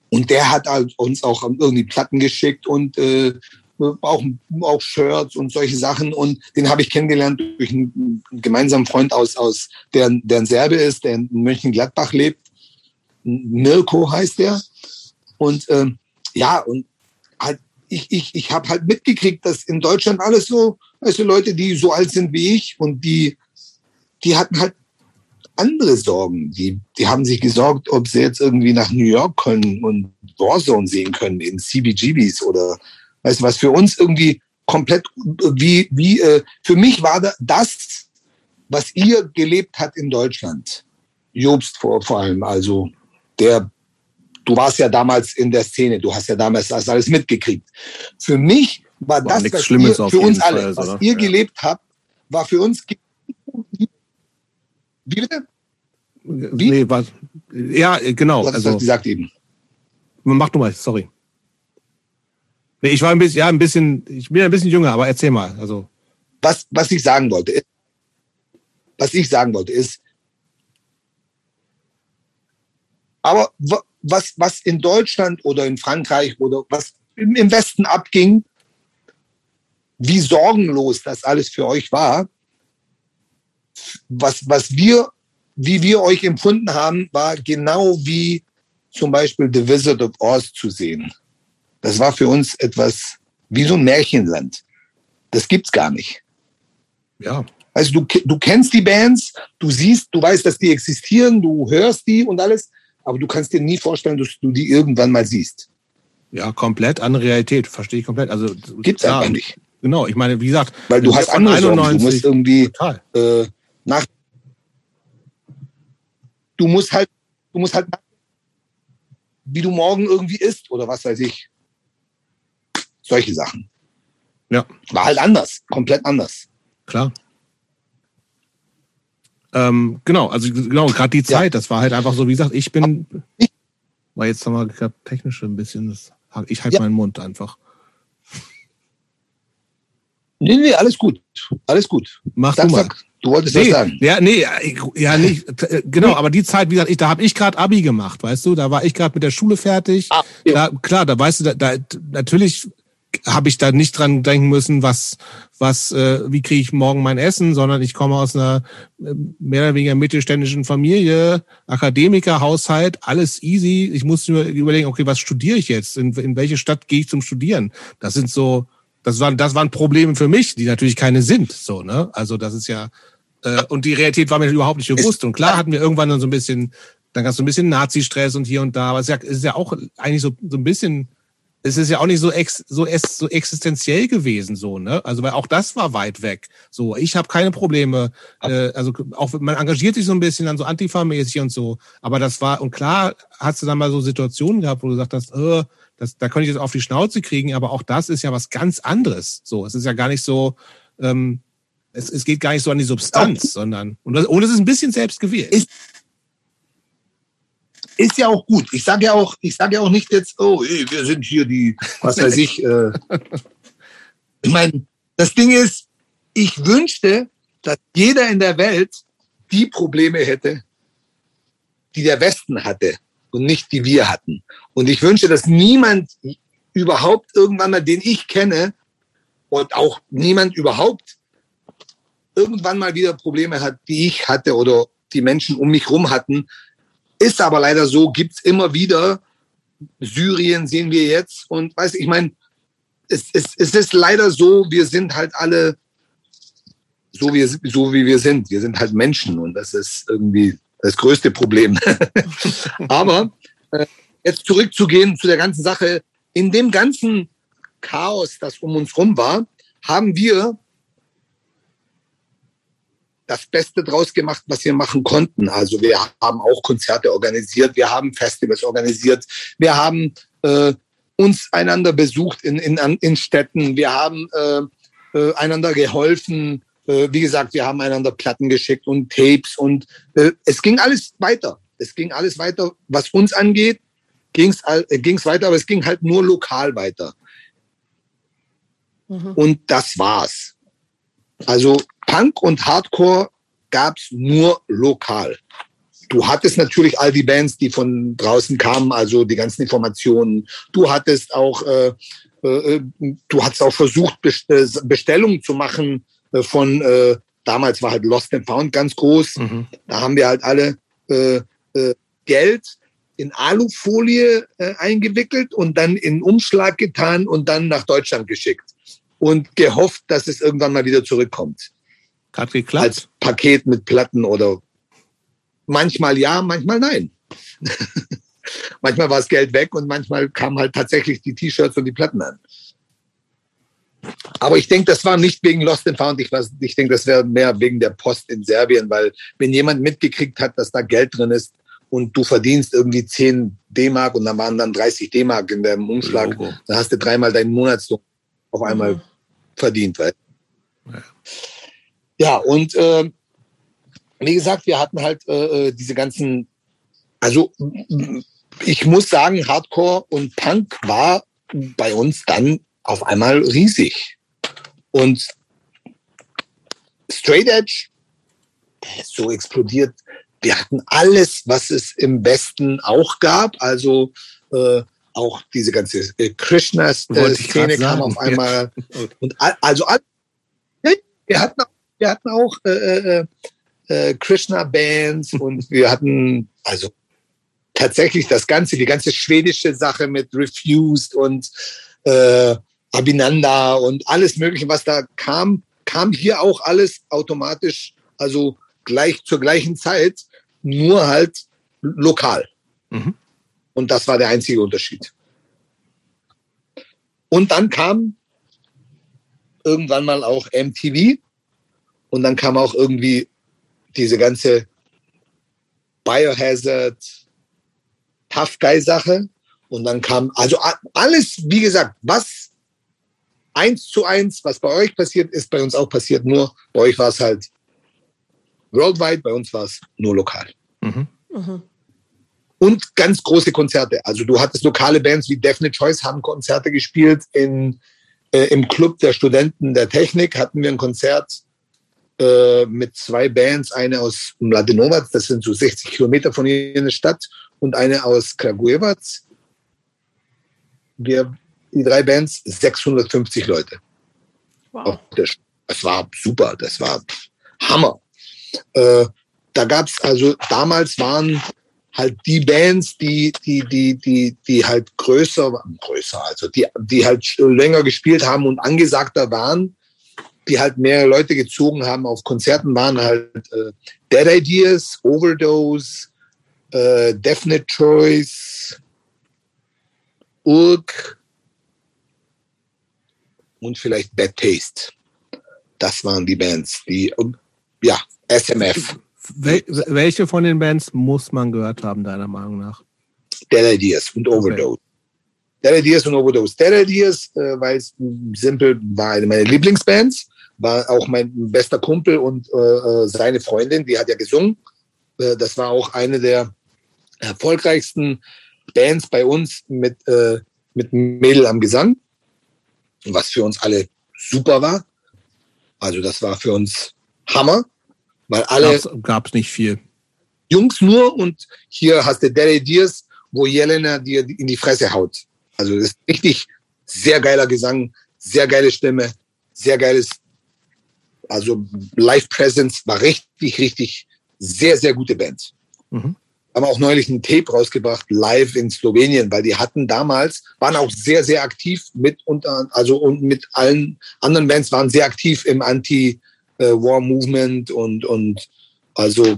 C: Und der hat halt uns auch irgendwie Platten geschickt und äh, auch, auch Shirts und solche Sachen. Und den habe ich kennengelernt durch einen gemeinsamen Freund aus, aus der, der ein Serbe ist, der in Mönchengladbach lebt. Mirko heißt der. Und ähm, ja, und halt, ich, ich, ich habe halt mitgekriegt, dass in Deutschland alles so, also Leute, die so alt sind wie ich und die, die hatten halt andere Sorgen. Die, die haben sich gesorgt, ob sie jetzt irgendwie nach New York können und Warzone sehen können in CBGBs oder weißt du was für uns irgendwie komplett wie wie äh, für mich war das was ihr gelebt hat in Deutschland Jobst vor, vor allem also der du warst ja damals in der Szene, du hast ja damals das alles mitgekriegt. Für mich war, war das, was Schlimmes ihr, für uns alle, Fall, was oder? ihr ja. gelebt habt, war für uns. Wie
B: bitte? Wie? Nee, was, ja, genau.
C: Du hast also, das gesagt eben.
B: Mach du mal, sorry. Nee, ich war ein bisschen, ja, ein bisschen, ich bin ein bisschen jünger, aber erzähl mal. Also.
C: Was, was ich sagen wollte, ist, was ich sagen wollte, ist, aber was, was in Deutschland oder in Frankreich oder was im Westen abging, wie sorgenlos das alles für euch war, was, was wir, wie wir euch empfunden haben, war genau wie zum Beispiel The Wizard of Oz zu sehen. Das war für uns etwas wie so ein Märchenland. Das gibt's gar nicht.
B: Ja.
C: Also du, du kennst die Bands, du siehst, du weißt, dass die existieren, du hörst die und alles, aber du kannst dir nie vorstellen, dass du die irgendwann mal siehst.
B: Ja, komplett andere Realität, verstehe ich komplett. Also
C: gibt's ja, einfach nicht.
B: Genau, ich meine, wie gesagt,
C: weil du hast andere 91, du musst irgendwie äh, nach du musst halt du musst halt wie du morgen irgendwie isst oder was weiß ich. Solche Sachen.
B: Ja.
C: War halt anders, komplett anders.
B: Klar. Ähm, genau, also genau, gerade die Zeit, ja. das war halt einfach so, wie gesagt, ich bin, war jetzt nochmal gerade technisch ein bisschen, das, ich halte ja. meinen Mund einfach.
C: Nee, nee, alles gut. Alles gut.
B: Mach sag, du mal. Sag,
C: du wolltest
B: nee,
C: was sagen.
B: Ja, nee, ja, nicht. Genau, aber die Zeit, wie gesagt, ich, da habe ich gerade Abi gemacht, weißt du? Da war ich gerade mit der Schule fertig. Ah, ja. da, klar, da weißt du, da, da natürlich habe ich da nicht dran denken müssen, was, was, äh, wie kriege ich morgen mein Essen, sondern ich komme aus einer äh, mehr oder weniger mittelständischen Familie, Akademikerhaushalt, alles easy. Ich musste mir überlegen, okay, was studiere ich jetzt? In, in welche Stadt gehe ich zum Studieren? Das sind so, das waren, das waren Probleme für mich, die natürlich keine sind. So, ne? Also das ist ja, äh, und die Realität war mir überhaupt nicht bewusst. Und klar hatten wir irgendwann dann so ein bisschen, dann gab es so ein bisschen Nazi-Stress und hier und da. Aber es ist ja, es ist ja auch eigentlich so, so ein bisschen es ist ja auch nicht so, ex, so, es, so existenziell gewesen, so, ne? Also, weil auch das war weit weg. So, ich habe keine Probleme. Äh, also auch man engagiert sich so ein bisschen dann so antifa-mäßig und so. Aber das war, und klar, hast du dann mal so Situationen gehabt, wo du gesagt hast, äh, das, da könnte ich jetzt auf die Schnauze kriegen, aber auch das ist ja was ganz anderes. So, es ist ja gar nicht so, ähm, es, es geht gar nicht so an die Substanz, sondern, und, das, und es ist ein bisschen selbst gewählt.
C: Ist, ja auch gut. Ich sage ja auch, ich sage ja auch nicht jetzt, oh, ey, wir sind hier die, was weiß ich. Äh. Ich meine, das Ding ist, ich wünschte, dass jeder in der Welt die Probleme hätte, die der Westen hatte und nicht die wir hatten. Und ich wünsche, dass niemand überhaupt irgendwann mal, den ich kenne, und auch niemand überhaupt irgendwann mal wieder Probleme hat, die ich hatte oder die Menschen um mich rum hatten, ist aber leider so, gibt's immer wieder. Syrien sehen wir jetzt. Und weiß ich meine, es, es, es ist leider so, wir sind halt alle so wie, so wie wir sind. Wir sind halt Menschen und das ist irgendwie das größte Problem. aber äh, jetzt zurückzugehen zu der ganzen Sache. In dem ganzen Chaos, das um uns rum war, haben wir das Beste draus gemacht, was wir machen konnten. Also wir haben auch Konzerte organisiert, wir haben Festivals organisiert, wir haben äh, uns einander besucht in, in, in Städten, wir haben äh, äh, einander geholfen. Äh, wie gesagt, wir haben einander Platten geschickt und Tapes und äh, es ging alles weiter. Es ging alles weiter. Was uns angeht, ging es äh, weiter, aber es ging halt nur lokal weiter. Mhm. Und das war's. Also Punk und Hardcore gab es nur lokal. Du hattest natürlich all die Bands, die von draußen kamen, also die ganzen Informationen. Du hattest auch, äh, äh, du hattest auch versucht, äh, Bestellungen zu machen äh, von, äh, damals war halt Lost and Found ganz groß. Mhm. Da haben wir halt alle äh, äh, Geld in Alufolie äh, eingewickelt und dann in Umschlag getan und dann nach Deutschland geschickt und gehofft, dass es irgendwann mal wieder zurückkommt.
B: Hat geklappt?
C: Als Paket mit Platten oder manchmal ja, manchmal nein. manchmal war das Geld weg und manchmal kamen halt tatsächlich die T-Shirts und die Platten an. Aber ich denke, das war nicht wegen Lost and Found. Ich, ich denke, das wäre mehr wegen der Post in Serbien, weil wenn jemand mitgekriegt hat, dass da Geld drin ist und du verdienst irgendwie 10 D-Mark und dann waren dann 30 D-Mark in deinem Umschlag.
B: Logo.
C: Dann hast du dreimal deinen Monatslohn auf einmal
A: Mhm.
C: verdient. Weil.
B: Ja.
C: Ja, und äh, wie gesagt, wir hatten halt äh, äh, diese ganzen, also ich muss sagen, Hardcore und Punk war bei uns dann auf einmal riesig. Und Straight Edge, ist so explodiert. Wir hatten alles, was es im Westen auch gab. Also äh, auch diese ganze äh, Krishna-Szene kam auf einmal.
B: ja.
C: Und also wir hatten auch, wir hatten auch äh, äh, äh, Krishna-Bands und wir hatten also tatsächlich das Ganze, die ganze schwedische Sache mit Refused und äh, Abinanda und alles Mögliche, was da kam, kam hier auch alles automatisch, also gleich zur gleichen Zeit, nur halt lokal.
B: Mhm.
C: Und das war der einzige Unterschied. Und dann kam irgendwann mal auch MTV und dann kam auch irgendwie diese ganze Biohazard, Tough Guy Sache und dann kam also alles, wie gesagt, was eins zu eins, was bei euch passiert, ist bei uns auch passiert. Nur bei euch war es halt worldwide, bei uns war es nur lokal
B: Mhm.
A: Mhm.
C: und ganz große Konzerte. Also du hattest lokale Bands wie Definite Choice haben Konzerte gespielt in äh, im Club der Studenten der Technik hatten wir ein Konzert äh, mit zwei Bands, eine aus Mladenovac, das sind so 60 Kilometer von hier in der Stadt, und eine aus Kragujevac. Wir, die drei Bands, 650 Leute.
A: Wow.
C: Das war super, das war Hammer. Äh, da gab's also damals waren halt die Bands, die die die die die halt größer waren, größer, also die die halt länger gespielt haben und angesagter waren, die halt mehr Leute gezogen haben auf Konzerten waren halt äh, Dead Ideas, Overdose, äh, Definite Choice, Urk und vielleicht Bad Taste. Das waren die Bands, die ja SMF,
B: Wel welche von den Bands muss man gehört haben, deiner Meinung nach?
C: Dead Ideas und Overdose. Dead Ideas und Overdose. Dead Ideas, äh, weil es simpel war eine meiner Lieblingsbands, war auch mein bester Kumpel und äh, äh, seine Freundin, die hat ja gesungen. Äh, das war auch eine der erfolgreichsten Bands bei uns mit, äh, mit Mädel am Gesang, was für uns alle super war. Also das war für uns Hammer, weil alle
B: Gab's, gab's nicht viel.
C: Jungs nur und hier hast du Dead Ideas, wo Jelena dir in die Fresse haut. Also das ist richtig sehr geiler Gesang, sehr geile Stimme, sehr geiles, also Live Presence war richtig, richtig sehr, sehr gute Band.
B: Mhm.
C: Haben auch neulich einen Tape rausgebracht, live in Slowenien, weil die hatten damals, waren auch sehr, sehr aktiv mit unter, also und mit allen anderen Bands waren sehr aktiv im Anti-War-Movement und, und also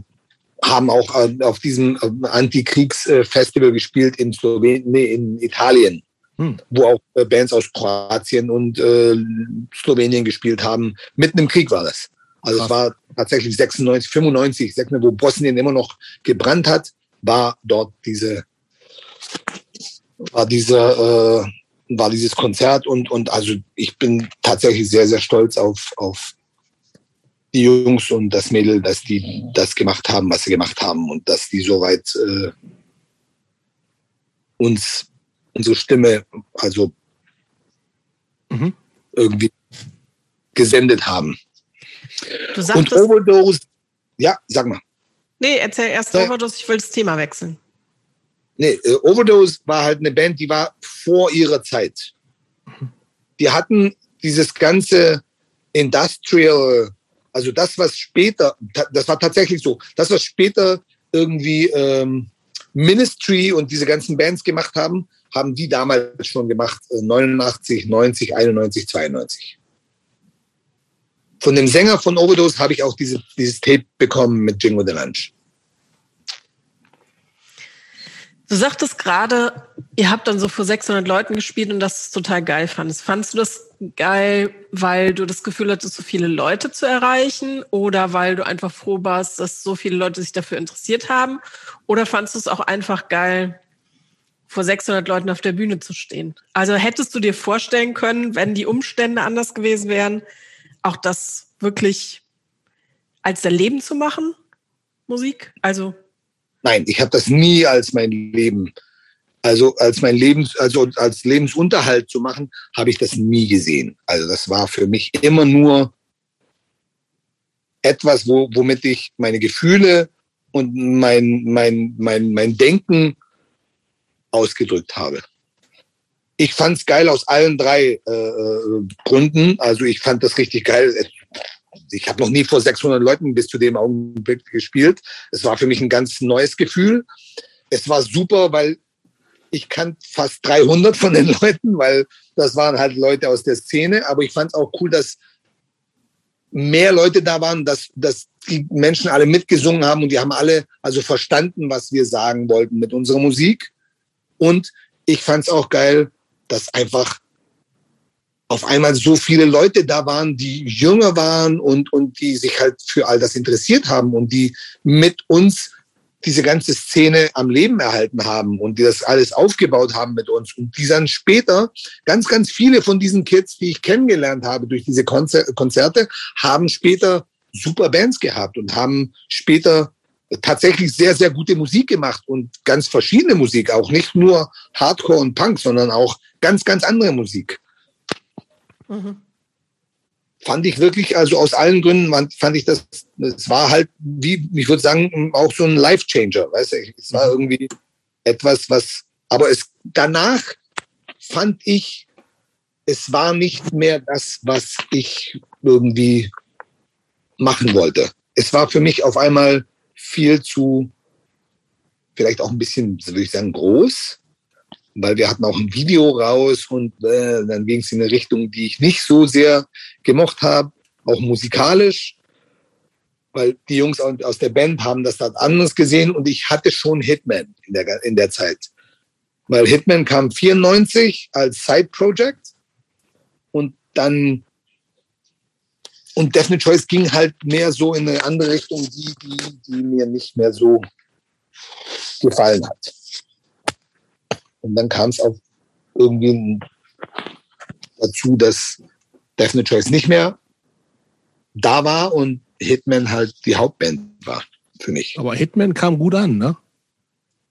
C: haben auch äh, auf diesem äh, Antikriegsfestival gespielt in Slowenien, nee, in Italien,
B: Hm.
C: wo auch äh, Bands aus Kroatien und äh, Slowenien gespielt haben. Mitten im Krieg war das. Also es
B: Krass.
C: war tatsächlich 96, 95, 96, wo Bosnien immer noch gebrannt hat, war dort diese, war dieser, äh, war dieses Konzert und, und also ich bin tatsächlich sehr, sehr stolz auf, auf die Jungs und das Mädel, dass die das gemacht haben, was sie gemacht haben und dass die soweit äh, uns unsere Stimme also
B: Mhm.
C: irgendwie gesendet haben.
A: Du
C: Und
A: sagtest,
C: Overdose, ja, sag mal.
A: nee, erzähl erst
C: Ja.
A: Overdose, ich will das Thema wechseln.
C: Nee, äh, Overdose war halt eine Band, die war vor ihrer Zeit. Die hatten dieses ganze Industrial, also das, was später, das war tatsächlich so, das, was später irgendwie ähm, Ministry und diese ganzen Bands gemacht haben, haben die damals schon gemacht, äh, 89, 90, 91, 92. Von dem Sänger von Overdose habe ich auch diese, dieses Tape bekommen mit Jingo the Lunch.
A: Du sagtest gerade, ihr habt dann so vor 600 Leuten gespielt und das total geil fandest. Fandest du das geil, weil du das Gefühl hattest, so viele Leute zu erreichen oder weil du einfach froh warst, dass so viele Leute sich dafür interessiert haben? Oder fandest du es auch einfach geil, vor 600 Leuten auf der Bühne zu stehen? Also hättest du dir vorstellen können, wenn die Umstände anders gewesen wären, auch das wirklich als dein Leben zu machen, Musik? Also
C: Nein, ich habe das nie als mein Leben, also als mein Lebens, also als Lebensunterhalt zu machen, habe ich das nie gesehen. Also das war für mich immer nur etwas, wo, womit ich meine Gefühle und mein, mein, mein, mein Denken ausgedrückt habe. Ich fand es geil aus allen drei äh, äh, Gründen. Also ich fand das richtig geil ich habe noch nie vor 600 Leuten bis zu dem Augenblick gespielt. Es war für mich ein ganz neues Gefühl. Es war super, weil ich kannte fast 300 von den Leuten, weil das waren halt Leute aus der Szene. Aber ich fand es auch cool, dass mehr Leute da waren, dass, dass die Menschen alle mitgesungen haben und die haben alle also verstanden, was wir sagen wollten mit unserer Musik. Und ich fand es auch geil, dass einfach auf einmal so viele Leute da waren, die jünger waren und, und die sich halt für all das interessiert haben und die mit uns diese ganze Szene am Leben erhalten haben und die das alles aufgebaut haben mit uns. Und die dann später, ganz, ganz viele von diesen Kids, die ich kennengelernt habe durch diese Konzer Konzerte, haben später super Bands gehabt und haben später tatsächlich sehr, sehr gute Musik gemacht und ganz verschiedene Musik, auch nicht nur Hardcore und Punk, sondern auch ganz, ganz andere Musik. Mhm. Fand ich wirklich, also aus allen Gründen fand ich das, es war halt, wie, ich würde sagen, auch so ein Life-Changer, weißt du, es war mhm. irgendwie etwas, was, aber es, danach fand ich, es war nicht mehr das, was ich irgendwie machen wollte. Es war für mich auf einmal viel zu, vielleicht auch ein bisschen, würde ich sagen, groß weil wir hatten auch ein Video raus und äh, dann ging es in eine Richtung, die ich nicht so sehr gemocht habe, auch musikalisch, weil die Jungs aus der Band haben das dann anders gesehen und ich hatte schon Hitman in der, in der Zeit. Weil Hitman kam 94 als Side-Project und dann und Definite Choice ging halt mehr so in eine andere Richtung, die, die, die mir nicht mehr so gefallen hat. Und dann kam es auch irgendwie dazu, dass Definite Choice nicht mehr da war und Hitman halt die Hauptband war für mich.
B: Aber Hitman kam gut an, ne?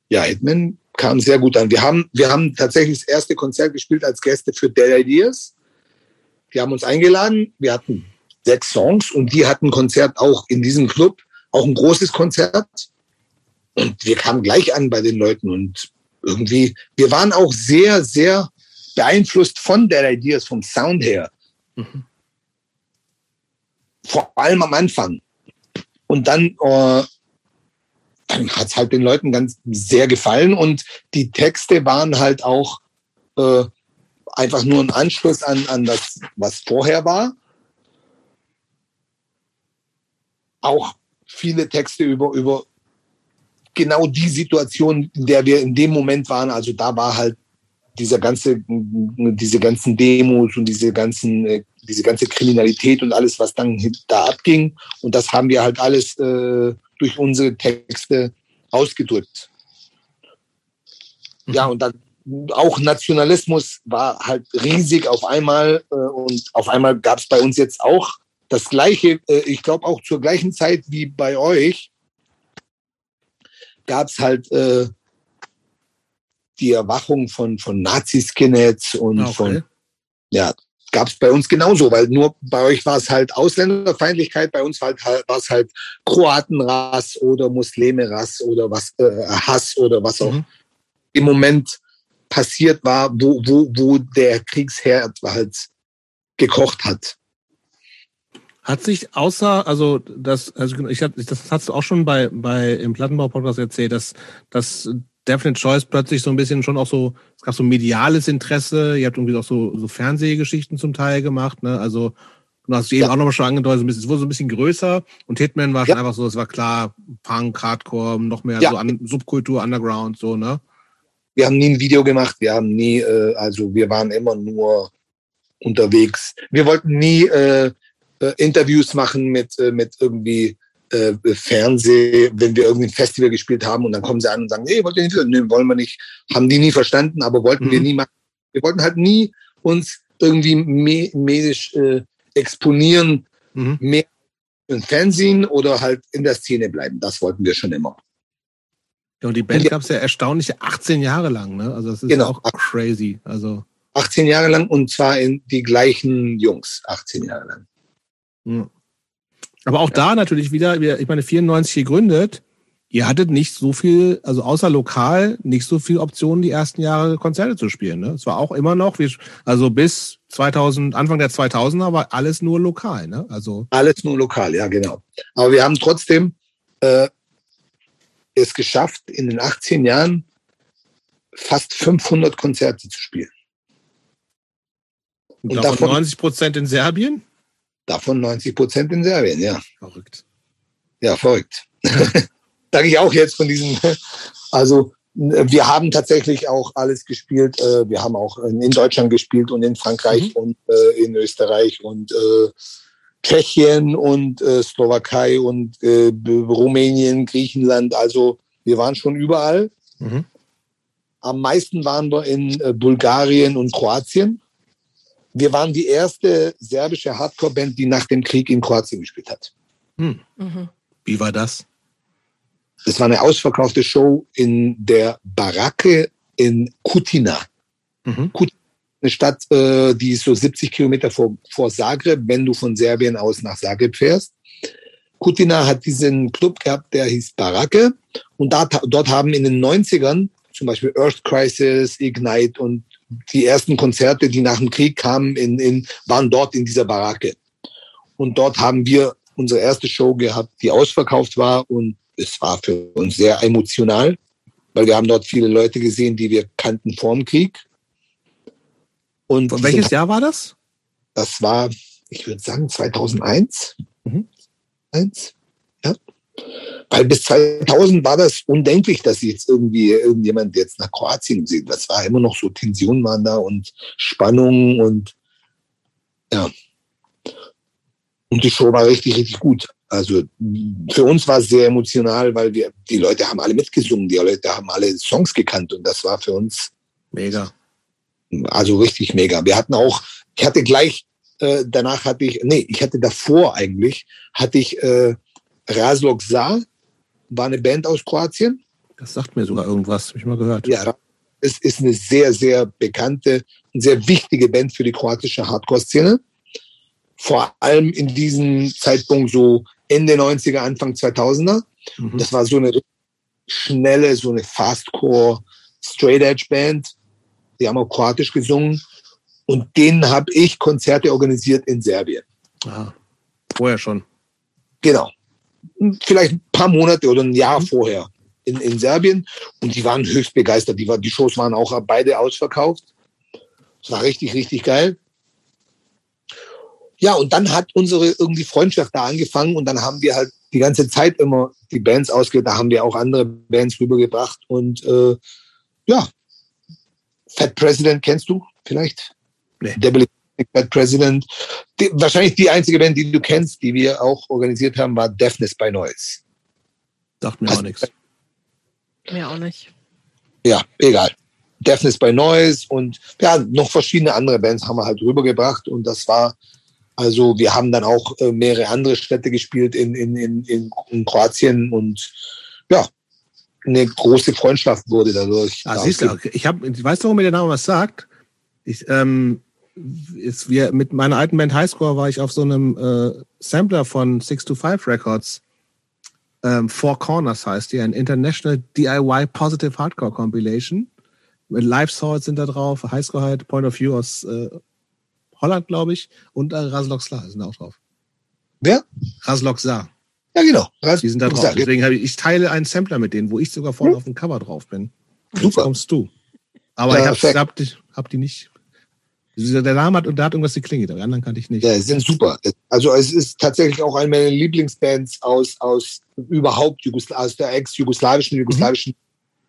C: Ja, Hitman kam sehr gut an. Wir haben, wir haben tatsächlich das erste Konzert gespielt als Gäste für Dead Ideas. Die haben uns eingeladen. Wir hatten sechs Songs und die hatten ein Konzert auch in diesem Club, auch ein großes Konzert. Und wir kamen gleich an bei den Leuten und irgendwie, wir waren auch sehr, sehr beeinflusst von der Ideas, vom Sound her. Mhm. Vor allem am Anfang. Und dann, äh, dann hat es halt den Leuten ganz sehr gefallen und die Texte waren halt auch äh, einfach nur ein Anschluss an, an das, was vorher war. Auch viele Texte über, über genau die Situation, in der wir in dem Moment waren. Also da war halt dieser ganze, diese ganzen Demos und diese ganzen, äh, diese ganze Kriminalität und alles, was dann da abging. Und das haben wir halt alles äh, durch unsere Texte ausgedrückt. Ja, und dann auch Nationalismus war halt riesig auf einmal äh, und auf einmal gab es bei uns jetzt auch das gleiche, äh, ich glaube auch zur gleichen Zeit wie bei euch, gab es halt äh, die Erwachung von, von Nazi-Skinheads und okay. von, ja, gab es bei uns genauso, weil nur bei euch war es halt Ausländerfeindlichkeit, bei uns war es halt, war's halt Kroatenrass oder Muslime-Rass oder was, äh, Hass oder was auch mhm. im Moment passiert war, wo, wo, wo der Kriegsherd halt gekocht hat.
B: Hat sich außer, also das, also ich hab, das hast du auch schon bei, bei im Plattenbau-Podcast erzählt, dass, dass Definite Choice plötzlich so ein bisschen schon auch so, es gab so mediales Interesse, ihr habt irgendwie auch so, so Fernsehgeschichten zum Teil gemacht, ne? Also du hast eben ja. auch nochmal schon angedeutet, es wurde so ein bisschen größer und Hitman war ja. schon einfach so, es war klar, Punk, Hardcore, noch mehr ja. so an, Subkultur, Underground, so, ne?
C: wir haben nie ein Video gemacht, wir haben nie, äh, also wir waren immer nur unterwegs. Wir wollten nie äh, äh, Interviews machen mit, äh, mit irgendwie äh, Fernseh, wenn wir irgendwie ein Festival gespielt haben und dann kommen sie an und sagen, nee, wollt ihr nicht? Nee, wollen wir nicht. Haben die nie verstanden, aber wollten mhm. wir nie machen. Wir wollten halt nie uns irgendwie me medisch äh, exponieren, mhm. mehr im Fernsehen oder halt in der Szene bleiben. Das wollten wir schon immer.
B: Ja, und die Band gab es ja erstaunliche 18 Jahre lang, ne? Also das ist genau. auch crazy. Also
C: 18 Jahre lang und zwar in die gleichen Jungs, 18 Jahre lang.
B: Ja. Aber auch ja. da natürlich wieder, ich meine, 94 gegründet, ihr hattet nicht so viel, also außer lokal, nicht so viel Optionen, die ersten Jahre Konzerte zu spielen. Ne? Es war auch immer noch, also bis 2000, Anfang der 2000er war alles nur lokal. Ne? Also
C: alles nur lokal, ja genau. Aber wir haben trotzdem äh, es geschafft, in den 18 Jahren fast 500 Konzerte zu spielen.
B: Und, Und davon 90 Prozent in Serbien?
C: Davon 90 Prozent in Serbien, ja.
B: Verrückt.
C: Ja, verrückt. Sage ich auch jetzt von diesen. Also wir haben tatsächlich auch alles gespielt. Äh, wir haben auch in Deutschland gespielt und in Frankreich mhm. und äh, in Österreich und äh, Tschechien und Slowakei und Rumänien, Griechenland. Also wir waren schon überall. Mhm. Am meisten waren wir in Bulgarien und Kroatien. Wir waren die erste serbische Hardcore-Band, die nach dem Krieg in Kroatien gespielt hat.
B: Hm. Mhm. Wie war das?
C: Das war eine ausverkaufte Show in der Baracke in Kutina. Mhm. Kutina eine Stadt, äh, die ist so 70 Kilometer vor, vor Zagreb, wenn du von Serbien aus nach Zagreb fährst. Kutina hat diesen Club gehabt, der hieß Baracke. Und da, dort haben in den 90ern zum Beispiel Earth Crisis, Ignite und die ersten Konzerte, die nach dem Krieg kamen, in, in, waren dort in dieser Baracke. Und dort haben wir unsere erste Show gehabt, die ausverkauft war. Und es war für uns sehr emotional, weil wir haben dort viele Leute gesehen, die wir kannten vor dem Krieg.
B: Und welches Jahr war das?
C: Das war, ich würde sagen, 2001. Mhm. Eins. Weil bis 2000 war das undenklich, dass jetzt irgendwie irgendjemand jetzt nach Kroatien sieht. Das war immer noch so, Tensionen waren da und Spannungen und ja. Und die Show war richtig, richtig gut. Also für uns war es sehr emotional, weil wir, die Leute haben alle mitgesungen, die Leute haben alle Songs gekannt und das war für uns
B: mega.
C: Also richtig mega. Wir hatten auch, ich hatte gleich, äh, danach hatte ich, nee, ich hatte davor eigentlich, hatte ich äh, Razlog Sa, war eine Band aus Kroatien.
B: Das sagt mir sogar irgendwas, habe ich mal gehört.
C: Ja, es ist eine sehr, sehr bekannte und sehr wichtige Band für die kroatische Hardcore-Szene. Vor allem in diesem Zeitpunkt so Ende 90er, Anfang 2000er. Mhm. Das war so eine schnelle, so eine Fastcore, Straight Edge Band. Die haben auch kroatisch gesungen. Und denen habe ich Konzerte organisiert in Serbien.
B: Ah, vorher schon.
C: Genau vielleicht ein paar Monate oder ein Jahr vorher in, in Serbien und die waren höchst begeistert. Die, war, die Shows waren auch beide ausverkauft. Es war richtig, richtig geil. Ja, und dann hat unsere irgendwie Freundschaft da angefangen und dann haben wir halt die ganze Zeit immer die Bands ausgewählt. Da haben wir auch andere Bands rübergebracht und äh, ja, Fat President kennst du vielleicht? Nee. Devil Bad President. Die, wahrscheinlich die einzige Band, die du kennst, die wir auch organisiert haben, war Deafness by Noise.
B: Sagt mir Hast auch nichts.
A: Mir auch nicht.
C: Ja, egal. Deafness by Noise und ja, noch verschiedene andere Bands haben wir halt rübergebracht und das war, also wir haben dann auch äh, mehrere andere Städte gespielt in, in, in, in, in Kroatien und ja, eine große Freundschaft wurde dadurch.
B: Ah, siehst du, ich, hab, ich weiß, warum mir der Name was sagt. Ich, ähm, ist, wir, mit meiner alten Band Highscore war ich auf so einem äh, Sampler von 625 Records. Ähm, Four Corners heißt die, ein International DIY Positive Hardcore Compilation. Live Swords sind da drauf, Highscore halt, Point of View aus äh, Holland, glaube ich, und äh, Razlok Sla sind da auch drauf.
C: Wer?
B: Razlok Sa.
C: Ja, genau.
B: Ras die sind da drauf. Deswegen habe ich, ich teile einen Sampler mit denen, wo ich sogar vorne hm. auf dem Cover drauf bin. Super. Jetzt kommst du. Aber ja, ich habe hab hab die nicht der Name hat und da hat irgendwas geklingelt, aber die anderen kannte ich nicht.
C: Ja, sind super. Also es ist tatsächlich auch eine meiner Lieblingsbands aus, aus überhaupt Jugosla aus der ex-jugoslawischen, jugoslawischen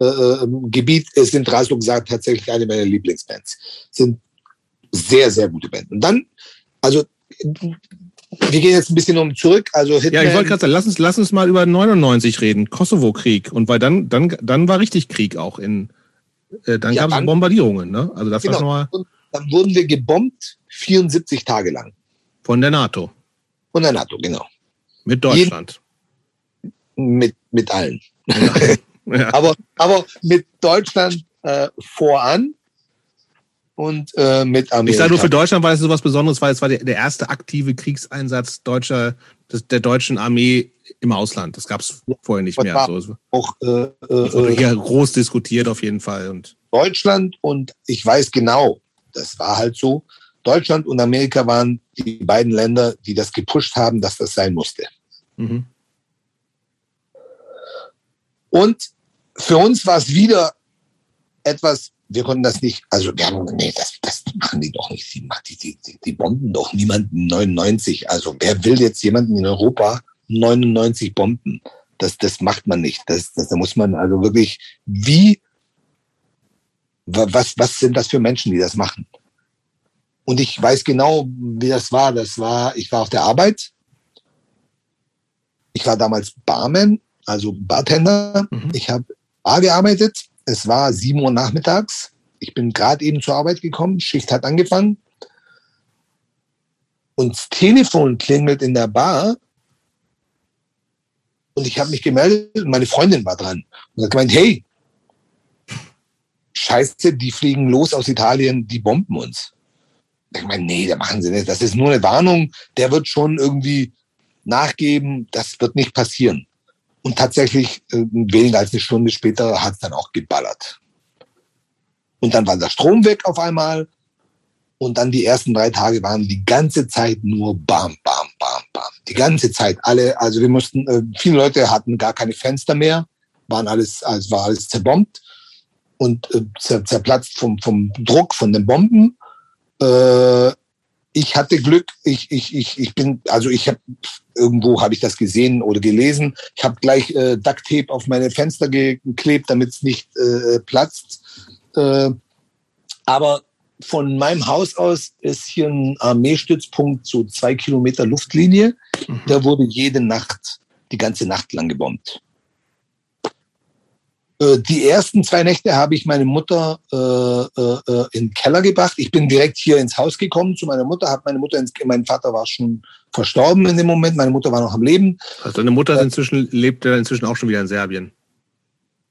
C: äh, ähm, Gebiet sind Raslo gesagt tatsächlich eine meiner Lieblingsbands. Sind sehr, sehr gute Bands. Und dann, also wir gehen jetzt ein bisschen um zurück. Also
B: Hitman, ja, ich wollte gerade sagen, lass uns, lass uns mal über 99 reden, Kosovo-Krieg. Und weil dann, dann, dann war richtig Krieg auch in, äh, dann ja, gab es Bombardierungen, ne? Also das genau. war
C: nochmal. Dann wurden wir gebombt 74 Tage lang.
B: Von der NATO.
C: Von der NATO, genau.
B: Mit Deutschland.
C: Jeden, mit, mit allen. Ja. ja. aber, aber mit Deutschland äh, voran und äh, mit Amerika.
B: Ich sage nur für Deutschland war es so was Besonderes, weil es war der, der erste aktive Kriegseinsatz deutscher, des, der deutschen Armee im Ausland. Das gab es vorher nicht mehr. So. Auch äh, äh, hier groß diskutiert auf jeden Fall. Und
C: Deutschland und ich weiß genau, das war halt so. Deutschland und Amerika waren die beiden Länder, die das gepusht haben, dass das sein musste. Mhm. Und für uns war es wieder etwas wir konnten das nicht, also wir haben, nee, das, das machen die doch nicht. Die, die, die, die bomben doch niemanden 99. Also wer will jetzt jemanden in Europa 99 bomben? Das, das macht man nicht. Das, das, da muss man also wirklich, wie, was, was sind das für Menschen, die das machen? Und ich weiß genau, wie das war. Das war, ich war auf der Arbeit. Ich war damals Barman, also Bartender. Mhm. Ich habe Bar gearbeitet es war sieben Uhr nachmittags. Ich bin gerade eben zur Arbeit gekommen. Schicht hat angefangen. Und das Telefon klingelt in der Bar. Und ich habe mich gemeldet und meine Freundin war dran. Und hat gemeint, hey, scheiße, die fliegen los aus Italien, die bomben uns. Ich meine, nee, der machen sie nicht. Das ist nur eine Warnung. Der wird schon irgendwie nachgeben. Das wird nicht passieren. Und tatsächlich, äh, weniger als eine Stunde später hat es dann auch geballert. Und dann war der Strom weg auf einmal. Und dann die ersten drei Tage waren die ganze Zeit nur bam, bam, bam, bam. Die ganze Zeit. Alle, also wir mussten, äh, viele Leute hatten gar keine Fenster mehr, waren alles, also war alles zerbombt und äh, zerplatzt vom, vom Druck von den Bomben. Äh, ich hatte Glück, ich, ich, ich, ich bin, also ich habe irgendwo habe ich das gesehen oder gelesen. Ich habe gleich äh, Ducktape auf meine Fenster geklebt, damit es nicht äh, platzt. Äh, aber von meinem Haus aus ist hier ein Armeestützpunkt, so zwei Kilometer Luftlinie. Mhm. Da wurde jede Nacht, die ganze Nacht lang gebombt. Äh, die ersten zwei Nächte habe ich meine Mutter äh, äh, äh, in den Keller gebracht. Ich bin direkt hier ins Haus gekommen zu meiner Mutter, habe meine Mutter ins, mein Vater war schon verstorben in dem Moment, meine Mutter war noch am Leben.
B: Also deine Mutter ist inzwischen, lebt inzwischen auch schon wieder in Serbien.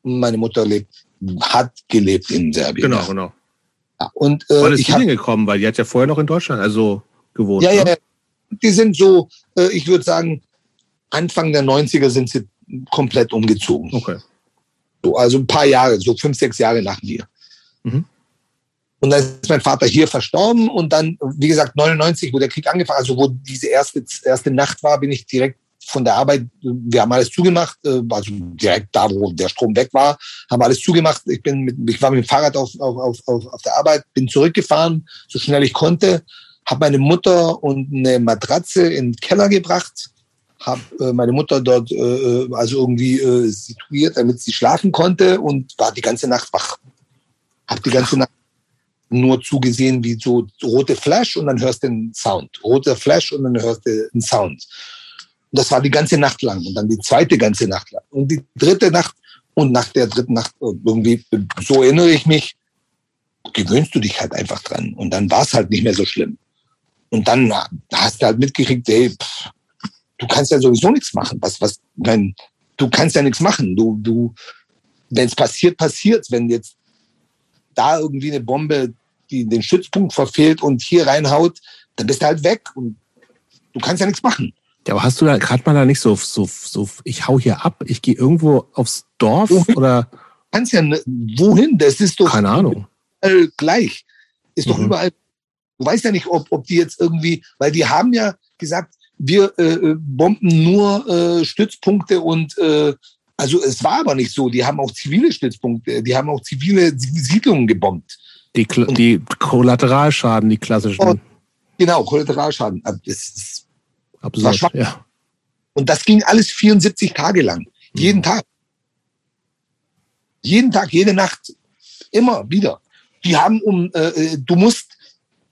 C: Meine Mutter lebt, hat gelebt in Serbien.
B: Genau, ja. genau.
C: Ja, und
B: äh, Wann ist ich die denn gekommen? Weil die hat ja vorher noch in Deutschland also gewohnt.
C: Ja, ne? ja, die sind so, äh, ich würde sagen, Anfang der 90er sind sie komplett umgezogen.
B: Okay.
C: So, also ein paar Jahre, so fünf, sechs Jahre nach mir. Mhm. Und dann ist mein Vater hier verstorben und dann, wie gesagt, 99, wo der Krieg angefangen, also wo diese erste, erste Nacht war, bin ich direkt von der Arbeit, wir haben alles zugemacht, äh, also direkt da, wo der Strom weg war, haben alles zugemacht. Ich bin mit, ich war mit dem Fahrrad auf, auf, auf, auf der Arbeit, bin zurückgefahren, so schnell ich konnte, habe meine Mutter und eine Matratze in den Keller gebracht, habe äh, meine Mutter dort äh, äh, also irgendwie äh, situiert, damit sie schlafen konnte und war die ganze Nacht wach. Hab die ganze Nacht nur zugesehen, wie so rote Flash und dann hörst du einen Sound. Roter Flash und dann hörst du einen Sound. Und das war die ganze Nacht lang und dann die zweite ganze Nacht lang. Und die dritte Nacht und nach der dritten Nacht äh, irgendwie, so erinnere ich mich, gewöhnst du dich halt einfach dran. Und dann war es halt nicht mehr so schlimm. Und dann hast du halt mitgekriegt, ey, pff, du kannst ja sowieso nichts machen. Was, was, wenn, du kannst ja nichts machen. Du, du, wenn es passiert, passiert Wenn jetzt da irgendwie eine Bombe die den Stützpunkt verfehlt und hier reinhaut, dann bist du halt weg und du kannst ja nichts machen.
B: Ja, aber hast du da gerade mal da nicht so, so, so, ich hau hier ab, ich gehe irgendwo aufs Dorf wohin? oder?
C: Kannst ja, ne, wohin? Das ist doch.
B: Keine Ahnung.
C: Gleich. Ist doch mhm. überall. Du weißt ja nicht, ob, ob die jetzt irgendwie, weil die haben ja gesagt, wir äh, äh, bomben nur äh, Stützpunkte und äh, also es war aber nicht so. Die haben auch zivile Stützpunkte, die haben auch zivile Siedlungen gebombt.
B: Die, die Kollateralschaden, die klassischen. Und,
C: genau, Kollateralschaden. Das ist
B: Absurd, ja.
C: Und das ging alles 74 Tage lang. Jeden mhm. Tag. Jeden Tag, jede Nacht, immer wieder. Die haben um, äh, äh du musst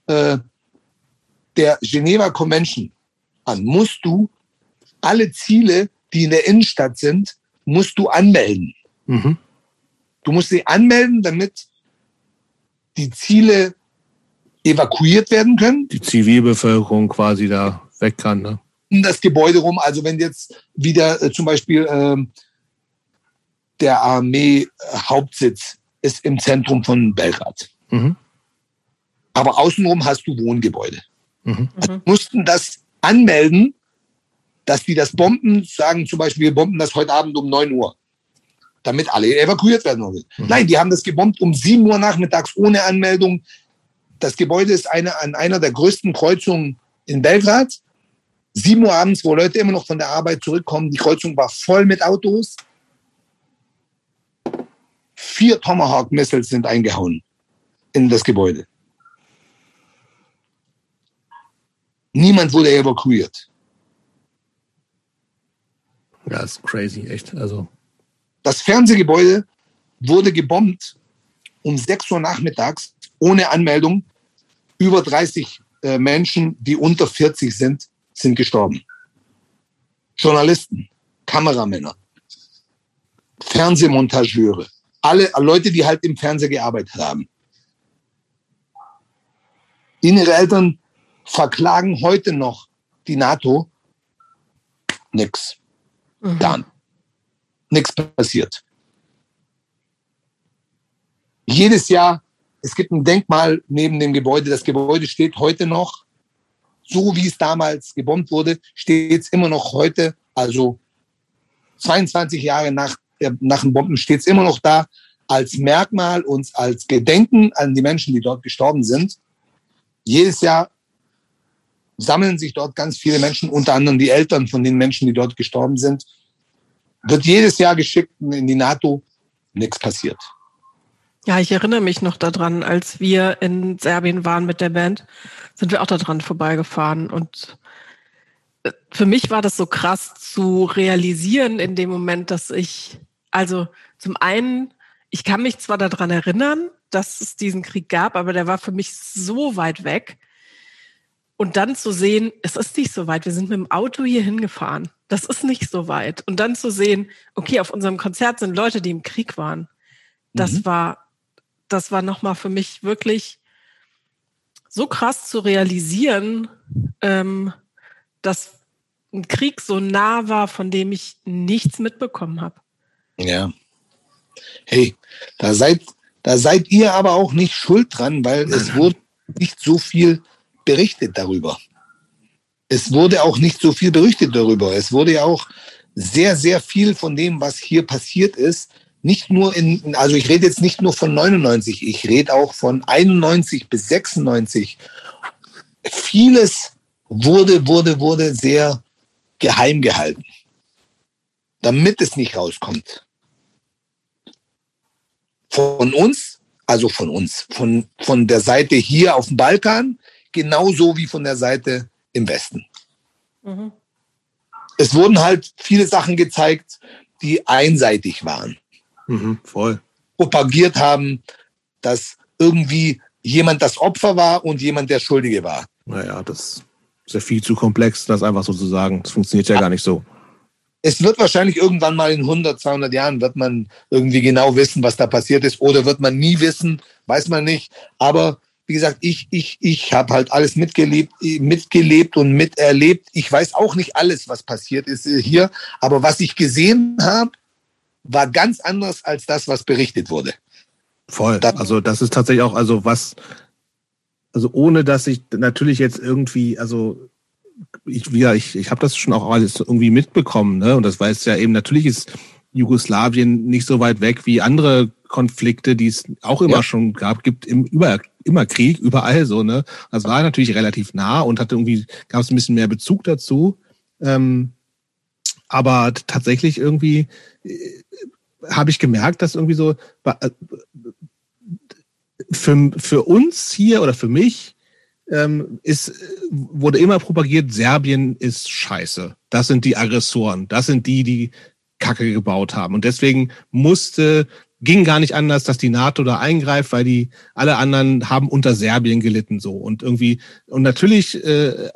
C: äh, der Geneva Convention an, musst du alle Ziele, die in der Innenstadt sind, musst du anmelden. Mhm. Du musst sie anmelden, damit die Ziele evakuiert werden können.
B: Die Zivilbevölkerung quasi da weg kann. Ne?
C: Um das Gebäude rum. Also wenn jetzt wieder äh, zum Beispiel äh, der Armee-Hauptsitz ist im Zentrum von Belgrad. Mhm. Aber außenrum hast du Wohngebäude. Mhm. Also mussten das anmelden, dass die das bomben, sagen zum Beispiel, wir bomben das heute Abend um 9 Uhr, damit alle evakuiert werden. Mhm. Nein, die haben das gebombt um 7 Uhr nachmittags ohne Anmeldung. Das Gebäude ist eine, an einer der größten Kreuzungen in Belgrad. 7 Uhr abends, wo Leute immer noch von der Arbeit zurückkommen. Die Kreuzung war voll mit Autos. Vier Tomahawk-Missiles sind eingehauen in das Gebäude. Niemand wurde evakuiert.
B: Ja, ist crazy, echt. Also.
C: Das Fernsehgebäude wurde gebombt um 6 Uhr nachmittags ohne Anmeldung. Über 30 äh, Menschen, die unter 40 sind, sind gestorben. Journalisten, Kameramänner, Fernsehmontageure, alle Leute, die halt im Fernsehen gearbeitet haben. Ihre Eltern verklagen heute noch die NATO. Nix. Mhm. Dann. Nichts passiert. Jedes Jahr, es gibt ein Denkmal neben dem Gebäude. Das Gebäude steht heute noch, so wie es damals gebombt wurde, steht es immer noch heute, also 22 Jahre nach, nach dem Bomben steht es immer noch da als Merkmal und als Gedenken an die Menschen, die dort gestorben sind. Jedes Jahr sammeln sich dort ganz viele Menschen, unter anderem die Eltern von den Menschen, die dort gestorben sind. Wird jedes Jahr geschickt in die NATO, nichts passiert.
A: Ja, ich erinnere mich noch daran, als wir in Serbien waren mit der Band, sind wir auch daran vorbeigefahren. Und äh, für mich war das so krass zu realisieren in dem Moment, dass ich, also zum einen, ich kann mich zwar daran erinnern, dass es diesen Krieg gab, aber der war für mich so weit weg. Und dann zu sehen, es ist nicht so weit, wir sind mit dem Auto hier hingefahren. Das ist nicht so weit. Und dann zu sehen, okay, auf unserem Konzert sind Leute, die im Krieg waren. Das mhm. war, das war nochmal für mich wirklich so krass zu realisieren, ähm, dass ein Krieg so nah war, von dem ich nichts mitbekommen habe.
C: Ja. Hey, da seid, da seid ihr aber auch nicht schuld dran, weil es wurde nicht so viel berichtet darüber. Es wurde auch nicht so viel berichtet darüber. Es wurde ja auch sehr, sehr viel von dem, was hier passiert ist, nicht nur in, also ich rede jetzt nicht nur von 99, ich rede auch von 91 bis 96. Vieles wurde, wurde, wurde sehr geheim gehalten, damit es nicht rauskommt. Von uns, also von uns, von, von der Seite hier auf dem Balkan, genauso wie von der Seite im Westen. Mhm. Es wurden halt viele Sachen gezeigt, die einseitig waren.
B: Mhm, voll.
C: Propagiert haben, dass irgendwie jemand das Opfer war und jemand der Schuldige war.
B: Naja, das ist ja viel zu komplex, das einfach so zu sagen. Das funktioniert ja gar nicht so.
C: Es wird wahrscheinlich irgendwann mal in 100, 200 Jahren wird man irgendwie genau wissen, was da passiert ist oder wird man nie wissen, weiß man nicht. Aber wie gesagt, ich, ich, ich habe halt alles mitgelebt, mitgelebt und miterlebt. Ich weiß auch nicht alles, was passiert ist äh, hier, aber was ich gesehen habe, war ganz anders als das, was berichtet wurde.
B: Voll. also das ist tatsächlich auch, also was, also ohne dass ich natürlich jetzt irgendwie, also ich, ja, ich, ich habe das schon auch alles irgendwie mitbekommen, ne? Und das weiß ja eben, natürlich ist Jugoslawien nicht so weit weg wie andere Konflikte, die es auch immer ja. schon gab, gibt im, über, immer Krieg, überall so, ne? Das war natürlich relativ nah und hatte irgendwie, gab es ein bisschen mehr Bezug dazu. Ähm, aber tatsächlich irgendwie äh, habe ich gemerkt, dass irgendwie so äh, für, für uns hier oder für mich ähm, ist, wurde immer propagiert, Serbien ist scheiße. Das sind die Aggressoren. Das sind die, die Kacke gebaut haben. Und deswegen musste ging gar nicht anders, dass die NATO da eingreift, weil die alle anderen haben unter Serbien gelitten so und irgendwie und natürlich äh,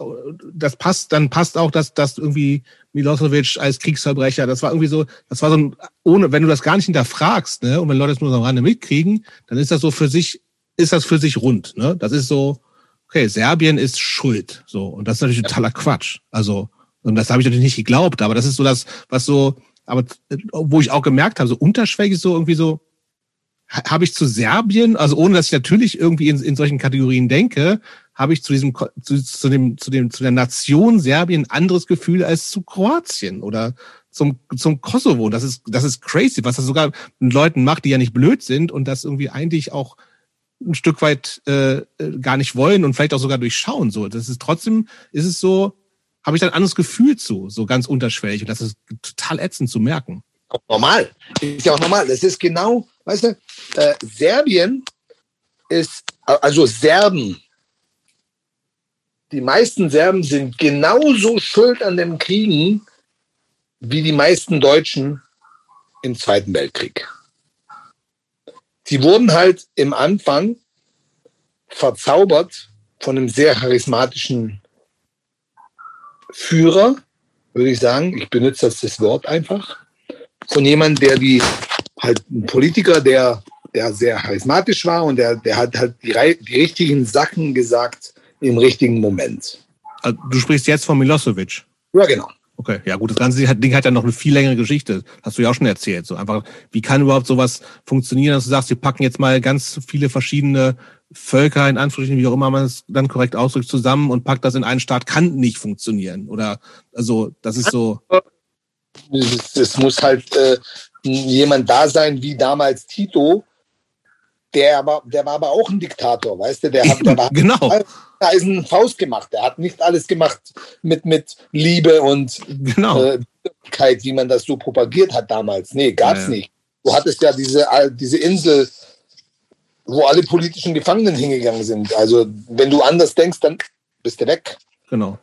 B: das passt dann passt auch, dass dass irgendwie Milosevic als Kriegsverbrecher, das war irgendwie so, das war so ein ohne wenn du das gar nicht hinterfragst, ne, und wenn Leute es nur so am Rande mitkriegen, dann ist das so für sich ist das für sich rund, ne? Das ist so okay, Serbien ist schuld, so und das ist natürlich totaler Quatsch. Also und das habe ich natürlich nicht geglaubt, aber das ist so das, was so aber äh, wo ich auch gemerkt habe, so unterschwellig so irgendwie so, habe ich zu Serbien, also ohne dass ich natürlich irgendwie in, in solchen Kategorien denke, habe ich zu diesem zu, zu dem zu dem zu der Nation Serbien anderes Gefühl als zu Kroatien oder zum zum Kosovo. Das ist das ist crazy, was das sogar mit Leuten macht, die ja nicht blöd sind und das irgendwie eigentlich auch ein Stück weit äh, äh gar nicht wollen und vielleicht auch sogar durchschauen. So, das ist trotzdem ist es so, habe ich dann anderes Gefühl zu, so ganz unterschwellig. Und das ist total ätzend zu merken.
C: Normal. Ist ja auch normal. Das ist genau, weißt du, äh, Serbien ist, also Serben, die meisten Serben sind genauso schuld an dem Kriegen wie die meisten Deutschen im Zweiten Weltkrieg. Sie wurden halt im Anfang verzaubert von einem sehr charismatischen Führer, würde ich sagen. Ich benutze das, das Wort einfach. Von jemandem, der wie halt ein Politiker, der, der sehr charismatisch war und der, der hat halt die, die richtigen Sachen gesagt im richtigen Moment.
B: Also, du sprichst jetzt von Milosevic.
C: Ja, genau.
B: Okay, ja gut, das ganze Ding hat ja noch eine viel längere Geschichte. Hast du ja auch schon erzählt. So einfach, wie kann überhaupt sowas funktionieren, dass du sagst, wir packen jetzt mal ganz viele verschiedene Völker, in Anführungsstrichen, wie auch immer man es dann korrekt ausdrückt, zusammen und packt das in einen Staat, kann nicht funktionieren. Oder also das ist so.
C: Es muss halt äh, jemand da sein, wie damals Tito, der aber, der war aber auch ein Diktator, weißt du, der hat, der war
B: genau.
C: Eisen Faust gemacht. Der hat nicht alles gemacht mit, mit Liebe und
B: genau. äh,
C: wie man das so propagiert hat damals. Nee, gab's ja, ja. nicht. Du hattest ja diese, diese Insel, wo alle politischen Gefangenen hingegangen sind. Also wenn du anders denkst, dann bist du weg.
B: Genau.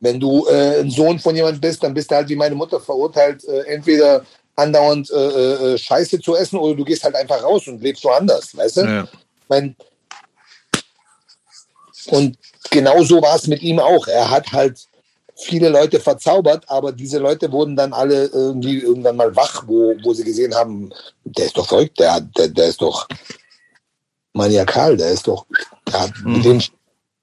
C: Wenn du äh, ein Sohn von jemand bist, dann bist du halt wie meine Mutter verurteilt, äh, entweder andauernd äh, äh, Scheiße zu essen oder du gehst halt einfach raus und lebst woanders, weißt du? Ja. Mein, und genau so war es mit ihm auch. Er hat halt viele Leute verzaubert, aber diese Leute wurden dann alle irgendwie irgendwann mal wach, wo, wo sie gesehen haben, der ist doch verrückt, der, der, der ist doch maniakal, der ist doch, der hat mhm. mit dem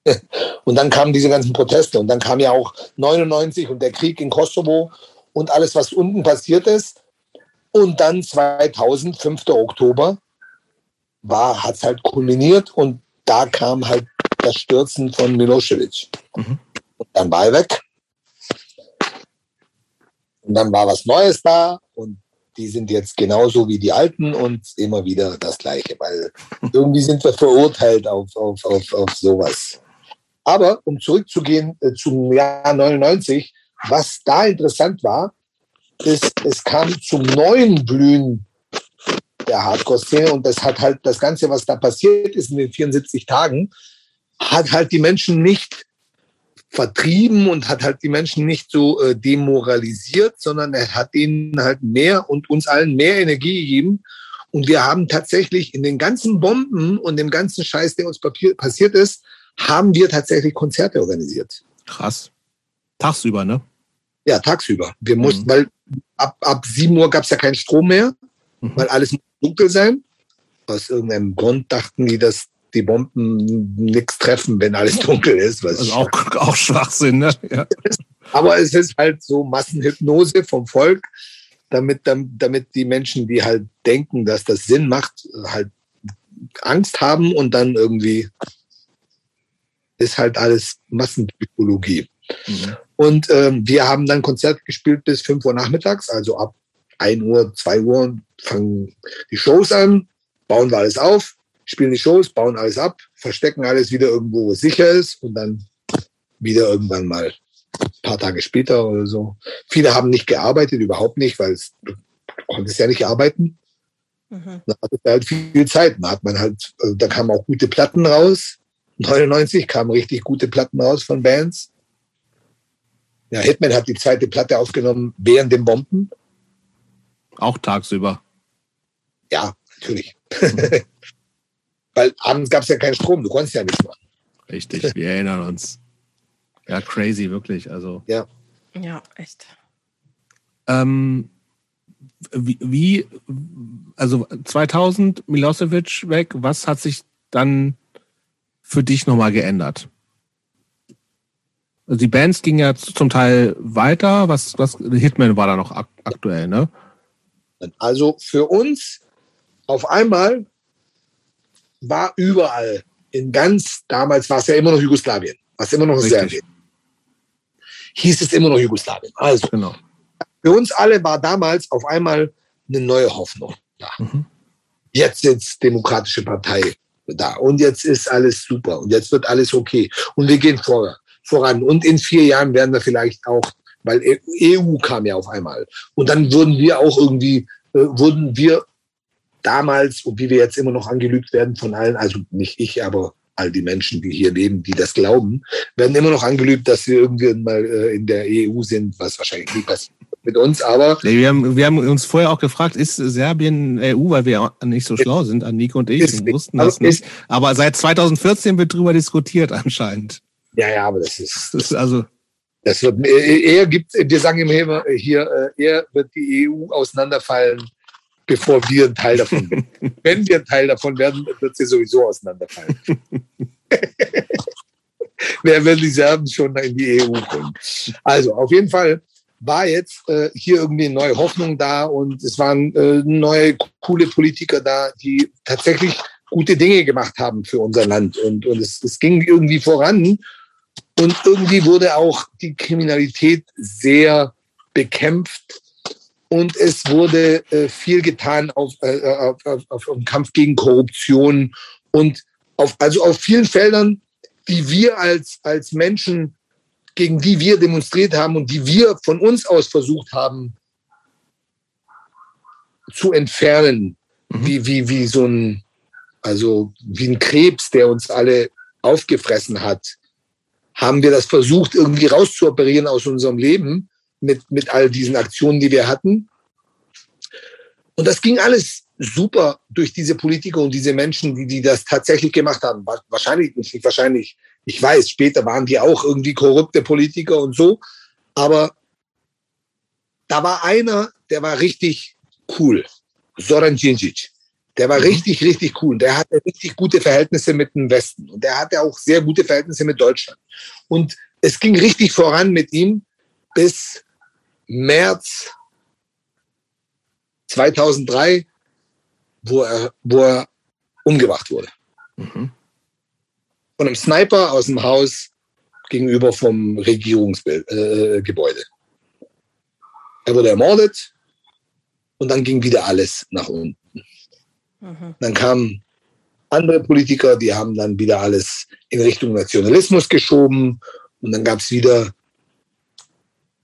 C: und dann kamen diese ganzen Proteste und dann kam ja auch 99 und der Krieg in Kosovo und alles, was unten passiert ist. Und dann 2000, 5. Oktober, war, hat es halt kulminiert und da kam halt das Stürzen von Milosevic. Mhm. Und dann war er weg. Und dann war was Neues da und die sind jetzt genauso wie die Alten und immer wieder das Gleiche, weil irgendwie sind wir verurteilt auf, auf, auf, auf sowas. Aber um zurückzugehen äh, zum Jahr 99, was da interessant war, ist, es kam zum neuen Blühen der Hardcore-Szene und das hat halt das Ganze, was da passiert ist in den 74 Tagen, hat halt die Menschen nicht vertrieben und hat halt die Menschen nicht so äh, demoralisiert, sondern er hat ihnen halt mehr und uns allen mehr Energie gegeben. Und wir haben tatsächlich in den ganzen Bomben und dem ganzen Scheiß, der uns passiert ist, haben wir tatsächlich Konzerte organisiert.
B: Krass. Tagsüber, ne?
C: Ja, tagsüber. Wir mhm. mussten, weil ab, ab 7 Uhr gab es ja keinen Strom mehr, mhm. weil alles dunkel sein. Aus irgendeinem Grund dachten die, dass die Bomben nichts treffen, wenn alles dunkel ist.
B: Was also auch, auch Schwachsinn, ne? Ja.
C: Aber es ist halt so Massenhypnose vom Volk, damit, damit die Menschen, die halt denken, dass das Sinn macht, halt Angst haben und dann irgendwie ist halt alles Massenpsychologie. Mhm. Und ähm, wir haben dann Konzert gespielt bis 5 Uhr nachmittags, also ab 1 Uhr, 2 Uhr fangen die Shows an, bauen wir alles auf, spielen die Shows, bauen alles ab, verstecken alles wieder irgendwo, wo es sicher ist und dann wieder irgendwann mal ein paar Tage später oder so. Viele haben nicht gearbeitet, überhaupt nicht, weil es, du konntest ja nicht arbeiten. Mhm. Da hatte halt viel Zeit. Da hat man halt, also da kamen auch gute Platten raus. 99 kamen richtig gute Platten raus von Bands. Ja, Hitman hat die zweite Platte aufgenommen während den Bomben.
B: Auch tagsüber.
C: Ja, natürlich. Weil abends gab es ja keinen Strom, du konntest ja nichts machen.
B: Richtig, wir erinnern uns. Ja, crazy, wirklich. Also.
C: Ja.
A: Ja, echt.
B: Ähm, wie, wie, also 2000 Milosevic weg, was hat sich dann für dich nochmal geändert? Also die Bands gingen ja zum Teil weiter, was, was Hitman war da noch ak aktuell, ne?
C: Also für uns auf einmal war überall in ganz, damals war es ja immer noch Jugoslawien, war es immer noch. Serbien. Hieß es immer noch Jugoslawien. Also
B: Genau.
C: für uns alle war damals auf einmal eine neue Hoffnung da.
B: Mhm.
C: Jetzt ist demokratische Partei da und jetzt ist alles super und jetzt wird alles okay und wir gehen vor, voran und in vier Jahren werden wir vielleicht auch, weil EU kam ja auf einmal und dann würden wir auch irgendwie, äh, wurden wir damals und wie wir jetzt immer noch angelügt werden von allen, also nicht ich, aber all die Menschen, die hier leben, die das glauben, werden immer noch angelügt, dass wir irgendwann mal äh, in der EU sind, was wahrscheinlich nie passiert mit uns, aber
B: Nee, wir, haben, wir haben uns vorher auch gefragt, ist Serbien EU, weil wir nicht so schlau sind, Annike und ich,
C: Ist-
B: wir wussten das nicht. Aber seit 2014 wird drüber diskutiert anscheinend.
C: ja, ja, aber das ist,
B: Das ist also,
C: Das wird, äh, er gibt, wir sagen immer hier, äh, er wird die EU auseinanderfallen, bevor wir ein Teil davon werden. Wenn wir ein Teil davon werden, wird sie sowieso auseinanderfallen. Wer will die Serben schon in die EU bringen? Also auf jeden Fall war jetzt äh, hier irgendwie eine neue Hoffnung da und es waren äh, neue coole Politiker da, die tatsächlich gute Dinge gemacht haben für unser Land und, und es, es ging irgendwie voran und irgendwie wurde auch die Kriminalität sehr bekämpft und es wurde äh, viel getan auf, äh, auf, auf, auf dem Kampf gegen Korruption und auf, also auf vielen Feldern, die wir als, als Menschen, gegen die wir demonstriert haben und die wir von uns aus versucht haben zu entfernen,
B: Mhm.
C: wie, wie, wie so ein, also wie ein Krebs, der uns alle aufgefressen hat, haben wir das versucht, irgendwie rauszuoperieren aus unserem Leben mit, mit all diesen Aktionen, die wir hatten. Und das ging alles super durch diese Politiker und diese Menschen, die, die das tatsächlich gemacht haben. Wa- Wahrscheinlich, nicht wahrscheinlich, ich weiß, später waren die auch irgendwie korrupte Politiker und so. Aber da war einer, der war richtig cool. Zoran Djindjic. Der war
B: Mhm.
C: richtig, richtig cool. Der hatte richtig gute Verhältnisse mit dem Westen. Und der hatte auch sehr gute Verhältnisse mit Deutschland. Und es ging richtig voran mit ihm bis März 2003, wo er, wo er umgebracht wurde.
B: mhm.
C: Von einem Sniper aus dem Haus gegenüber vom Regierungsgebäude. Äh, Gebäude. er wurde ermordet und dann ging wieder alles nach unten.
A: Mhm.
C: Dann kamen andere Politiker, die haben dann wieder alles in Richtung Nationalismus geschoben und dann gab es wieder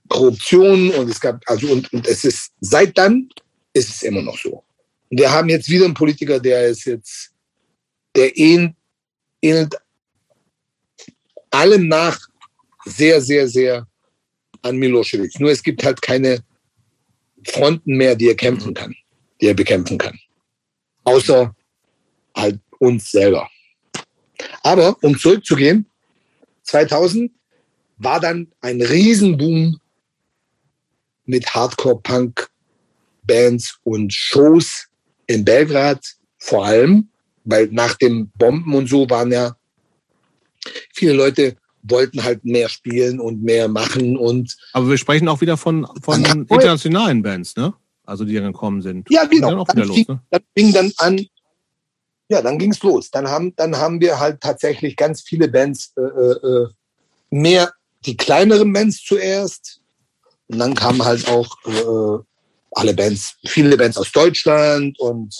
C: Korruption und es gab, also und, und es ist, seit dann ist es immer noch so. Und wir haben jetzt wieder einen Politiker, der ist jetzt, der ähnt, ähnelt allem nach sehr, sehr, sehr an Milosevic. Nur es gibt halt keine Fronten mehr, die er kämpfen kann, die er bekämpfen kann. Außer halt uns selber. Aber um zurückzugehen, 2000 war dann ein Riesenboom mit Hardcore-Punk-Bands und Shows in Belgrad vor allem, weil nach den Bomben und so waren ja viele Leute wollten halt mehr spielen und mehr machen und
B: Aber wir sprechen auch wieder von, von internationalen Bands, ne? Also die dann gekommen sind.
C: Ja, genau.
B: Dann auch wieder
C: Dann
B: los,
C: fing-
B: ne?
C: dann fing dann an, ja, dann ging's los. Dann haben, dann haben wir halt tatsächlich ganz viele Bands, äh, äh, mehr die kleineren Bands zuerst. Und dann kamen halt auch äh, alle Bands, viele Bands aus Deutschland und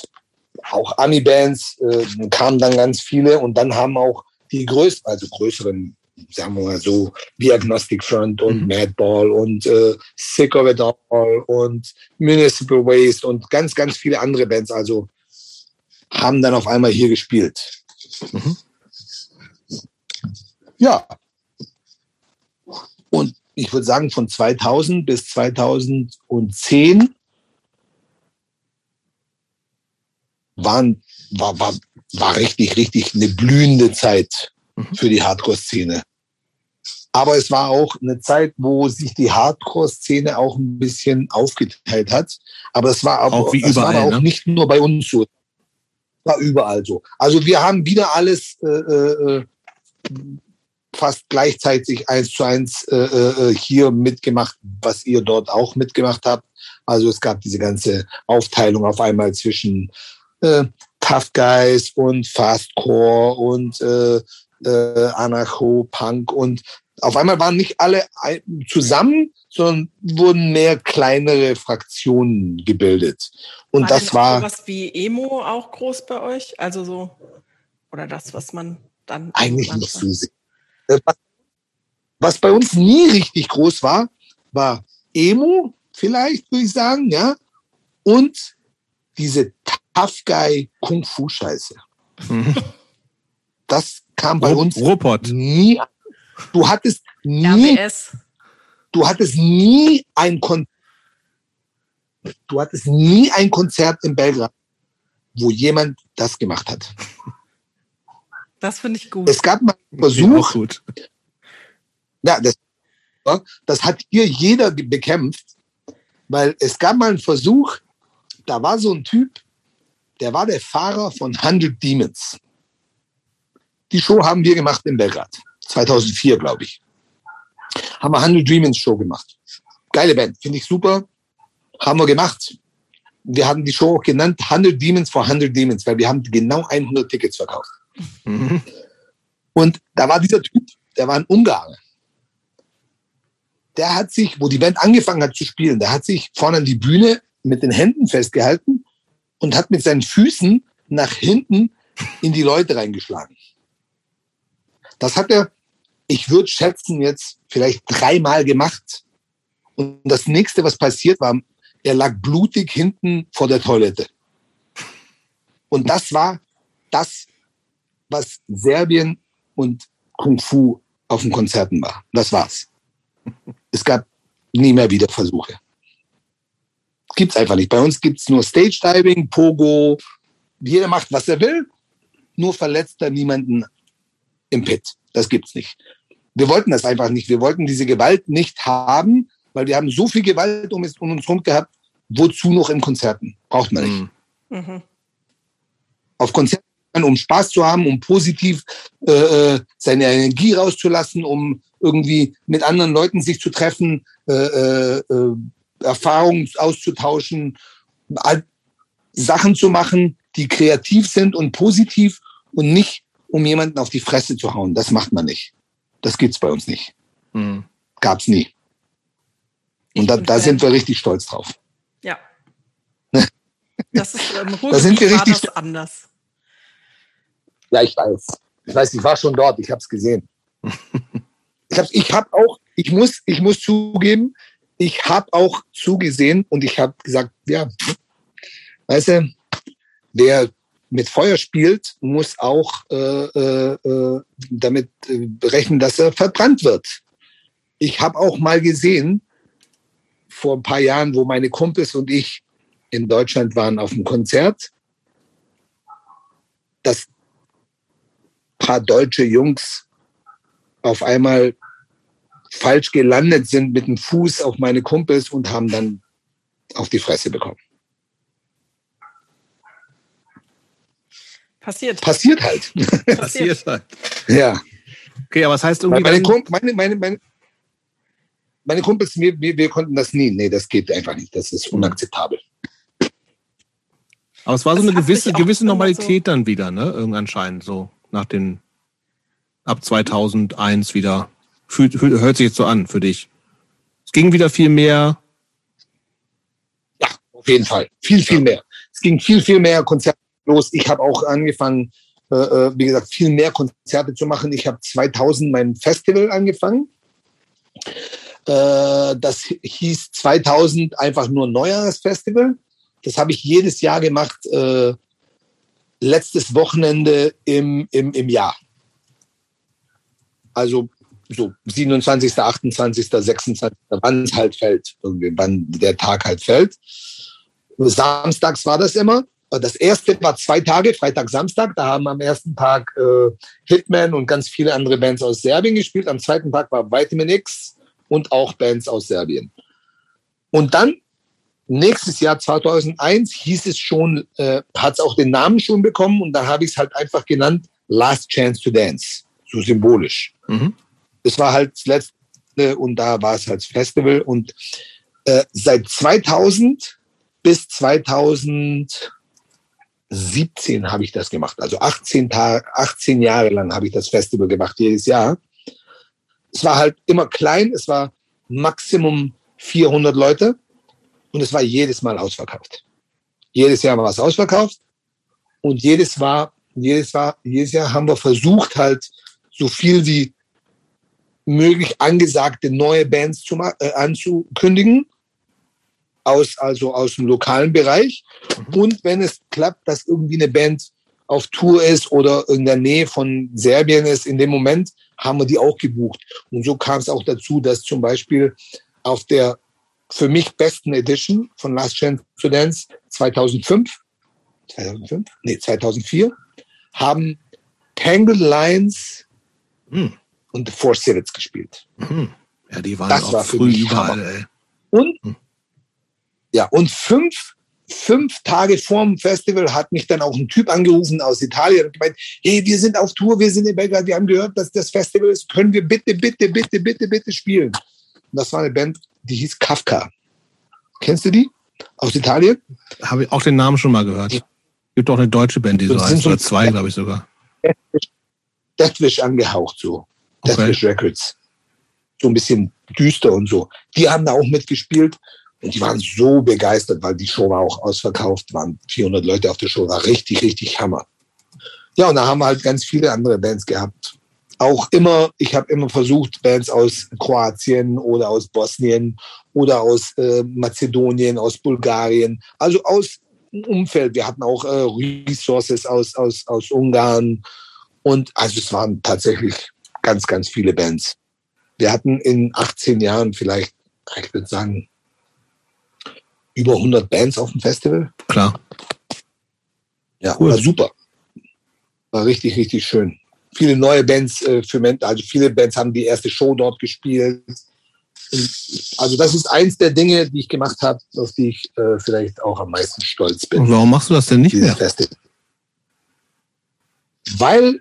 C: auch Ami-Bands äh, kamen dann ganz viele und dann haben auch die größten, also größeren, sagen wir mal so, wie Agnostic Front und
B: Mhm.
C: Madball und äh, Sick of It All und Municipal Waste und ganz, ganz viele andere Bands, also haben dann auf einmal hier gespielt.
B: Mhm.
C: Ja. Und ich würde sagen, von 2000 bis 2010 waren, war, war, war richtig, richtig eine blühende Zeit mhm. für die Hardcore-Szene. Aber es war auch eine Zeit, wo sich die Hardcore-Szene auch ein bisschen aufgeteilt hat. Aber es war, auch, wie überall, war auch ne? nicht nur bei uns so. War überall so. Also wir haben wieder alles äh, äh, fast gleichzeitig eins zu eins äh, äh, hier mitgemacht, was ihr dort auch mitgemacht habt. Also es gab diese ganze Aufteilung auf einmal zwischen äh, Tough Guys und Fastcore und äh, äh, Anarcho-Punk und auf einmal waren nicht alle zusammen, sondern wurden mehr kleinere Fraktionen gebildet. Und war das war
A: was wie Emo auch groß bei euch, also so oder das, was man dann
C: eigentlich nicht so sehr. Äh, was bei uns nie richtig groß war, war Emo, vielleicht würde ich sagen, ja, und diese Tough Guy Kung Fu Scheiße. Mhm. Das kam bei uns
B: Robot.
C: nie. Du hattest nie, RBS. du hattest nie ein Kon du hattest nie ein Konzert in Belgrad, wo jemand das gemacht hat.
A: Das finde ich gut.
C: Es gab mal einen Versuch. Gut. Ja, das, das hat hier jeder bekämpft, weil es gab mal einen Versuch, da war so ein Typ, der war der Fahrer von 100 Demons. Die Show haben wir gemacht in Belgrad. 2004, glaube ich. Haben wir 100 Demons Show gemacht. Geile Band, finde ich super. Haben wir gemacht. Wir haben die Show auch genannt 100 Demons for 100 Demons, weil wir haben genau 100 Tickets verkauft. Mhm. Und da war dieser Typ, der war ein Ungar. Der hat sich, wo die Band angefangen hat zu spielen, der hat sich vorne an die Bühne mit den Händen festgehalten und hat mit seinen Füßen nach hinten in die Leute reingeschlagen. Das hat er, ich würde schätzen, jetzt vielleicht dreimal gemacht. Und das nächste, was passiert war, er lag blutig hinten vor der Toilette. Und das war das, was Serbien und Kung Fu auf den Konzerten war. Das war's. Es gab nie mehr wieder Versuche. Gibt's einfach nicht. Bei uns gibt's nur Stage Diving, Pogo. Jeder macht, was er will. Nur verletzt er niemanden im Pit. Das gibt's nicht. Wir wollten das einfach nicht. Wir wollten diese Gewalt nicht haben, weil wir haben so viel Gewalt um, uns herum gehabt. Wozu noch in Konzerten? Braucht man nicht. Mhm. Auf Konzerten um Spaß zu haben, um positiv äh, äh, seine Energie rauszulassen, um irgendwie mit anderen Leuten sich zu treffen, äh, äh, äh Erfahrungen auszutauschen, Sachen zu machen, die kreativ sind und positiv und nicht, um jemanden auf die Fresse zu hauen. Das macht man nicht. Das gibt's bei uns nicht. Mhm. Gab's nie. Und da, da sind wir richtig stolz drauf.
A: Ja. Das ist ähm,
C: da sind wir richtig
A: anders.
C: Ja, ich weiß. Ich weiß, ich war schon dort, ich habe es gesehen. ich habe ich hab auch, ich muss, ich muss zugeben, ich habe auch zugesehen und ich habe gesagt, ja, weißt du, wer mit Feuer spielt, muss auch äh, äh, äh damit berechnen, dass er verbrannt wird. Ich habe auch mal gesehen, vor ein paar Jahren, wo meine Kumpels und ich in Deutschland waren auf einem Konzert, dass paar deutsche Jungs auf einmal falsch gelandet sind mit dem Fuß auf meine Kumpels und haben dann auf die Fresse bekommen.
A: Passiert.
C: Passiert halt.
B: Passiert halt.
C: Ja.
B: Okay, aber was heißt irgendwie.
C: Meine, Kump meine, meine, meine, meine Kumpels, wir, wir, wir konnten das nie. Nee, das geht einfach nicht. Das ist unakzeptabel.
B: Aber es war so das eine gewisse, gewisse Normalität so dann wieder, ne? Irgendwann anscheinend so nach den ab 2001 wieder. Fühlt, hört sich jetzt so an für dich. Es ging wieder viel mehr.
C: Ja, auf jeden Fall. Viel, viel mehr. Es ging viel, viel mehr Konzerte los. Ich habe auch angefangen, äh, äh wie gesagt, viel mehr Konzerte zu machen. Ich habe 2000 mein Festival angefangen. Äh, das hieß 2000 einfach nur Neujahrsfestival. Das habe ich jedes Jahr gemacht. Äh, letztes Wochenende im, im, im Jahr. Also so 27., 28., 26., wann es halt fällt, irgendwie, wann der Tag halt fällt. Samstags war das immer. Das erste war zwei Tage, Freitag, Samstag. Da haben am ersten Tag äh, Hitman und ganz viele andere Bands aus Serbien gespielt. Am zweiten Tag war Vitamin X und auch Bands aus Serbien. Und dann nächstes Jahr 2001 hieß es schon, äh, hat es auch den Namen schon bekommen und da habe ich es halt einfach genannt Last Chance to Dance, so symbolisch. Mhm. Das war halt das letzte und da war es halt Festival und äh, seit 2000 bis 2000 17 habe ich das gemacht. Also 18, Tage, 18 Jahre lang habe ich das Festival gemacht, jedes Jahr. Es war halt immer klein, es war Maximum 400 Leute und es war jedes Mal ausverkauft. Jedes Jahr war es ausverkauft und jedes, war, jedes, war, jedes Jahr haben wir versucht, halt so viel wie möglich angesagte neue Bands zu, äh, anzukündigen aus, also aus dem lokalen Bereich. Mhm. Und wenn es klappt, dass irgendwie eine Band auf Tour ist oder in der Nähe von Serbien ist, in dem Moment haben wir die auch gebucht. Und so kam es auch dazu, dass zum Beispiel auf der für mich besten Edition von Last Chance to Dance 2005, 2005? Nee, 2004, haben Tangled Lines mhm. und The Four Civets gespielt.
B: Mhm. Ja, die waren das auch war früh überall.
C: Und mhm. Ja, und fünf, fünf Tage vorm Festival hat mich dann auch ein Typ angerufen aus Italien und gemeint, hey, wir sind auf Tour, wir sind in Belgrad, wir haben gehört, dass das Festival ist, können wir bitte, bitte, bitte, bitte, bitte spielen. Und das war eine Band, die hieß Kafka. Kennst du die? Aus Italien?
B: Habe ich auch den Namen schon mal gehört. Es gibt auch eine deutsche Band, die so heißt, oder zwei, glaube ich sogar.
C: Deathwish angehaucht, so. Okay. Deathwish Records. So ein bisschen düster und so. Die haben da auch mitgespielt. Und die waren so begeistert, weil die Show war auch ausverkauft, waren 400 Leute auf der Show, war richtig, richtig Hammer. Ja, und da haben wir halt ganz viele andere Bands gehabt. Auch immer, ich habe immer versucht, Bands aus Kroatien oder aus Bosnien oder aus äh, Mazedonien, aus Bulgarien, also aus dem Umfeld. Wir hatten auch äh, Resources aus, aus, aus Ungarn. Und also es waren tatsächlich ganz, ganz viele Bands. Wir hatten in 18 Jahren vielleicht, ich würde sagen, über 100 Bands auf dem Festival.
B: Klar.
C: Ja, cool. war super. War richtig, richtig schön. Viele neue Bands äh, für Menschen, also viele Bands haben die erste Show dort gespielt. Und also das ist eins der Dinge, die ich gemacht habe, auf die ich äh, vielleicht auch am meisten stolz bin.
B: Und warum machst du das denn nicht mehr?
C: Festival. Weil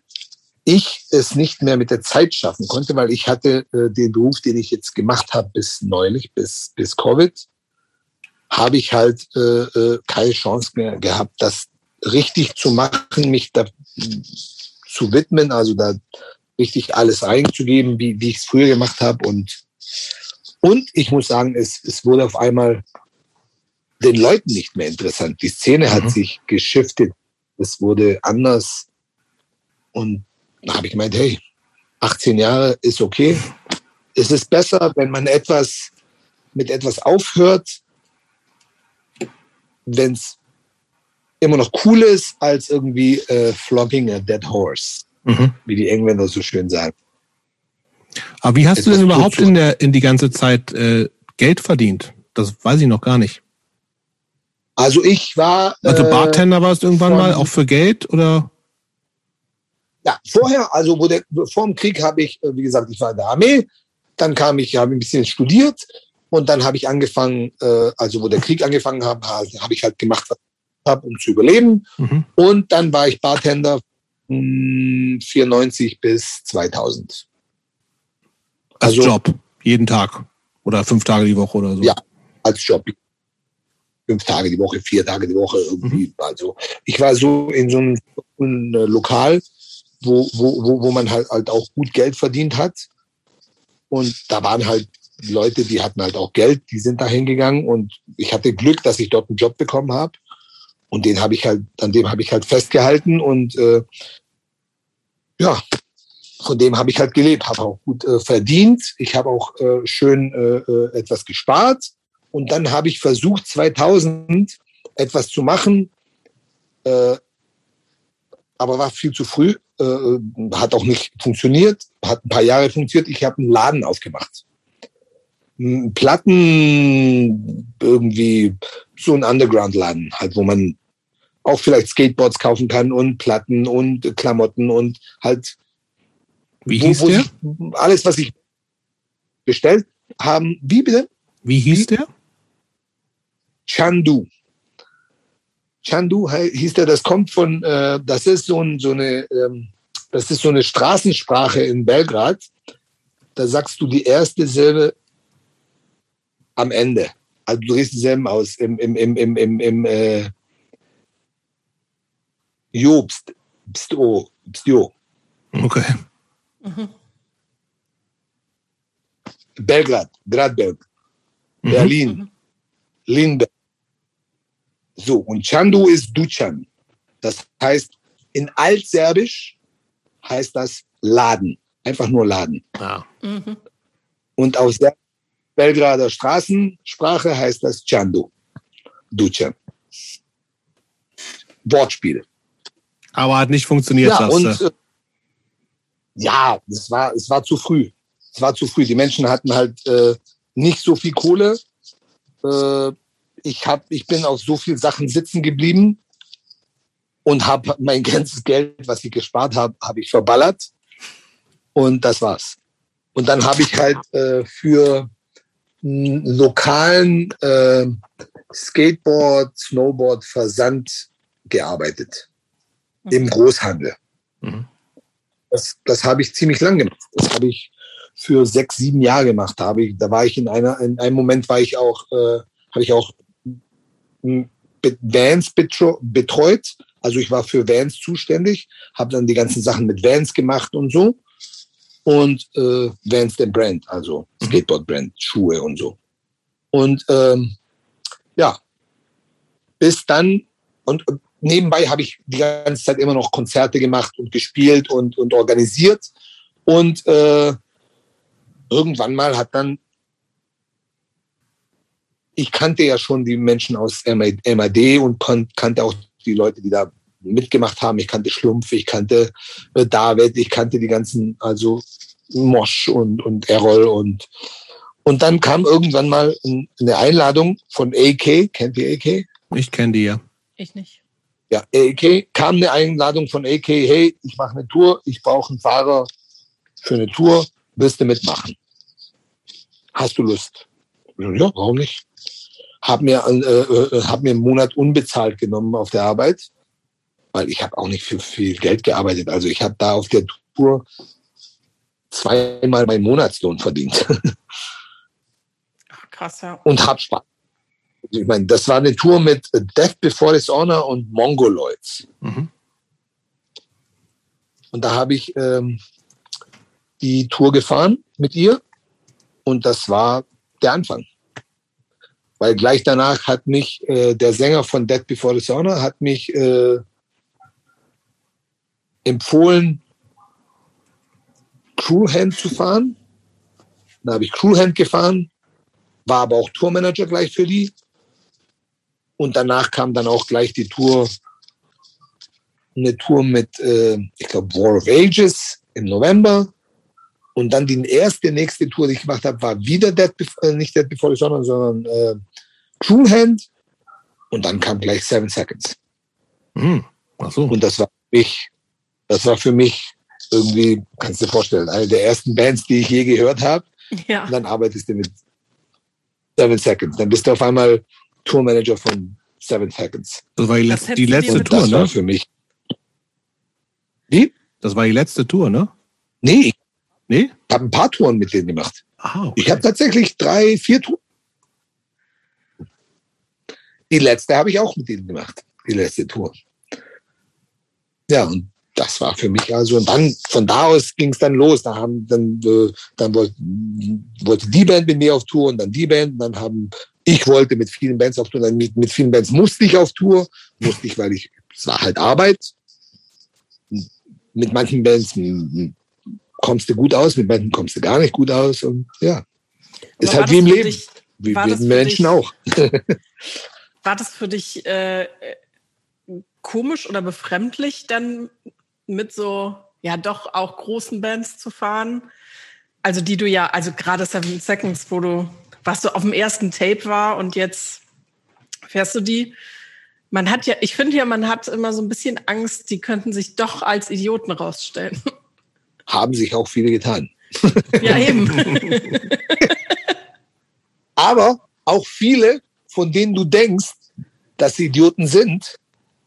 C: ich es nicht mehr mit der Zeit schaffen konnte, weil ich hatte äh, den Beruf, den ich jetzt gemacht habe bis neulich, bis, bis Covid, habe ich halt äh, äh, keine Chance mehr gehabt, das richtig zu machen, mich da zu widmen, also da richtig alles einzugeben, wie, wie ich es früher gemacht habe. Und, und ich muss sagen, es, es wurde auf einmal den Leuten nicht mehr interessant. Die Szene mhm. hat sich geschiftet. Es wurde anders. Und da habe ich gemeint, hey, 18 Jahre ist okay. Es ist besser, wenn man etwas mit etwas aufhört, wenn es immer noch cool ist, als irgendwie äh, flogging a dead horse, mhm. wie die Engländer so schön sagen.
B: Aber wie hast Etwas du denn überhaupt in, der, in die ganze Zeit äh, Geld verdient? Das weiß ich noch gar nicht.
C: Also ich war.
B: Also äh, Bartender warst du irgendwann mal, auch für Geld oder?
C: Ja, vorher, also wo der, vor dem Krieg habe ich, äh, wie gesagt, ich war in der Armee, dann kam ich, habe ein bisschen studiert, und dann habe ich angefangen, äh, also wo der Krieg angefangen hat, habe ich halt gemacht, was habe, um zu überleben. Mhm. Und dann war ich Bartender hm, 94 bis 2000.
B: Als also, Job, jeden Tag oder fünf Tage die Woche oder so?
C: Ja, als Job. Fünf Tage die Woche, vier Tage die Woche irgendwie. Mhm. Also ich war so in so einem, einem Lokal, wo, wo, wo, wo man halt, halt auch gut Geld verdient hat. Und da waren halt Leute, die hatten halt auch Geld, die sind da hingegangen und ich hatte Glück, dass ich dort einen Job bekommen habe. Und den habe ich halt, an dem habe ich halt festgehalten und äh, ja, von dem habe ich halt gelebt, habe auch gut äh, verdient. Ich habe auch äh, schön äh, äh etwas gespart. Und dann habe ich versucht, 2000 etwas zu machen, äh, aber war viel zu früh, äh, hat auch nicht funktioniert, hat ein paar Jahre funktioniert. Ich habe einen Laden aufgemacht. Platten irgendwie so ein Underground-Laden, halt, wo man auch vielleicht Skateboards kaufen kann und Platten und Klamotten und halt
B: Wie hieß der?
C: ich, alles, was ich bestellt haben. Wie bitte?
B: Wie hieß der?
C: Chandu. Chandu hieß der, das kommt von, äh, das ist so, ein, so eine, ähm, das ist so eine Straßensprache in Belgrad. Da sagst du die erste Silbe am Ende. Also du drehst dieselben aus im, im, im, im, im, im äh, Jo, pst, pst, oh, pst, jo.
B: Okay.
C: Belgrad, Gradberg,
B: Mhm.
C: Berlin, Linde. So, und Chandu ist Duchan. Das heißt, in Altserbisch heißt das Laden. Einfach nur Laden.
B: Ah.
A: Mhm.
C: Und aus der Belgrader Straßensprache heißt das Chandu. Duchan. Wortspiel.
B: Aber hat nicht funktioniert,
C: Ja,
B: sagst
C: und äh, ja, es war, es war zu früh. Es war zu früh. Die Menschen hatten halt äh, nicht so viel Kohle. Äh, ich, hab, ich bin auf so viel Sachen sitzen geblieben und habe mein ganzes Geld, was ich gespart habe, habe ich verballert. Und das war's. Und dann habe ich halt äh, für einen lokalen äh, Skateboard, Snowboard, Versand gearbeitet. Im Großhandel.
B: Mhm.
C: Das, das habe ich ziemlich lang gemacht. Das habe ich für sechs, sieben Jahre gemacht. Da, habe ich, da war ich in einer, in einem Moment war ich auch, äh, habe ich auch Vans betreut. Also ich war für Vans zuständig, habe dann die ganzen Sachen mit Vans gemacht und so. Und äh, Vans der Brand, also
B: Mhm.
C: Skateboard-Brand, Schuhe und so. Und ähm, ja, bis dann und nebenbei habe ich die ganze Zeit immer noch Konzerte gemacht und gespielt und, und organisiert. Und äh, irgendwann mal hat dann, ich kannte ja schon die Menschen aus MAD und kannte auch die Leute, die da mitgemacht haben. Ich kannte Schlumpf, ich kannte äh, David, ich kannte die ganzen, also Mosch und, und Errol und und dann kam irgendwann mal ein- eine Einladung von AK, kennt ihr AK?
B: Ich kenne die ja.
A: Ich nicht.
C: Ja, AK kam eine Einladung von AK, hey, ich mache eine Tour, ich brauche einen Fahrer für eine Tour, willst du mitmachen? Hast du Lust? Ja, warum nicht? Hab mir, äh, äh, hab mir einen Monat unbezahlt genommen auf der Arbeit, weil ich habe auch nicht für viel Geld gearbeitet. Also ich habe da auf der Tour zweimal meinen Monatslohn verdient
A: Ach, krass, ja.
C: und hab Spaß. Ich meine, das war eine Tour mit Death Before Dishonor und Mongoloids.
B: Mhm.
C: Und da habe ich ähm, die Tour gefahren mit ihr und das war der Anfang. Weil gleich danach hat mich äh, der Sänger von Dead Before Dishonor hat mich äh, empfohlen, Crewhand zu fahren. Da habe ich Crewhand gefahren, war aber auch Tourmanager gleich für die. Und danach kam dann auch gleich die Tour eine Tour mit, äh, ich glaube, War of Ages im November. Und dann die erste, nächste Tour, die ich gemacht habe, war wieder Dead Before, äh, nicht Dead Before the Sun, sondern äh, Crewhand. Und dann kam gleich Seven Seconds.
B: Mhm. Ach so.
C: Und das war für mich, das war für mich irgendwie, kannst du dir vorstellen, eine der ersten Bands, die ich je gehört habe.
A: Ja.
C: Und dann arbeitest du mit Seven Seconds. Dann bist du auf einmal Tourmanager von Seven Seconds.
B: Das war die,
A: hättest
B: die letzte Tour,
C: das war
B: ne?
C: für mich. Wie?
B: Das war die letzte Tour, ne?
C: Nee, ich
B: Nee?
C: habe ein paar Touren mit denen gemacht.
B: Ah,
C: Ich habe tatsächlich drei, vier Touren. Die letzte habe ich auch mit ihnen gemacht. Die letzte Tour. Ja, und das war für mich also, und dann, von da aus ging es dann los. Da haben dann, äh, dann wollte, wollte die Band mit mir auf Tour und dann die Band. Und dann haben, ich wollte mit vielen Bands auf Tour, dann mit, mit vielen Bands musste ich auf Tour. Musste ich, weil ich, es war halt Arbeit. Mit manchen Bands mm, kommst du gut aus, mit manchen kommst du gar nicht gut aus. Und ja, ist halt wie im Leben.
A: Dich,
C: Wie
A: für
C: Menschen
A: dich-
C: auch.
A: war das für dich äh, komisch oder befremdlich, dann mit so, ja doch auch großen Bands zu fahren? Also die du ja, also gerade Seven Seconds, wo du, was so auf dem ersten Tape war und jetzt fährst du die. Man hat ja, ich finde ja, man hat immer so ein bisschen Angst, die könnten sich doch als Idioten rausstellen.
C: Haben sich auch viele getan.
A: Ja, eben.
C: Aber auch viele, von denen du denkst, dass sie Idioten sind,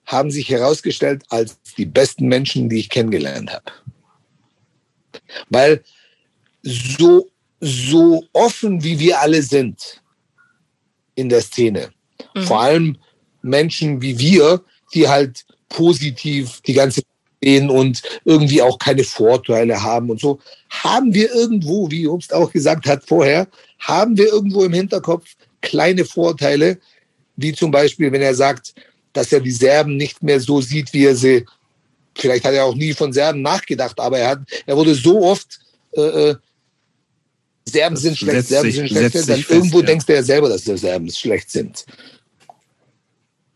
C: haben sich herausgestellt als die besten Menschen, die ich kennengelernt habe. Weil so, so offen wie wir alle sind in der Szene, mhm. vor allem Menschen wie wir, die halt positiv die ganze sehen und irgendwie auch keine Vorteile haben und so, haben wir irgendwo, wie Obst auch gesagt hat vorher, haben wir irgendwo im Hinterkopf kleine Vorteile, wie zum Beispiel, wenn er sagt, dass er die Serben nicht mehr so sieht, wie er sie, vielleicht hat er auch nie von Serben nachgedacht, aber er hat, er wurde so oft, äh, äh Serben sind schlecht, Serben sind schlecht, dann fest, irgendwo ja. denkst du ja selber, dass die Serben schlecht sind.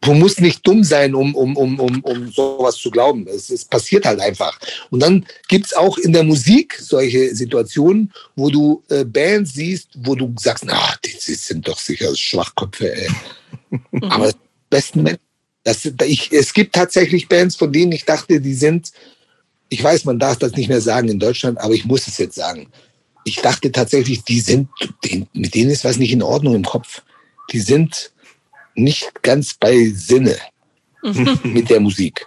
C: Du musst nicht dumm sein, um, um, um, um, um sowas zu glauben. Es, es passiert halt einfach. Und dann gibt es auch in der Musik solche Situationen, wo du äh, Bands siehst, wo du sagst, na, die, die sind doch sicher Schwachköpfe, ey. Aber besten Menschen das, ich, es gibt tatsächlich Bands, von denen ich dachte, die sind, ich weiß, man darf das nicht mehr sagen in Deutschland, aber ich muss es jetzt sagen. Ich dachte tatsächlich, die sind, mit denen ist was nicht in Ordnung im Kopf. Die sind nicht ganz bei Sinne mit der Musik.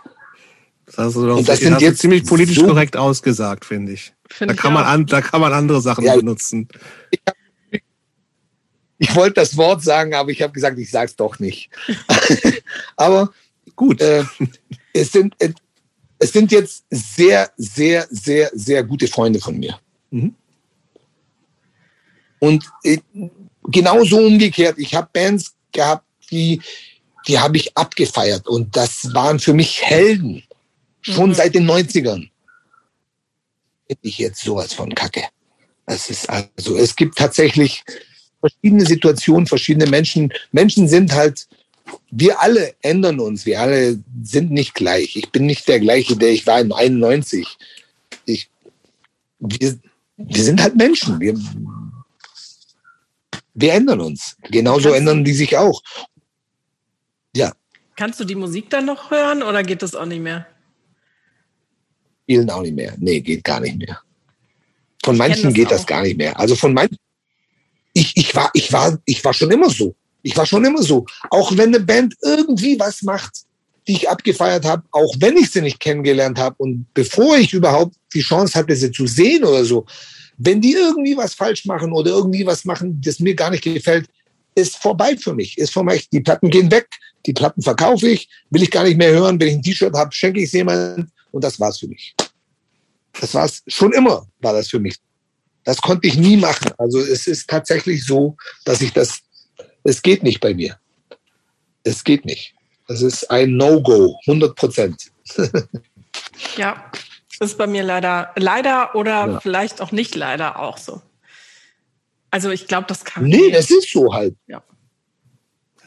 B: Das Und das sind jetzt ziemlich politisch so korrekt ausgesagt, finde ich. Find da, ich kann man an, da kann man andere Sachen ja, benutzen.
C: Ich ich wollte das Wort sagen, aber ich habe gesagt, ich sage es doch nicht. aber gut, äh, es, sind, äh, es sind jetzt sehr, sehr, sehr, sehr gute Freunde von mir. Mhm. Und äh, genauso umgekehrt, ich habe Bands gehabt, die, die habe ich abgefeiert und das waren für mich Helden, schon mhm. seit den 90ern. Ich jetzt sowas von Kacke. Das ist also, es gibt tatsächlich verschiedene Situationen, verschiedene Menschen. Menschen sind halt, wir alle ändern uns, wir alle sind nicht gleich. Ich bin nicht der gleiche, der ich war in 91. Ich, wir, wir sind halt Menschen. Wir, wir ändern uns. Genauso Kannst ändern die sich auch. Ja.
A: Kannst du die Musik dann noch hören oder geht das auch nicht mehr?
C: Spielen auch nicht mehr. Nee, geht gar nicht mehr. Von manchen geht auch. das gar nicht mehr. Also von manchen ich, ich, war, ich, war, ich war schon immer so. Ich war schon immer so. Auch wenn eine Band irgendwie was macht, die ich abgefeiert habe, auch wenn ich sie nicht kennengelernt habe und bevor ich überhaupt die Chance hatte, sie zu sehen oder so, wenn die irgendwie was falsch machen oder irgendwie was machen, das mir gar nicht gefällt, ist vorbei für mich. Ist vorbei. Die Platten gehen weg, die Platten verkaufe ich, will ich gar nicht mehr hören. Wenn ich ein T-Shirt habe, schenke ich es jemandem und das war's für mich. Das war's. Schon immer war das für mich. Das konnte ich nie machen. Also es ist tatsächlich so, dass ich das, es geht nicht bei mir. Es geht nicht. Das ist ein No-Go, 100 Prozent.
A: ja, ist bei mir leider, leider oder ja. vielleicht auch nicht leider auch so. Also ich glaube, das kann.
C: Nee, das ist so halt. Ja.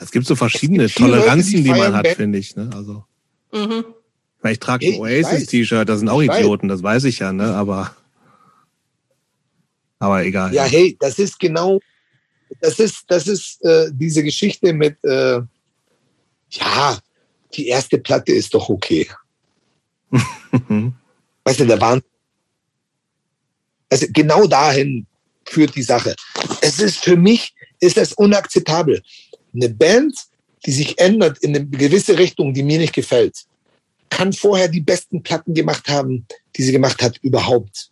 B: Es gibt so verschiedene gibt Toleranzen, Leute, die, die man hat, finde ich. Ne? Also, mhm. Ich trage ein Oasis-T-Shirt, das sind auch Idioten, das weiß ich ja, ne? Aber aber egal.
C: Ja, hey, das ist genau, das ist, das ist äh, diese Geschichte mit, äh, ja, die erste Platte ist doch okay. weißt du, da waren, also genau dahin führt die Sache. Es ist für mich, ist das unakzeptabel. Eine Band, die sich ändert in eine gewisse Richtung, die mir nicht gefällt, kann vorher die besten Platten gemacht haben, die sie gemacht hat überhaupt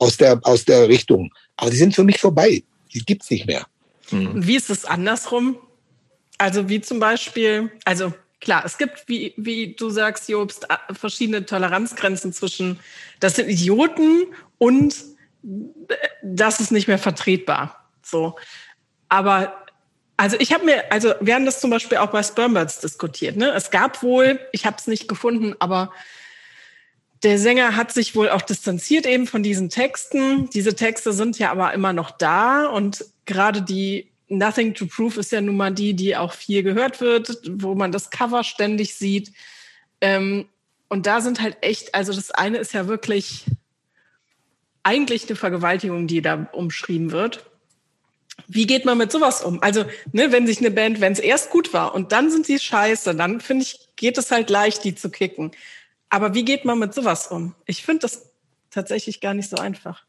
C: aus der, aus der Richtung. Aber die sind für mich vorbei. Die gibt's nicht mehr.
A: Mhm. Wie ist es andersrum? Also wie zum Beispiel, also klar, es gibt, wie, wie du sagst, Jobst, verschiedene Toleranzgrenzen zwischen, das sind Idioten und das ist nicht mehr vertretbar. So. Aber also ich habe mir, also wir haben das zum Beispiel auch bei Spermbirds diskutiert. Ne? Es gab wohl, ich habe es nicht gefunden, aber der Sänger hat sich wohl auch distanziert eben von diesen Texten. Diese Texte sind ja aber immer noch da und gerade die Nothing to Prove ist ja nun mal die, die auch viel gehört wird, wo man das Cover ständig sieht. Ähm, und da sind halt echt, also das eine ist ja wirklich eigentlich eine Vergewaltigung, die da umschrieben wird. Wie geht man mit sowas um? Also, ne, wenn sich eine Band, wenn es erst gut war und dann sind sie scheiße, dann finde ich, geht es halt leicht, die zu kicken. Aber wie geht man mit sowas um? Ich finde das tatsächlich gar nicht so einfach.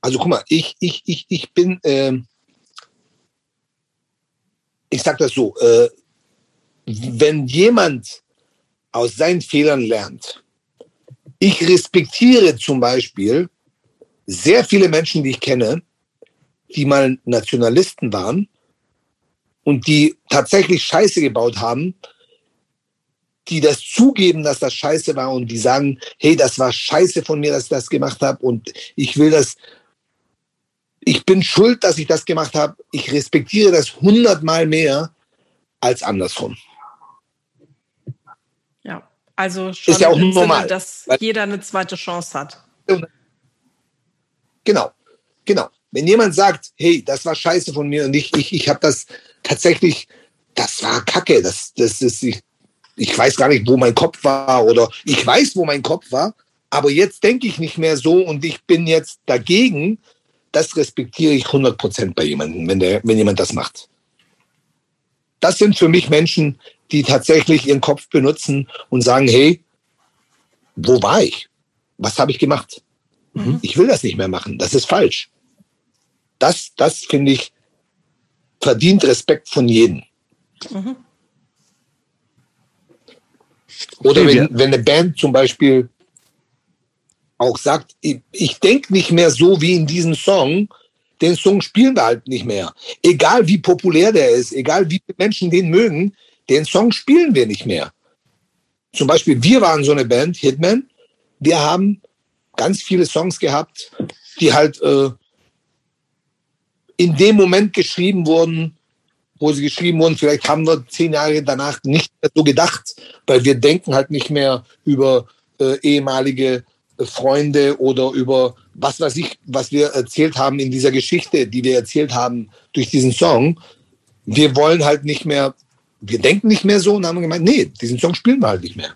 C: Also guck mal, ich, ich, ich, ich bin, äh, ich sag das so, äh, wenn jemand aus seinen Fehlern lernt, ich respektiere zum Beispiel sehr viele Menschen, die ich kenne, die mal Nationalisten waren und die tatsächlich Scheiße gebaut haben, die das zugeben, dass das Scheiße war und die sagen, hey, das war Scheiße von mir, dass ich das gemacht habe und ich will das, ich bin schuld, dass ich das gemacht habe. Ich respektiere das hundertmal mehr als andersrum.
A: Ja, also schon
C: ist ja auch normal, Sinne,
A: dass jeder eine zweite Chance hat.
C: Genau, genau. Wenn jemand sagt, hey, das war scheiße von mir und ich, ich, ich habe das tatsächlich, das war Kacke, das, das ist, ich, ich weiß gar nicht, wo mein Kopf war oder ich weiß, wo mein Kopf war, aber jetzt denke ich nicht mehr so und ich bin jetzt dagegen, das respektiere ich 100 Prozent bei jemandem, wenn, der, wenn jemand das macht. Das sind für mich Menschen, die tatsächlich ihren Kopf benutzen und sagen, hey, wo war ich? Was habe ich gemacht? Mhm. Ich will das nicht mehr machen. Das ist falsch. Das, das finde ich, verdient Respekt von jedem. Mhm. Oder wenn, wenn eine Band zum Beispiel auch sagt, ich, ich denke nicht mehr so wie in diesem Song, den Song spielen wir halt nicht mehr. Egal wie populär der ist, egal wie viele Menschen den mögen, den Song spielen wir nicht mehr. Zum Beispiel, wir waren so eine Band, Hitman. Wir haben ganz viele Songs gehabt, die halt äh, in dem Moment geschrieben wurden, wo sie geschrieben wurden. Vielleicht haben wir zehn Jahre danach nicht mehr so gedacht, weil wir denken halt nicht mehr über äh, ehemalige äh, Freunde oder über was weiß ich, was wir erzählt haben in dieser Geschichte, die wir erzählt haben durch diesen Song. Wir wollen halt nicht mehr, wir denken nicht mehr so und haben gemeint, nee, diesen Song spielen wir halt nicht mehr.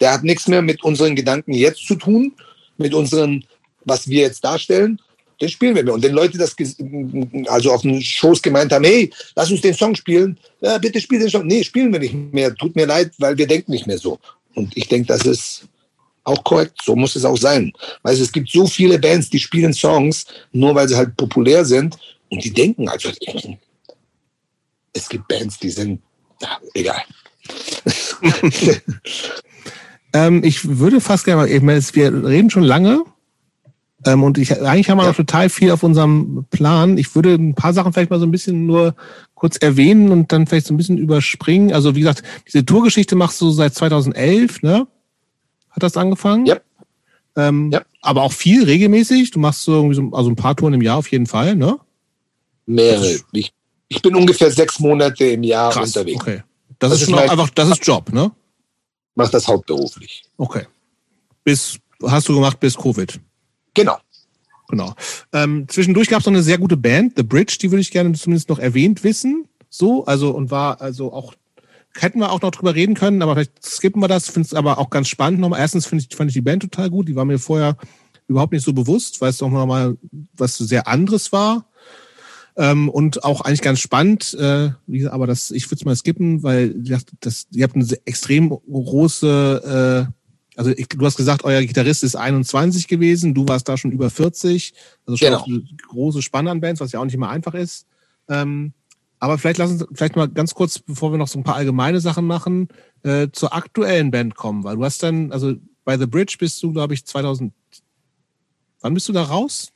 C: Der hat nichts mehr mit unseren Gedanken jetzt zu tun, mit unseren, was wir jetzt darstellen, den spielen wir. Und wenn Leute das also auf den Shows gemeint haben, hey, lass uns den Song spielen, ja, bitte spiel den Song. Nee, spielen wir nicht mehr. Tut mir leid, weil wir denken nicht mehr so. Und ich denke, das ist auch korrekt. So muss es auch sein. Weil es gibt so viele Bands, die spielen Songs, nur weil sie halt populär sind. Und die denken also, es gibt Bands, die sind, ja, egal.
B: ähm, ich würde fast gerne mal, ich meine, wir reden schon lange ähm, und ich, eigentlich haben wir ja. noch total viel auf unserem Plan. Ich würde ein paar Sachen vielleicht mal so ein bisschen nur kurz erwähnen und dann vielleicht so ein bisschen überspringen. Also wie gesagt, diese Tourgeschichte machst du seit 2011, ne? Hat das angefangen?
C: Ja.
B: Ähm, ja. Aber auch viel regelmäßig. Du machst so irgendwie so, also ein paar Touren im Jahr auf jeden Fall, ne?
C: Mehrere. Ich, ich bin ungefähr sechs Monate im Jahr
B: Krass,
C: unterwegs.
B: Okay. Das, das ist schon auch einfach, das ist Job, ne?
C: Mach das hauptberuflich.
B: Okay. Bis, hast du gemacht bis Covid?
C: Genau.
B: Genau. Ähm, zwischendurch gab es noch eine sehr gute Band, The Bridge, die würde ich gerne zumindest noch erwähnt wissen. So, also und war also auch hätten wir auch noch drüber reden können, aber vielleicht skippen wir das. Finde es aber auch ganz spannend nochmal. Erstens finde ich, fand ich die Band total gut. Die war mir vorher überhaupt nicht so bewusst, weil es doch nochmal was sehr anderes war. Ähm, und auch eigentlich ganz spannend, äh, aber das, ich würde es mal skippen, weil das, das, ihr habt eine extrem große äh, also ich, du hast gesagt, euer Gitarrist ist 21 gewesen, du warst da schon über 40. Also schon
C: genau.
B: eine große Spanne an Bands, was ja auch nicht immer einfach ist. Ähm, aber vielleicht lassen Sie vielleicht mal ganz kurz, bevor wir noch so ein paar allgemeine Sachen machen, äh, zur aktuellen Band kommen, weil du hast dann, also bei The Bridge bist du, glaube ich, 2000. Wann bist du da raus?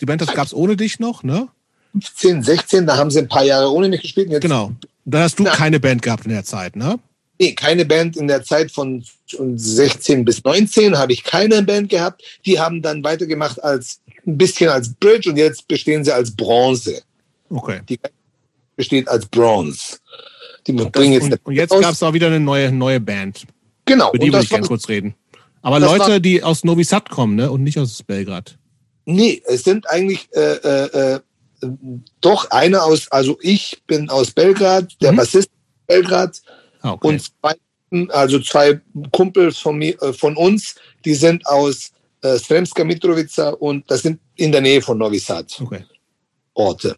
B: Die Band, das gab's ohne dich noch, ne?
C: 15, 16, da haben sie ein paar Jahre ohne mich gespielt.
B: Genau. Da hast du Na. keine Band gehabt in der Zeit, ne?
C: Nee, keine Band in der Zeit von 16 bis 19 habe ich keine Band gehabt. Die haben dann weitergemacht als ein bisschen als Bridge und jetzt bestehen sie als Bronze.
B: Okay.
C: Die besteht als Bronze.
B: Die bringen jetzt und, und jetzt gab es auch wieder eine neue, neue Band.
C: Genau.
B: Über die würde ich gerne kurz reden. Aber Leute, war, die aus Novi Sad kommen, ne? Und nicht aus Belgrad.
C: Nee, es sind eigentlich äh, äh, äh doch eine aus, also ich bin aus Belgrad, der mhm. Bassist Belgrad, okay. Und zwei, also zwei Kumpels von, mir, äh, von uns, die sind aus äh, Sremska Mitrovica und das sind in der Nähe von Novi Sad.
B: Okay.
C: Orte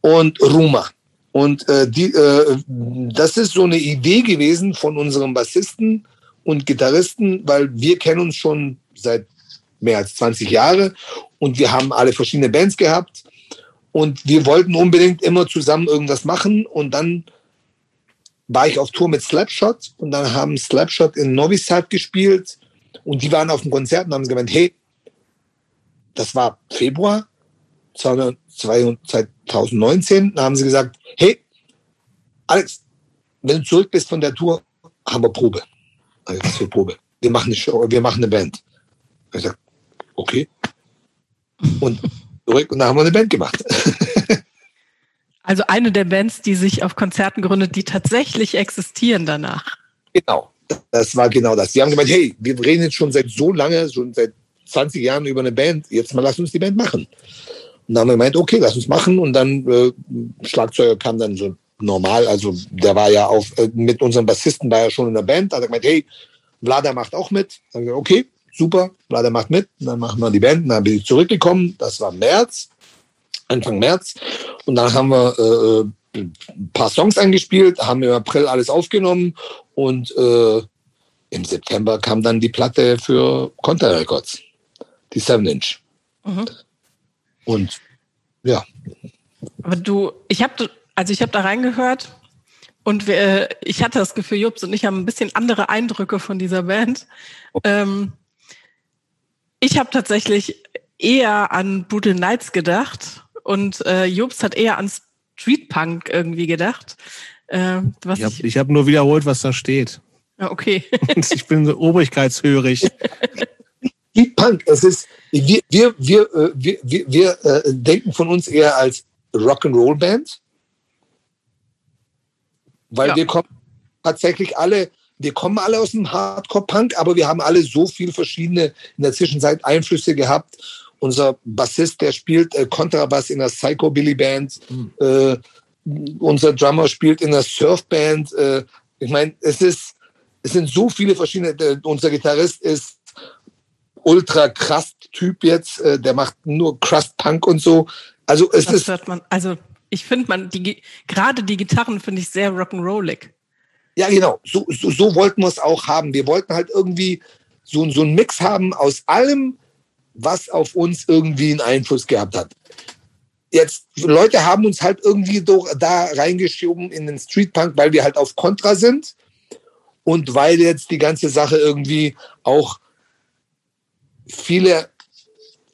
C: und Ruma. Und äh, die, äh, das ist so eine Idee gewesen von unserem Bassisten und Gitarristen, weil wir kennen uns schon seit mehr als 20 Jahre und wir haben alle verschiedene Bands gehabt und wir wollten unbedingt immer zusammen irgendwas machen und dann war ich auf Tour mit Slapshot und dann haben Slapshot in Novi Sad gespielt und die waren auf dem Konzert und haben gemeint, hey, das war Februar 2019, da haben sie gesagt, hey, Alex, wenn du zurück bist von der Tour, haben wir Probe. Also, für Probe? Wir machen eine Show, wir machen eine Band. Ich sag, okay. Und zurück und dann haben wir eine Band gemacht.
A: Also eine der Bands, die sich auf Konzerten gründet, die tatsächlich existieren danach.
C: Genau, das war genau das. Die haben gemeint, hey, wir reden jetzt schon seit so lange, schon seit 20 Jahren über eine Band, jetzt mal lass uns die Band machen. Und dann haben wir gemeint, okay, lass uns machen. Und dann äh, Schlagzeuger kam dann so normal, also der war ja auf, äh, mit unserem Bassisten war er schon in der Band, da hat er gemeint, hey, Vlada macht auch mit. Dann gesagt, okay, super, Vlada macht mit. Und dann machen wir die Band. Und dann bin ich zurückgekommen, das war März. Anfang März. Und dann haben wir äh, ein paar Songs eingespielt, haben im April alles aufgenommen und äh, im September kam dann die Platte für Conta Records, die 7 Inch. Mhm. Und ja.
A: Aber du, ich habe also ich habe da reingehört und wir, ich hatte das Gefühl, Jobs und ich haben ein bisschen andere Eindrücke von dieser Band. Ähm, ich habe tatsächlich eher an Brutal Nights gedacht und äh, Jobst hat eher an Streetpunk irgendwie gedacht.
B: Äh, was ich habe hab nur wiederholt, was da steht.
A: Ja, okay.
B: ich bin so obrigkeitshörig.
C: Streetpunk, das ist, wir, wir, wir, äh, wir, wir, wir äh, denken von uns eher als Rock'n'Roll-Band, weil ja. wir kommen tatsächlich alle, wir kommen alle aus dem Hardcore-Punk, aber wir haben alle so viel verschiedene in der Zwischenzeit Einflüsse gehabt unser Bassist, der spielt äh, Kontrabass in der Psycho-Billy-Band. Mhm. Äh, unser Drummer spielt in der Surf-Band. Äh, ich meine, es ist, es sind so viele verschiedene. Der, unser Gitarrist ist ultra krass Typ jetzt. Äh, der macht nur Crust Punk und so. Also es
A: das
C: ist.
A: Hört man, also ich finde man die gerade die Gitarren finde ich sehr rock'n'rollig.
C: Ja, genau. So, so, so wollten wir es auch haben. Wir wollten halt irgendwie so, so einen Mix haben aus allem, was auf uns irgendwie einen Einfluss gehabt hat. Jetzt, Leute haben uns halt irgendwie da reingeschoben in den Streetpunk, weil wir halt auf Kontra sind und weil jetzt die ganze Sache irgendwie auch viele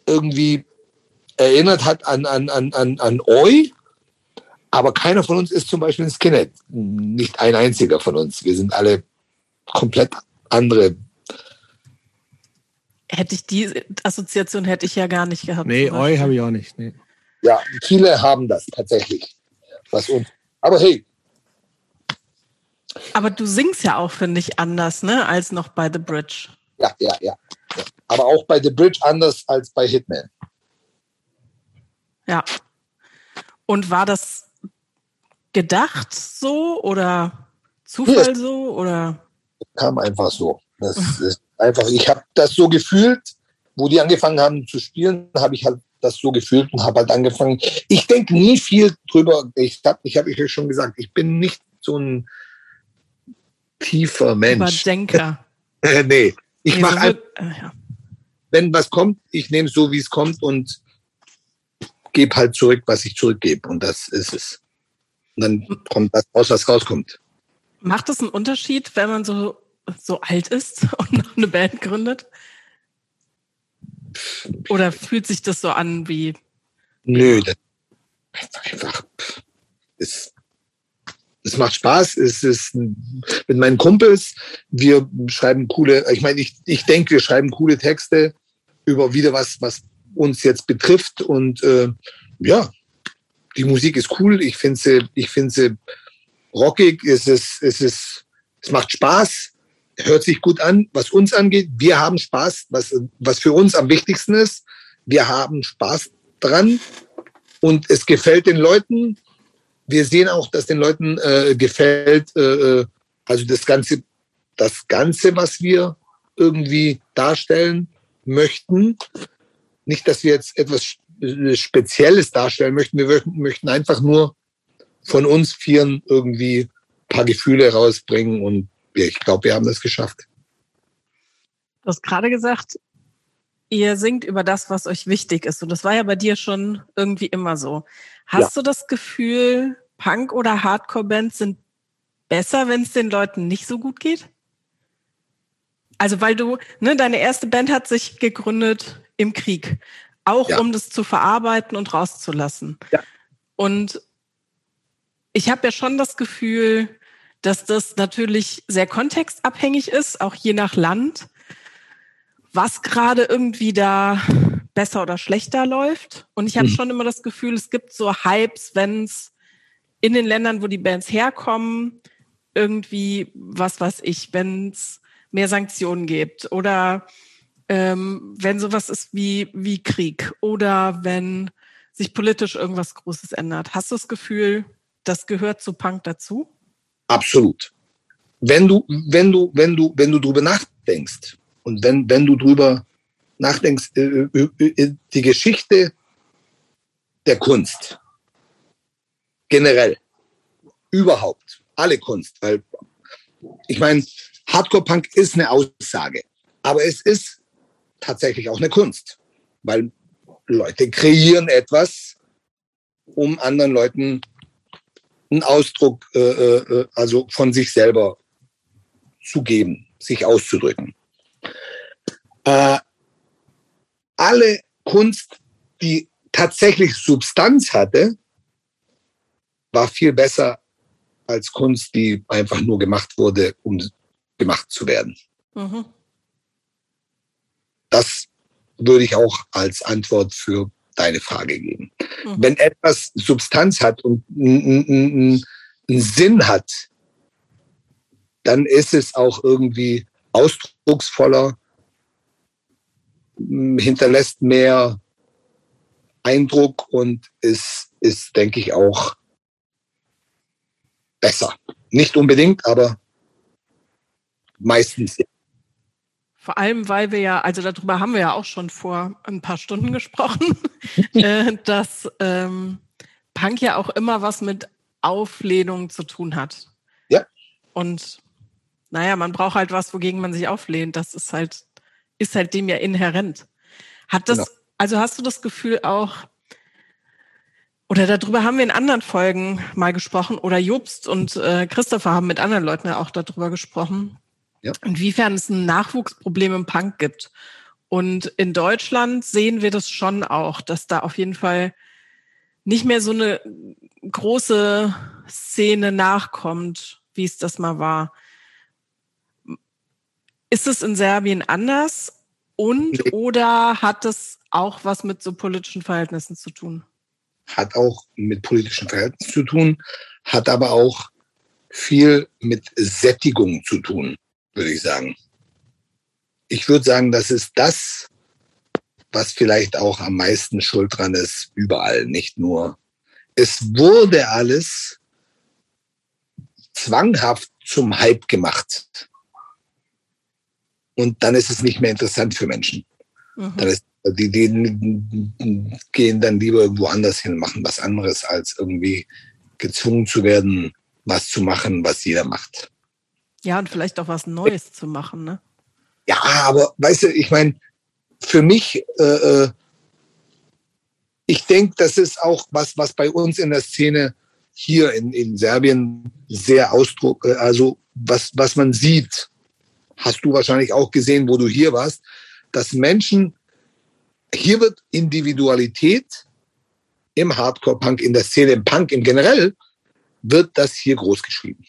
C: irgendwie erinnert hat an, an, an, an, an Oi. Aber keiner von uns ist zum Beispiel ein Skinhead. Nicht ein einziger von uns. Wir sind alle komplett andere
A: Hätte ich die Assoziation hätte ich ja gar nicht gehabt.
B: Nee, eu habe ich auch nicht. Nee.
C: Ja, viele haben das tatsächlich. Was uns, aber hey.
A: Aber du singst ja auch, finde ich, anders, ne, als noch bei The Bridge.
C: Ja, ja, ja. Aber auch bei The Bridge anders als bei Hitman.
A: Ja. Und war das gedacht so oder Zufall so oder?
C: Kam einfach so. Das ist einfach, ich habe das so gefühlt, wo die angefangen haben zu spielen, habe ich halt das so gefühlt und habe halt angefangen. Ich denke nie viel drüber. Ich habe ich hab euch schon gesagt, ich bin nicht so ein tiefer Mensch.
A: Überdenker.
C: nee, ich mache halt, ja. wenn was kommt, ich nehme es so, wie es kommt und gebe halt zurück, was ich zurückgebe. Und das ist es. Und dann kommt das raus, was rauskommt.
A: Macht es einen Unterschied, wenn man so so alt ist und noch eine Band gründet? Oder fühlt sich das so an wie.
C: Nö, das ist einfach. Es, es macht Spaß. Es ist mit meinen Kumpels. Wir schreiben coole, ich meine, ich, ich denke, wir schreiben coole Texte über wieder was, was uns jetzt betrifft. Und äh, ja, die Musik ist cool. Ich finde sie, ich finde sie rockig. Es ist, es ist, es macht Spaß hört sich gut an, was uns angeht. Wir haben Spaß, was, was für uns am wichtigsten ist. Wir haben Spaß dran und es gefällt den Leuten. Wir sehen auch, dass den Leuten äh, gefällt, äh, äh also das Ganze, das Ganze, was wir irgendwie darstellen möchten. Nicht, dass wir jetzt etwas Spezielles darstellen möchten. Wir möchten einfach nur von uns Vieren irgendwie ein paar Gefühle rausbringen und ich glaube, wir haben das geschafft.
A: Du hast gerade gesagt, ihr singt über das, was euch wichtig ist. Und das war ja bei dir schon irgendwie immer so. Hast ja. du das Gefühl, Punk- oder Hardcore-Bands sind besser, wenn es den Leuten nicht so gut geht? Also weil du, ne, deine erste Band hat sich gegründet im Krieg, auch ja. um das zu verarbeiten und rauszulassen. Ja. Und ich habe ja schon das Gefühl, dass das natürlich sehr kontextabhängig ist, auch je nach Land, was gerade irgendwie da besser oder schlechter läuft. Und ich habe mhm. schon immer das Gefühl, es gibt so Hypes, wenn es in den Ländern, wo die Bands herkommen, irgendwie, was weiß ich, wenn es mehr Sanktionen gibt oder ähm, wenn sowas ist wie, wie Krieg oder wenn sich politisch irgendwas Großes ändert. Hast du das Gefühl, das gehört zu Punk dazu?
C: Absolut. Wenn du, wenn du, wenn du, wenn du drüber nachdenkst und wenn, wenn du drüber nachdenkst, äh, äh, äh, die Geschichte der Kunst. Generell, überhaupt, alle Kunst, weil ich meine, Hardcore-Punk ist eine Aussage, aber es ist tatsächlich auch eine Kunst, weil Leute kreieren etwas, um anderen Leuten einen Ausdruck äh, äh, also von sich selber zu geben, sich auszudrücken. Äh, alle Kunst, die tatsächlich Substanz hatte, war viel besser als Kunst, die einfach nur gemacht wurde, um gemacht zu werden. Mhm. Das würde ich auch als Antwort für deine Frage geben. Mhm. Wenn etwas Substanz hat und einen Sinn hat, dann ist es auch irgendwie ausdrucksvoller, hinterlässt mehr Eindruck und ist, ist denke ich, auch besser. Nicht unbedingt, aber meistens.
A: Vor allem, weil wir ja, also darüber haben wir ja auch schon vor ein paar Stunden gesprochen, äh, dass ähm, Punk ja auch immer was mit Auflehnung zu tun hat.
C: Ja.
A: Und naja, man braucht halt was, wogegen man sich auflehnt. Das ist halt, ist halt dem ja inhärent. Hat das, genau. also hast du das Gefühl auch, oder darüber haben wir in anderen Folgen mal gesprochen, oder Jobst und äh, Christopher haben mit anderen Leuten ja auch darüber gesprochen, ja. Inwiefern es ein Nachwuchsproblem im Punk gibt. Und in Deutschland sehen wir das schon auch, dass da auf jeden Fall nicht mehr so eine große Szene nachkommt, wie es das mal war. Ist es in Serbien anders? Und oder hat es auch was mit so politischen Verhältnissen zu tun?
C: Hat auch mit politischen Verhältnissen zu tun, hat aber auch viel mit Sättigung zu tun würde ich sagen. Ich würde sagen, das ist das, was vielleicht auch am meisten schuld dran ist, überall, nicht nur. Es wurde alles zwanghaft zum Hype gemacht. Und dann ist es nicht mehr interessant für Menschen. Mhm. Dann ist, die, die gehen dann lieber irgendwo anders hin, machen was anderes, als irgendwie gezwungen zu werden, was zu machen, was jeder macht.
A: Ja, und vielleicht auch was Neues zu machen, ne?
C: Ja, aber weißt du, ich meine, für mich, äh, äh ich denke, das ist auch was, was bei uns in der Szene hier in, in Serbien sehr Ausdruck, äh, also was, was man sieht, hast du wahrscheinlich auch gesehen, wo du hier warst, dass Menschen, hier wird Individualität im Hardcore-Punk, in der Szene, im Punk im generell, wird das hier groß geschrieben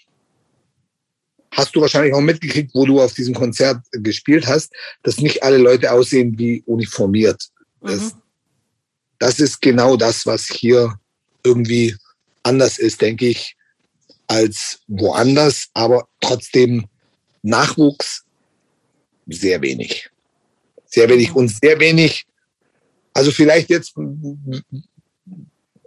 C: hast du wahrscheinlich auch mitgekriegt, wo du auf diesem Konzert gespielt hast, dass nicht alle Leute aussehen wie uniformiert. Das, mhm. das ist genau das, was hier irgendwie anders ist, denke ich, als woanders, aber trotzdem Nachwuchs sehr wenig. Sehr wenig und sehr wenig. Also vielleicht jetzt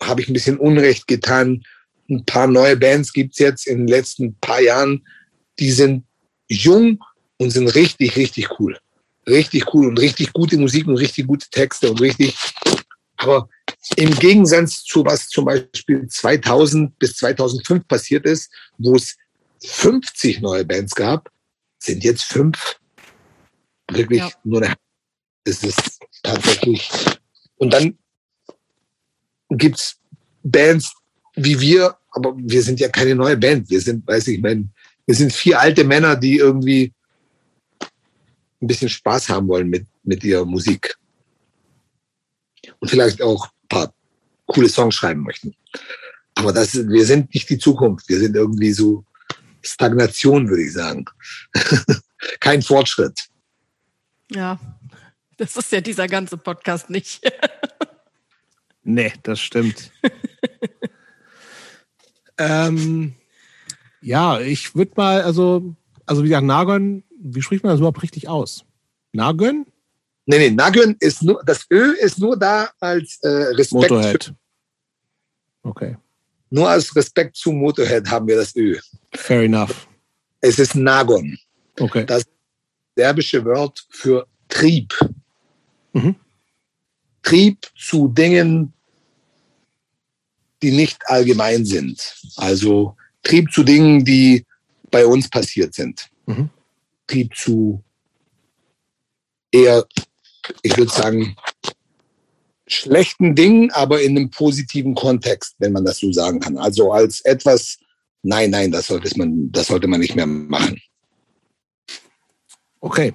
C: habe ich ein bisschen Unrecht getan. Ein paar neue Bands gibt es jetzt in den letzten paar Jahren, die sind jung und sind richtig, richtig cool. Richtig cool und richtig gute Musik und richtig gute Texte und richtig Aber im Gegensatz zu was zum Beispiel 2000 bis 2005 passiert ist, wo es 50 neue Bands gab, sind jetzt fünf wirklich ja. nur eine. Es ist tatsächlich. Und dann gibt's Bands wie wir, aber wir sind ja keine neue Band. Wir sind, weiß ich, ich meine, wir sind vier alte Männer, die irgendwie ein bisschen Spaß haben wollen mit, mit ihrer Musik. Und vielleicht auch ein paar coole Songs schreiben möchten. Aber das, wir sind nicht die Zukunft. Wir sind irgendwie so Stagnation, würde ich sagen. Kein Fortschritt.
A: Ja, das ist ja dieser ganze Podcast nicht.
B: nee, das stimmt. ähm, ja, ich würde mal, also, also wie gesagt, Nagon, wie spricht man das überhaupt richtig aus? Nagon?
C: Nee, nee, Nagon ist nur, das Ö ist nur da als äh, Respekt.
B: Motorhead. Okay.
C: Nur als Respekt zu Motorhead haben wir das Ö.
B: Fair enough.
C: Es ist Nagon.
B: Okay.
C: Das serbische Wort für Trieb. Mhm. Trieb zu Dingen, die nicht allgemein sind. Also Trieb zu Dingen, die bei uns passiert sind. Mhm. Trieb zu eher, ich würde sagen, schlechten Dingen, aber in einem positiven Kontext, wenn man das so sagen kann. Also als etwas, nein, nein, das sollte man, das sollte man nicht mehr machen.
B: Okay.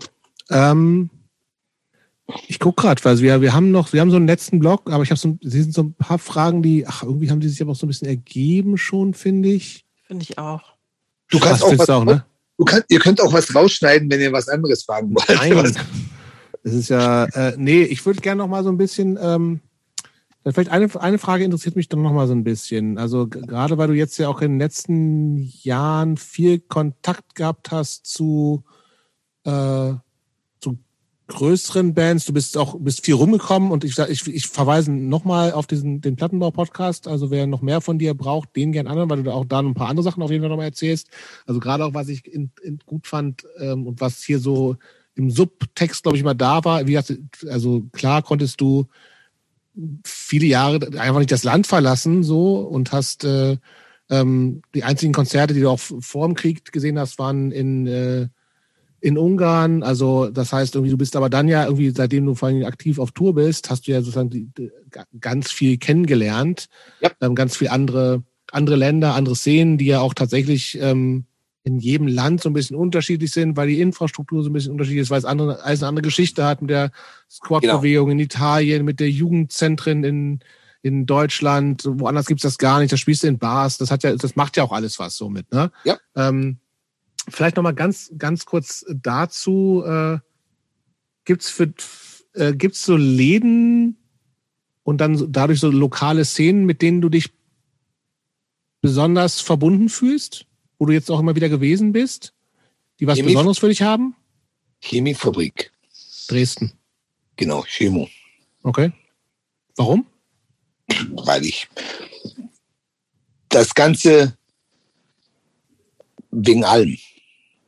B: Ähm, ich gucke gerade, weil wir, wir haben noch, wir haben so einen letzten Blog, aber ich habe so, sie sind so ein paar Fragen, die, ach, irgendwie haben die sich aber auch so ein bisschen ergeben schon, finde ich.
A: Finde ich auch.
C: Du kannst auch, was, auch, ne? du kannst, ihr könnt auch was rausschneiden, wenn ihr was anderes fragen wollt.
B: Nein. Es ist ja, äh, nee, ich würde gerne noch mal so ein bisschen, ähm, vielleicht eine, eine Frage interessiert mich dann noch mal so ein bisschen. Also gerade weil du jetzt ja auch in den letzten Jahren viel Kontakt gehabt hast zu, äh, zu größeren Bands. Du bist auch bist viel rumgekommen und ich, ich, ich verweise nochmal auf diesen den Plattenbau-Podcast. Also wer noch mehr von dir braucht, den gern an, weil du auch da ein paar andere Sachen auf jeden Fall nochmal erzählst. Also gerade auch, was ich in, in gut fand ähm, und was hier so im Subtext, glaube ich, mal da war. Wie gesagt, also klar konntest du viele Jahre einfach nicht das Land verlassen so und hast äh, ähm, die einzigen Konzerte, die du auch vor dem Krieg gesehen hast, waren in äh, in Ungarn. Also das heißt irgendwie, du bist aber dann ja irgendwie, seitdem du vor allem aktiv auf Tour bist, hast du ja sozusagen die, die, ganz viel kennengelernt, ja. ähm, ganz viel andere andere Länder, andere Szenen, die ja auch tatsächlich ähm, in jedem Land so ein bisschen unterschiedlich sind, weil die Infrastruktur so ein bisschen unterschiedlich ist, weil es andere, alles eine andere Geschichte hat mit der Squad-Bewegung genau. in Italien, mit der Jugendzentren in, in Deutschland, woanders gibt's das gar nicht, das spielst du in Bars, das hat ja, das macht ja auch alles was so mit, ne?
C: Ja.
B: Ähm, vielleicht nochmal ganz, ganz kurz dazu, äh, gibt's für, äh, gibt's so Läden und dann dadurch so lokale Szenen, mit denen du dich besonders verbunden fühlst? wo du jetzt auch immer wieder gewesen bist, die was Chemie Besonderes für dich haben?
C: Chemiefabrik.
B: Dresden.
C: Genau, Chemo.
B: Okay. Warum?
C: Weil ich das Ganze wegen allem.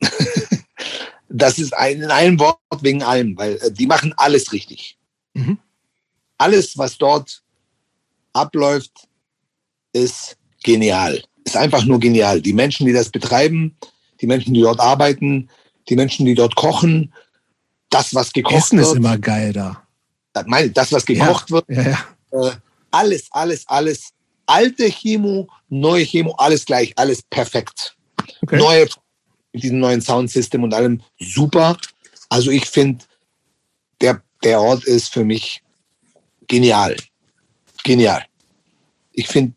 C: das ist ein, in einem Wort wegen allem, weil äh, die machen alles richtig. Mhm. Alles, was dort abläuft, ist genial ist einfach nur genial. Die Menschen, die das betreiben, die Menschen, die dort arbeiten, die Menschen, die dort kochen, das, was gekocht
B: Essen
C: wird.
B: ist immer geil da.
C: Das, was gekocht
B: ja,
C: wird.
B: Ja, ja.
C: Äh, alles, alles, alles. Alte Chemo, neue Chemo, alles gleich, alles perfekt. Okay. Neue, mit diesem neuen Soundsystem und allem super. Also ich finde, der, der Ort ist für mich genial. Genial. Ich finde,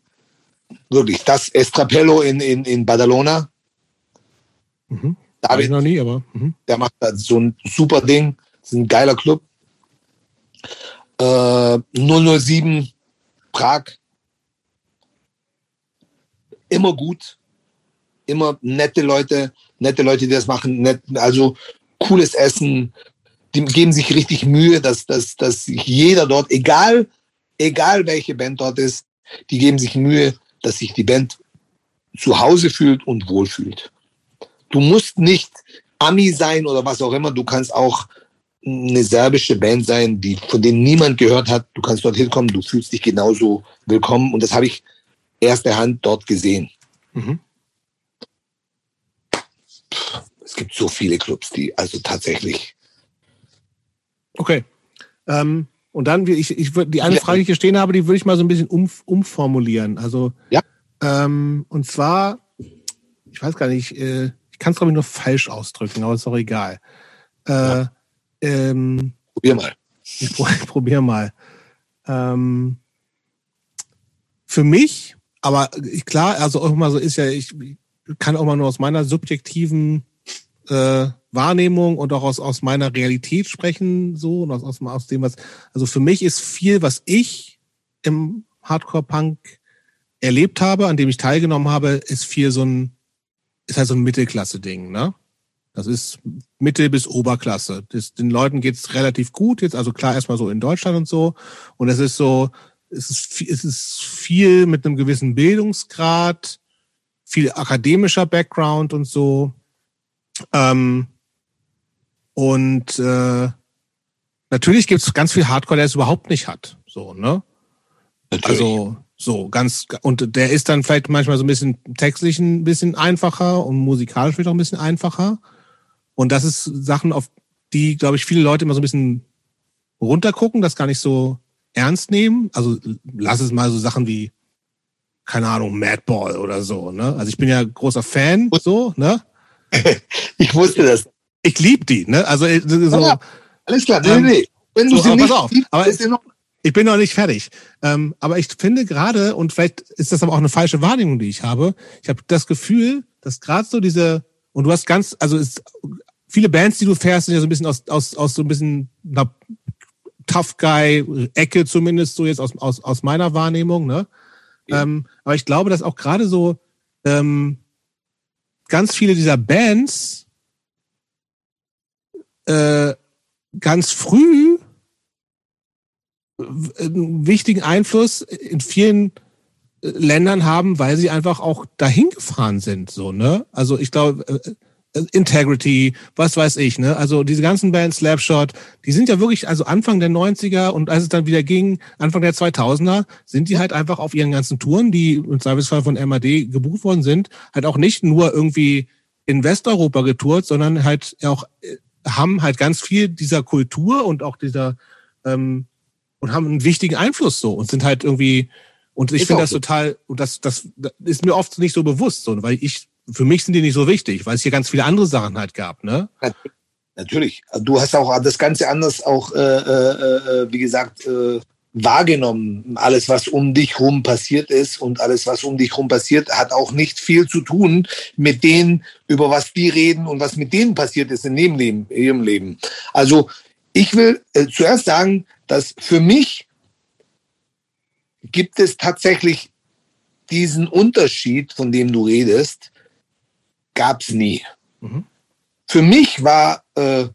C: Wirklich, das Estrapello in, in, in Badalona.
B: Mhm. David, ich noch nie, aber. Mhm.
C: Der macht da so ein super Ding. Das ist ein geiler Club. Äh, 007 Prag. Immer gut. Immer nette Leute, nette Leute, die das machen. Nett, also cooles Essen. Die geben sich richtig Mühe, dass, dass, dass jeder dort, egal, egal welche Band dort ist, die geben sich Mühe, dass sich die Band zu Hause fühlt und wohlfühlt. Du musst nicht Ami sein oder was auch immer. Du kannst auch eine serbische Band sein, die von denen niemand gehört hat. Du kannst dort hinkommen, du fühlst dich genauso willkommen. Und das habe ich erster Hand dort gesehen. Mhm. Es gibt so viele Clubs, die also tatsächlich.
B: Okay. Ähm, und dann, ich, ich, die eine Frage, die ich hier stehen habe, die würde ich mal so ein bisschen um, umformulieren. Also,
C: ja.
B: Ähm, und zwar, ich weiß gar nicht, äh, ich kann es glaube ich nur falsch ausdrücken, aber ist doch egal. Äh, ja. ähm,
C: probier mal.
B: Ich, ich probier mal. Ähm, für mich, aber klar, also auch mal so ist ja, ich kann auch mal nur aus meiner subjektiven äh, Wahrnehmung und auch aus, aus meiner Realität sprechen, so und aus, aus, aus dem, was, also für mich ist viel, was ich im Hardcore-Punk erlebt habe, an dem ich teilgenommen habe, ist viel so ein, ist halt so ein Mittelklasse-Ding, ne? Das ist Mittel- bis Oberklasse. Das, den Leuten geht's relativ gut jetzt, also klar erstmal so in Deutschland und so. Und es ist so, es ist, es ist viel mit einem gewissen Bildungsgrad, viel akademischer Background und so. Ähm, und äh, natürlich gibt's ganz viel Hardcore, der es überhaupt nicht hat. So, ne? Natürlich. Also so ganz und der ist dann vielleicht manchmal so ein bisschen textlich ein bisschen einfacher und musikalisch vielleicht auch ein bisschen einfacher. Und das ist Sachen, auf die, glaube ich, viele Leute immer so ein bisschen runtergucken, das gar nicht so ernst nehmen. Also lass es mal so Sachen wie, keine Ahnung, Madball oder so, ne? Also ich bin ja großer Fan, so, ne?
C: ich wusste das.
B: Ich liebe die, ne? Also äh, so. Ja,
C: alles klar, nee, ähm, nee.
B: Wenn du so, sie nicht pass auf, aber ist noch ich bin noch nicht fertig. Ähm, aber ich finde gerade, und vielleicht ist das aber auch eine falsche Wahrnehmung, die ich habe, ich habe das Gefühl, dass gerade so diese, und du hast ganz, also ist, viele Bands, die du fährst, sind ja so ein bisschen aus, aus, aus so ein bisschen einer Tough Guy-Ecke zumindest, so jetzt aus, aus, aus meiner Wahrnehmung, ne? Ähm, aber ich glaube, dass auch gerade so ähm, ganz viele dieser Bands äh, ganz früh einen wichtigen Einfluss in vielen äh, Ländern haben, weil sie einfach auch dahin gefahren sind, so, ne? Also ich glaube, äh, Integrity, was weiß ich, ne? Also diese ganzen Bands, Slapshot, die sind ja wirklich, also Anfang der 90er und als es dann wieder ging, Anfang der 2000er, sind die halt einfach auf ihren ganzen Touren, die im Zweifelsfall von MAD gebucht worden sind, halt auch nicht nur irgendwie in Westeuropa getourt, sondern halt auch haben halt ganz viel dieser Kultur und auch dieser ähm, und haben einen wichtigen Einfluss so und sind halt irgendwie und ich finde das so. total und das, das das ist mir oft nicht so bewusst so, weil ich für mich sind die nicht so wichtig, weil es hier ganz viele andere Sachen halt gab, ne?
C: Natürlich. Du hast auch das Ganze anders auch, äh, äh, äh, wie gesagt, äh, wahrgenommen. Alles, was um dich rum passiert ist und alles, was um dich rum passiert, hat auch nicht viel zu tun mit denen, über was die reden und was mit denen passiert ist in ihrem Leben. In ihrem Leben. Also ich will äh, zuerst sagen, dass für mich gibt es tatsächlich diesen Unterschied, von dem du redest, gab es nie. Mhm. Für mich war, äh,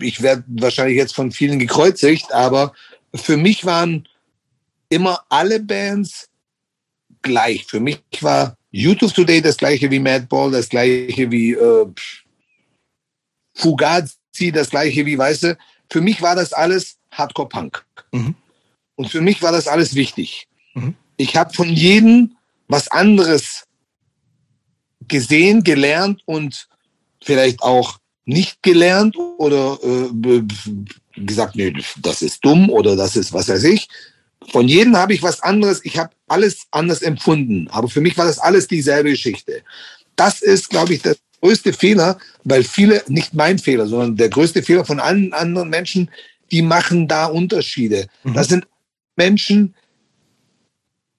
C: ich werde wahrscheinlich jetzt von vielen gekreuzigt, aber für mich waren immer alle Bands gleich. Für mich war YouTube Today das gleiche wie Madball, das gleiche wie äh, Fugazi, das gleiche wie, weißt du, für mich war das alles Hardcore-Punk. Mhm. Und für mich war das alles wichtig. Mhm. Ich habe von jedem was anderes gesehen, gelernt und vielleicht auch nicht gelernt oder äh, gesagt, nee, das ist dumm oder das ist was weiß ich. Von jedem habe ich was anderes. Ich habe alles anders empfunden. Aber für mich war das alles dieselbe Geschichte. Das ist, glaube ich, das größte Fehler, weil viele, nicht mein Fehler, sondern der größte Fehler von allen anderen Menschen, die machen da Unterschiede. Mhm. Das sind Menschen,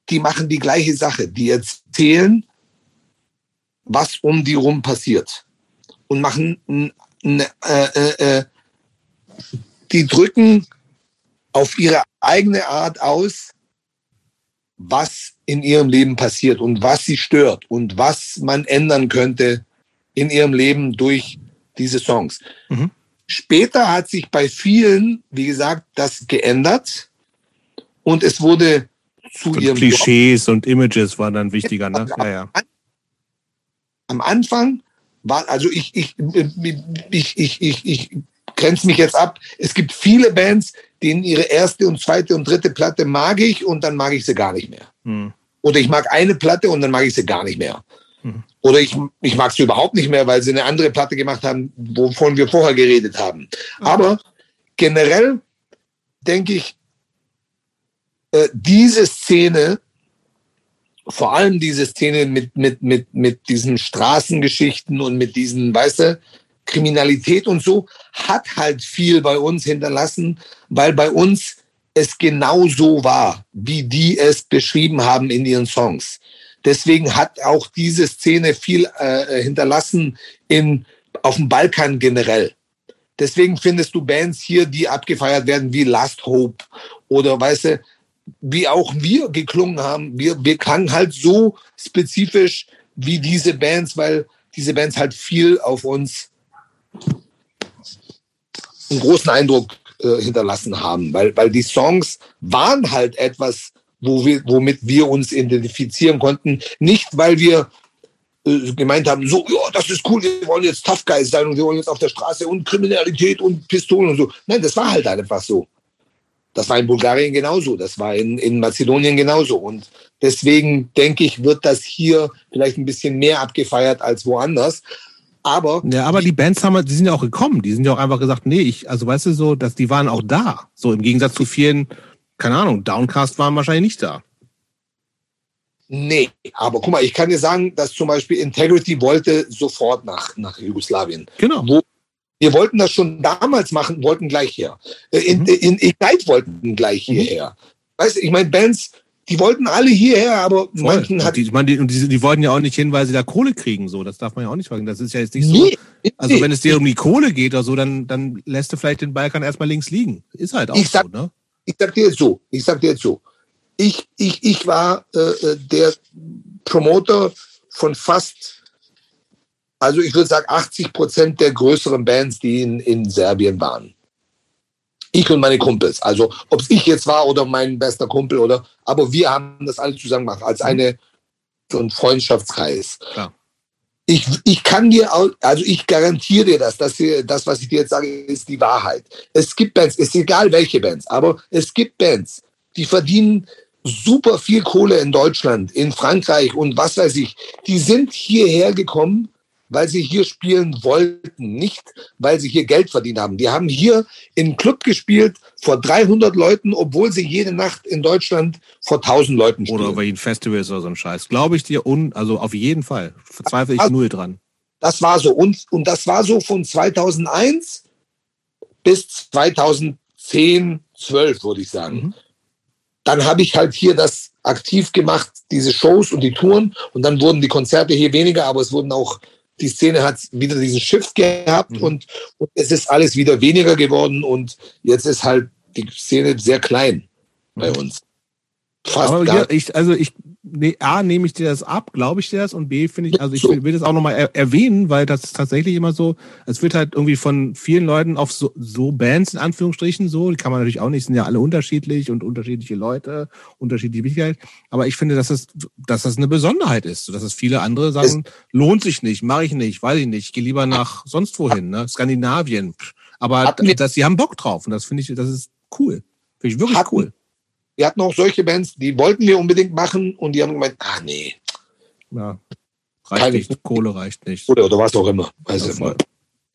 C: die machen die gleiche Sache. Die erzählen, was um die rum passiert. Und machen, äh, äh, äh, die drücken auf ihre eigene Art aus, was in ihrem Leben passiert und was sie stört und was man ändern könnte, in ihrem Leben durch diese Songs. Mhm. Später hat sich bei vielen, wie gesagt, das geändert und es wurde zu und ihrem
B: Klischees Job. und Images waren dann wichtiger, ne? Ja, ja.
C: Am Anfang war, also ich, ich, ich, ich, ich, ich grenze mich jetzt ab. Es gibt viele Bands, denen ihre erste und zweite und dritte Platte mag ich und dann mag ich sie gar nicht mehr. Hm. Oder ich mag eine Platte und dann mag ich sie gar nicht mehr. Hm. Oder ich, ich mag sie überhaupt nicht mehr, weil sie eine andere Platte gemacht haben, wovon wir vorher geredet haben. Mhm. Aber generell denke ich, äh, diese Szene, vor allem diese Szene mit, mit, mit, mit diesen Straßengeschichten und mit diesen, weißt du, Kriminalität und so, hat halt viel bei uns hinterlassen, weil bei uns es genau so war, wie die es beschrieben haben in ihren Songs. Deswegen hat auch diese Szene viel äh, hinterlassen in, auf dem Balkan generell. Deswegen findest du Bands hier, die abgefeiert werden wie Last Hope oder weißt du, wie auch wir geklungen haben. Wir, wir klangen halt so spezifisch wie diese Bands, weil diese Bands halt viel auf uns einen großen Eindruck äh, hinterlassen haben, weil, weil die Songs waren halt etwas, wo wir, womit wir uns identifizieren konnten. Nicht, weil wir äh, gemeint haben, so, ja, das ist cool, wir wollen jetzt Tough Guys sein und wir wollen jetzt auf der Straße und Kriminalität und Pistolen und so. Nein, das war halt einfach so. Das war in Bulgarien genauso, das war in, in Mazedonien genauso. Und deswegen denke ich, wird das hier vielleicht ein bisschen mehr abgefeiert als woanders. Aber.
B: Ja, aber die Bands haben, die sind ja auch gekommen. Die sind ja auch einfach gesagt, nee, ich, also weißt du so, dass die waren auch da. So im Gegensatz zu vielen, keine Ahnung, Downcast waren wahrscheinlich nicht da.
C: Nee, aber guck mal, ich kann dir sagen, dass zum Beispiel Integrity wollte sofort nach, nach Jugoslawien.
B: Genau. Wo,
C: wir wollten das schon damals machen, wollten gleich her. Äh, in, mhm. in Ignite wollten gleich mhm. hierher. Weißt du, ich meine, Bands, die wollten alle hierher, aber Voll. manchen
B: hat. Die, ich meine, die, die, die wollten ja auch nicht hin, weil sie da Kohle kriegen, so. Das darf man ja auch nicht fragen. Das ist ja jetzt nicht so. Nee, also, wenn es dir um die Kohle geht oder so, dann, dann lässt du vielleicht den Balkan erstmal links liegen. Ist halt auch
C: ich sag,
B: so, ne?
C: Ich sag dir jetzt so, ich sag dir jetzt so ich, ich, ich war äh, äh, der Promoter von fast, also ich würde sagen 80 Prozent der größeren Bands, die in, in Serbien waren. Ich und meine Kumpels. Also ob es ich jetzt war oder mein bester Kumpel oder, aber wir haben das alle zusammen gemacht als eine so ein Freundschaftskreis. Klar. Ich, ich kann dir, also ich garantiere dir das, dass wir, das, was ich dir jetzt sage, ist die Wahrheit. Es gibt Bands, ist egal welche Bands, aber es gibt Bands, die verdienen super viel Kohle in Deutschland, in Frankreich und was weiß ich. Die sind hierher gekommen, weil sie hier spielen wollten, nicht weil sie hier Geld verdient haben. Die haben hier im Club gespielt vor 300 Leuten, obwohl sie jede Nacht in Deutschland vor 1000 Leuten spielen.
B: Oder bei ihnen Festivals oder so ein Scheiß. Glaube ich dir, un, also auf jeden Fall. Verzweifle ich null dran.
C: Das war so. Und, und das war so von 2001 bis 2010, 12, würde ich sagen. Mhm dann habe ich halt hier das aktiv gemacht, diese Shows und die Touren. Und dann wurden die Konzerte hier weniger, aber es wurden auch, die Szene hat wieder diesen Shift gehabt mhm. und, und es ist alles wieder weniger geworden. Und jetzt ist halt die Szene sehr klein bei mhm. uns.
B: Fast aber gar ich, also ich nee, A, nehme ich dir das ab, glaube ich dir das, und B, finde ich, also ich will, will das auch nochmal er erwähnen, weil das ist tatsächlich immer so, es wird halt irgendwie von vielen Leuten auf so, so Bands, in Anführungsstrichen, so, die kann man natürlich auch nicht, sind ja alle unterschiedlich und unterschiedliche Leute, unterschiedliche Wichtigkeit, aber ich finde, dass das, dass das eine Besonderheit ist, dass es viele andere sagen, es lohnt sich nicht, mache ich nicht, weiß ich nicht, gehe lieber nach sonst wohin, ne, Skandinavien, aber dass sie haben Bock drauf und das finde ich, das ist cool, finde ich wirklich cool
C: wir hatten auch solche Bands, die wollten wir unbedingt machen und die haben gemeint, ah nee.
B: Ja, reicht Keine, nicht, Kohle reicht nicht.
C: Oder, oder was auch immer. Also, ja,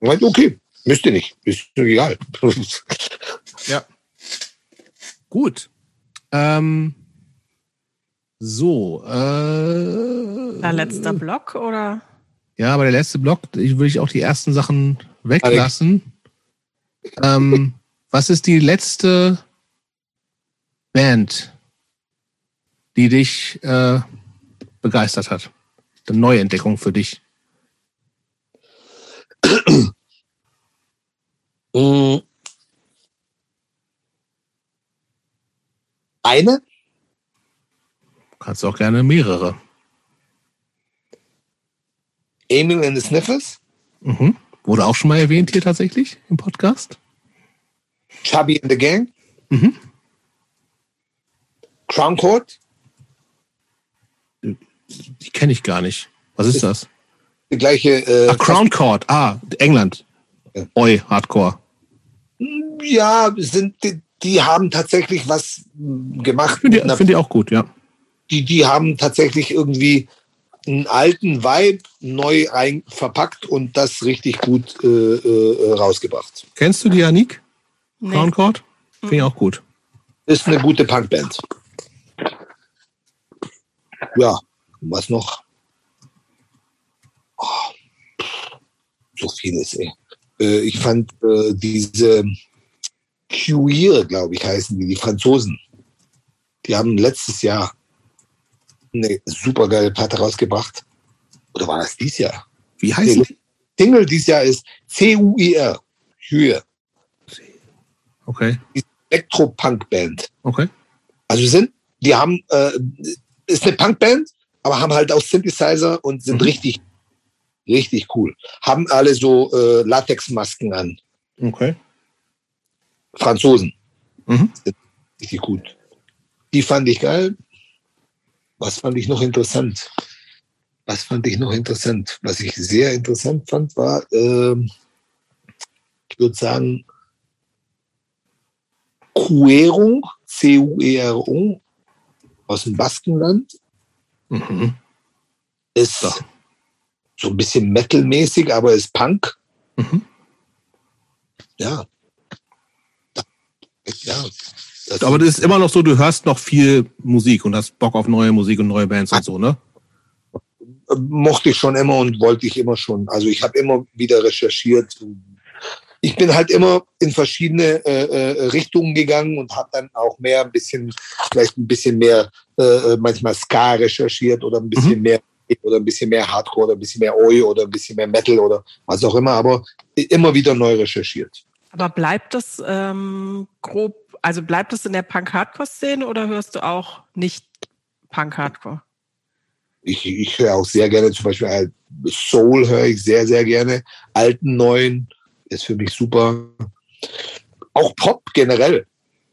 C: meint, okay, müsst ihr nicht, ist egal.
B: ja. Gut. Ähm, so. Äh,
A: der letzte Block oder?
B: Ja, aber der letzte Block, ich würde ich auch die ersten Sachen weglassen. Ähm, was ist die letzte Band, die dich äh, begeistert hat? Eine Neuentdeckung für dich?
C: Eine?
B: Kannst auch gerne mehrere.
C: Emil and the Sniffers?
B: Mhm. Wurde auch schon mal erwähnt hier tatsächlich im Podcast.
C: Chubby and the Gang?
B: Mhm.
C: Crown Court?
B: Die kenne ich gar nicht. Was ist, ist das?
C: die gleiche. Äh,
B: ah, Crown Court, ah, England. Ja. Oi, Hardcore.
C: Ja, sind, die, die haben tatsächlich was gemacht.
B: Finde ich, find ich auch gut, ja.
C: Die, die haben tatsächlich irgendwie einen alten Vibe neu ein, verpackt und das richtig gut äh, äh, rausgebracht.
B: Kennst du die, Anik? Nee. Crown Court? Finde ich auch gut.
C: Ist eine gute Punkband. Ja, was noch? Oh, so vieles, ey. Äh, ich fand äh, diese Queer, glaube ich, heißen die, die Franzosen. Die haben letztes Jahr eine super geile Platte rausgebracht. Oder war das dieses Jahr?
B: Wie heißt die?
C: Single dieses Jahr ist C-U-I-R. Queer.
B: Okay.
C: Elektro-Punk-Band.
B: Okay.
C: Also sind, die haben, äh, ist eine Punk-Band, aber haben halt auch Synthesizer und sind mhm. richtig, richtig cool. Haben alle so äh, Latex-Masken an.
B: Okay.
C: Franzosen. Mhm. Richtig gut. Die fand ich geil. Was fand ich noch interessant? Was fand ich noch interessant? Was ich sehr interessant fand, war, äh, ich würde sagen, Cuero, C-U-E-R-O, aus dem Baskenland. Mhm. Ist ja. so ein bisschen metalmäßig, aber ist Punk. Mhm. Ja.
B: Ja. Das aber das ist immer noch so, du hörst noch viel Musik und hast Bock auf neue Musik und neue Bands und so, ne?
C: Mochte ich schon immer und wollte ich immer schon. Also ich habe immer wieder recherchiert, ich bin halt immer in verschiedene äh, äh, Richtungen gegangen und habe dann auch mehr ein bisschen, vielleicht ein bisschen mehr äh, äh, manchmal Ska recherchiert oder ein bisschen mhm. mehr oder ein bisschen mehr Hardcore oder ein bisschen mehr Oi oder ein bisschen mehr Metal oder was auch immer, aber immer wieder neu recherchiert.
A: Aber bleibt das ähm, grob, also bleibt das in der Punk-Hardcore-Szene oder hörst du auch nicht Punk-Hardcore?
C: Ich, ich höre auch sehr gerne, zum Beispiel äh, Soul höre ich sehr, sehr gerne, alten, neuen, ist für mich super. Auch Pop generell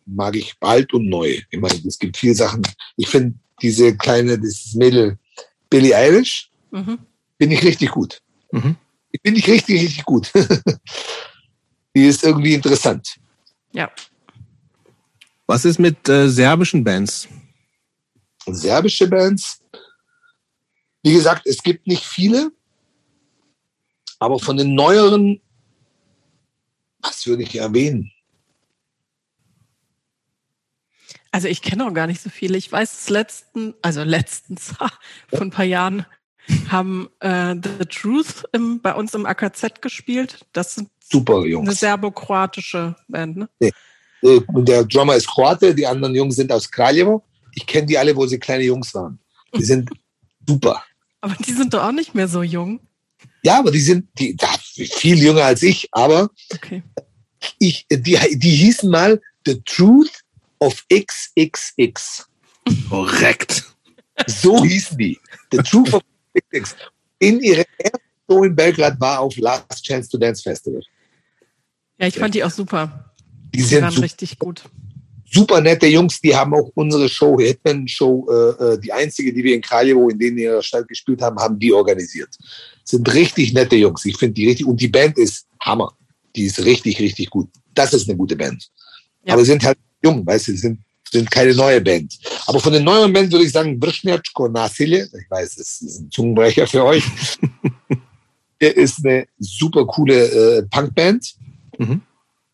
C: mag ich alt und neu. Ich meine, es gibt viele Sachen. Ich finde diese kleine, dieses Mädel Billie Eilish, mhm. bin ich richtig gut. Mhm. Ich bin ich richtig, richtig gut. Die ist irgendwie interessant.
A: Ja.
B: Was ist mit äh, serbischen Bands?
C: Serbische Bands? Wie gesagt, es gibt nicht viele, aber von den neueren was würde ich erwähnen?
A: Also ich kenne auch gar nicht so viele. Ich weiß, das letzten, also letztens, vor ein paar Jahren, haben äh, The Truth im, bei uns im AKZ gespielt. Das sind
C: super Jungs.
A: Eine serbo-kroatische Band, ne?
C: Nee. Der Drummer ist Kroate, die anderen Jungs sind aus Kraljevo. Ich kenne die alle, wo sie kleine Jungs waren. Die sind super.
A: Aber die sind doch auch nicht mehr so jung.
C: Ja, aber die sind die, viel jünger als ich, aber okay. ich, die, die hießen mal The Truth of XXX.
B: Korrekt.
C: So hießen die. The Truth of XXX. In ihrer ersten Show in Belgrad war auf Last Chance to Dance Festival.
A: Ja, ich fand die auch super.
C: Die, die sind
A: waren richtig gut
C: super nette Jungs, die haben auch unsere Show, Hitman Show, äh, äh, die einzige, die wir in Kraljevo in denen ihrer Stadt gespielt haben, haben die organisiert. Sind richtig nette Jungs. Ich finde die richtig, und die Band ist Hammer. Die ist richtig, richtig gut. Das ist eine gute Band. Ja. Aber sind halt jung, weißt du, sind, sind keine neue Band. Aber von den neuen Bands würde ich sagen, Vršnjačko Nasilje, ich weiß, das ist ein Zungenbrecher für euch. Der ist eine super coole äh, Punkband. Mhm.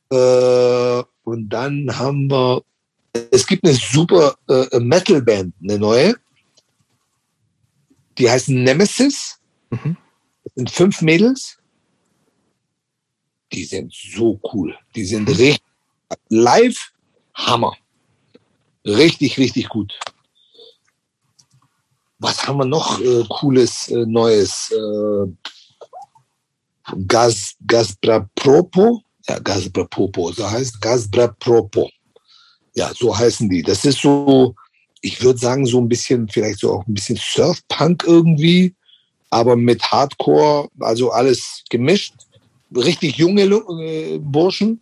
C: Äh, und dann haben wir, es gibt eine super äh, Metal-Band, eine neue. Die heißen Nemesis. Mhm. Das sind fünf Mädels. Die sind so cool. Die sind mhm. richtig live Hammer. Richtig, richtig gut. Was haben wir noch äh, cooles äh, Neues? Äh, Gas, Gasprapropo ja, Gazbrapopo, so heißt Gazbrapropo. Ja, so heißen die. Das ist so, ich würde sagen, so ein bisschen, vielleicht so auch ein bisschen Surfpunk irgendwie, aber mit Hardcore, also alles gemischt. Richtig junge äh, Burschen.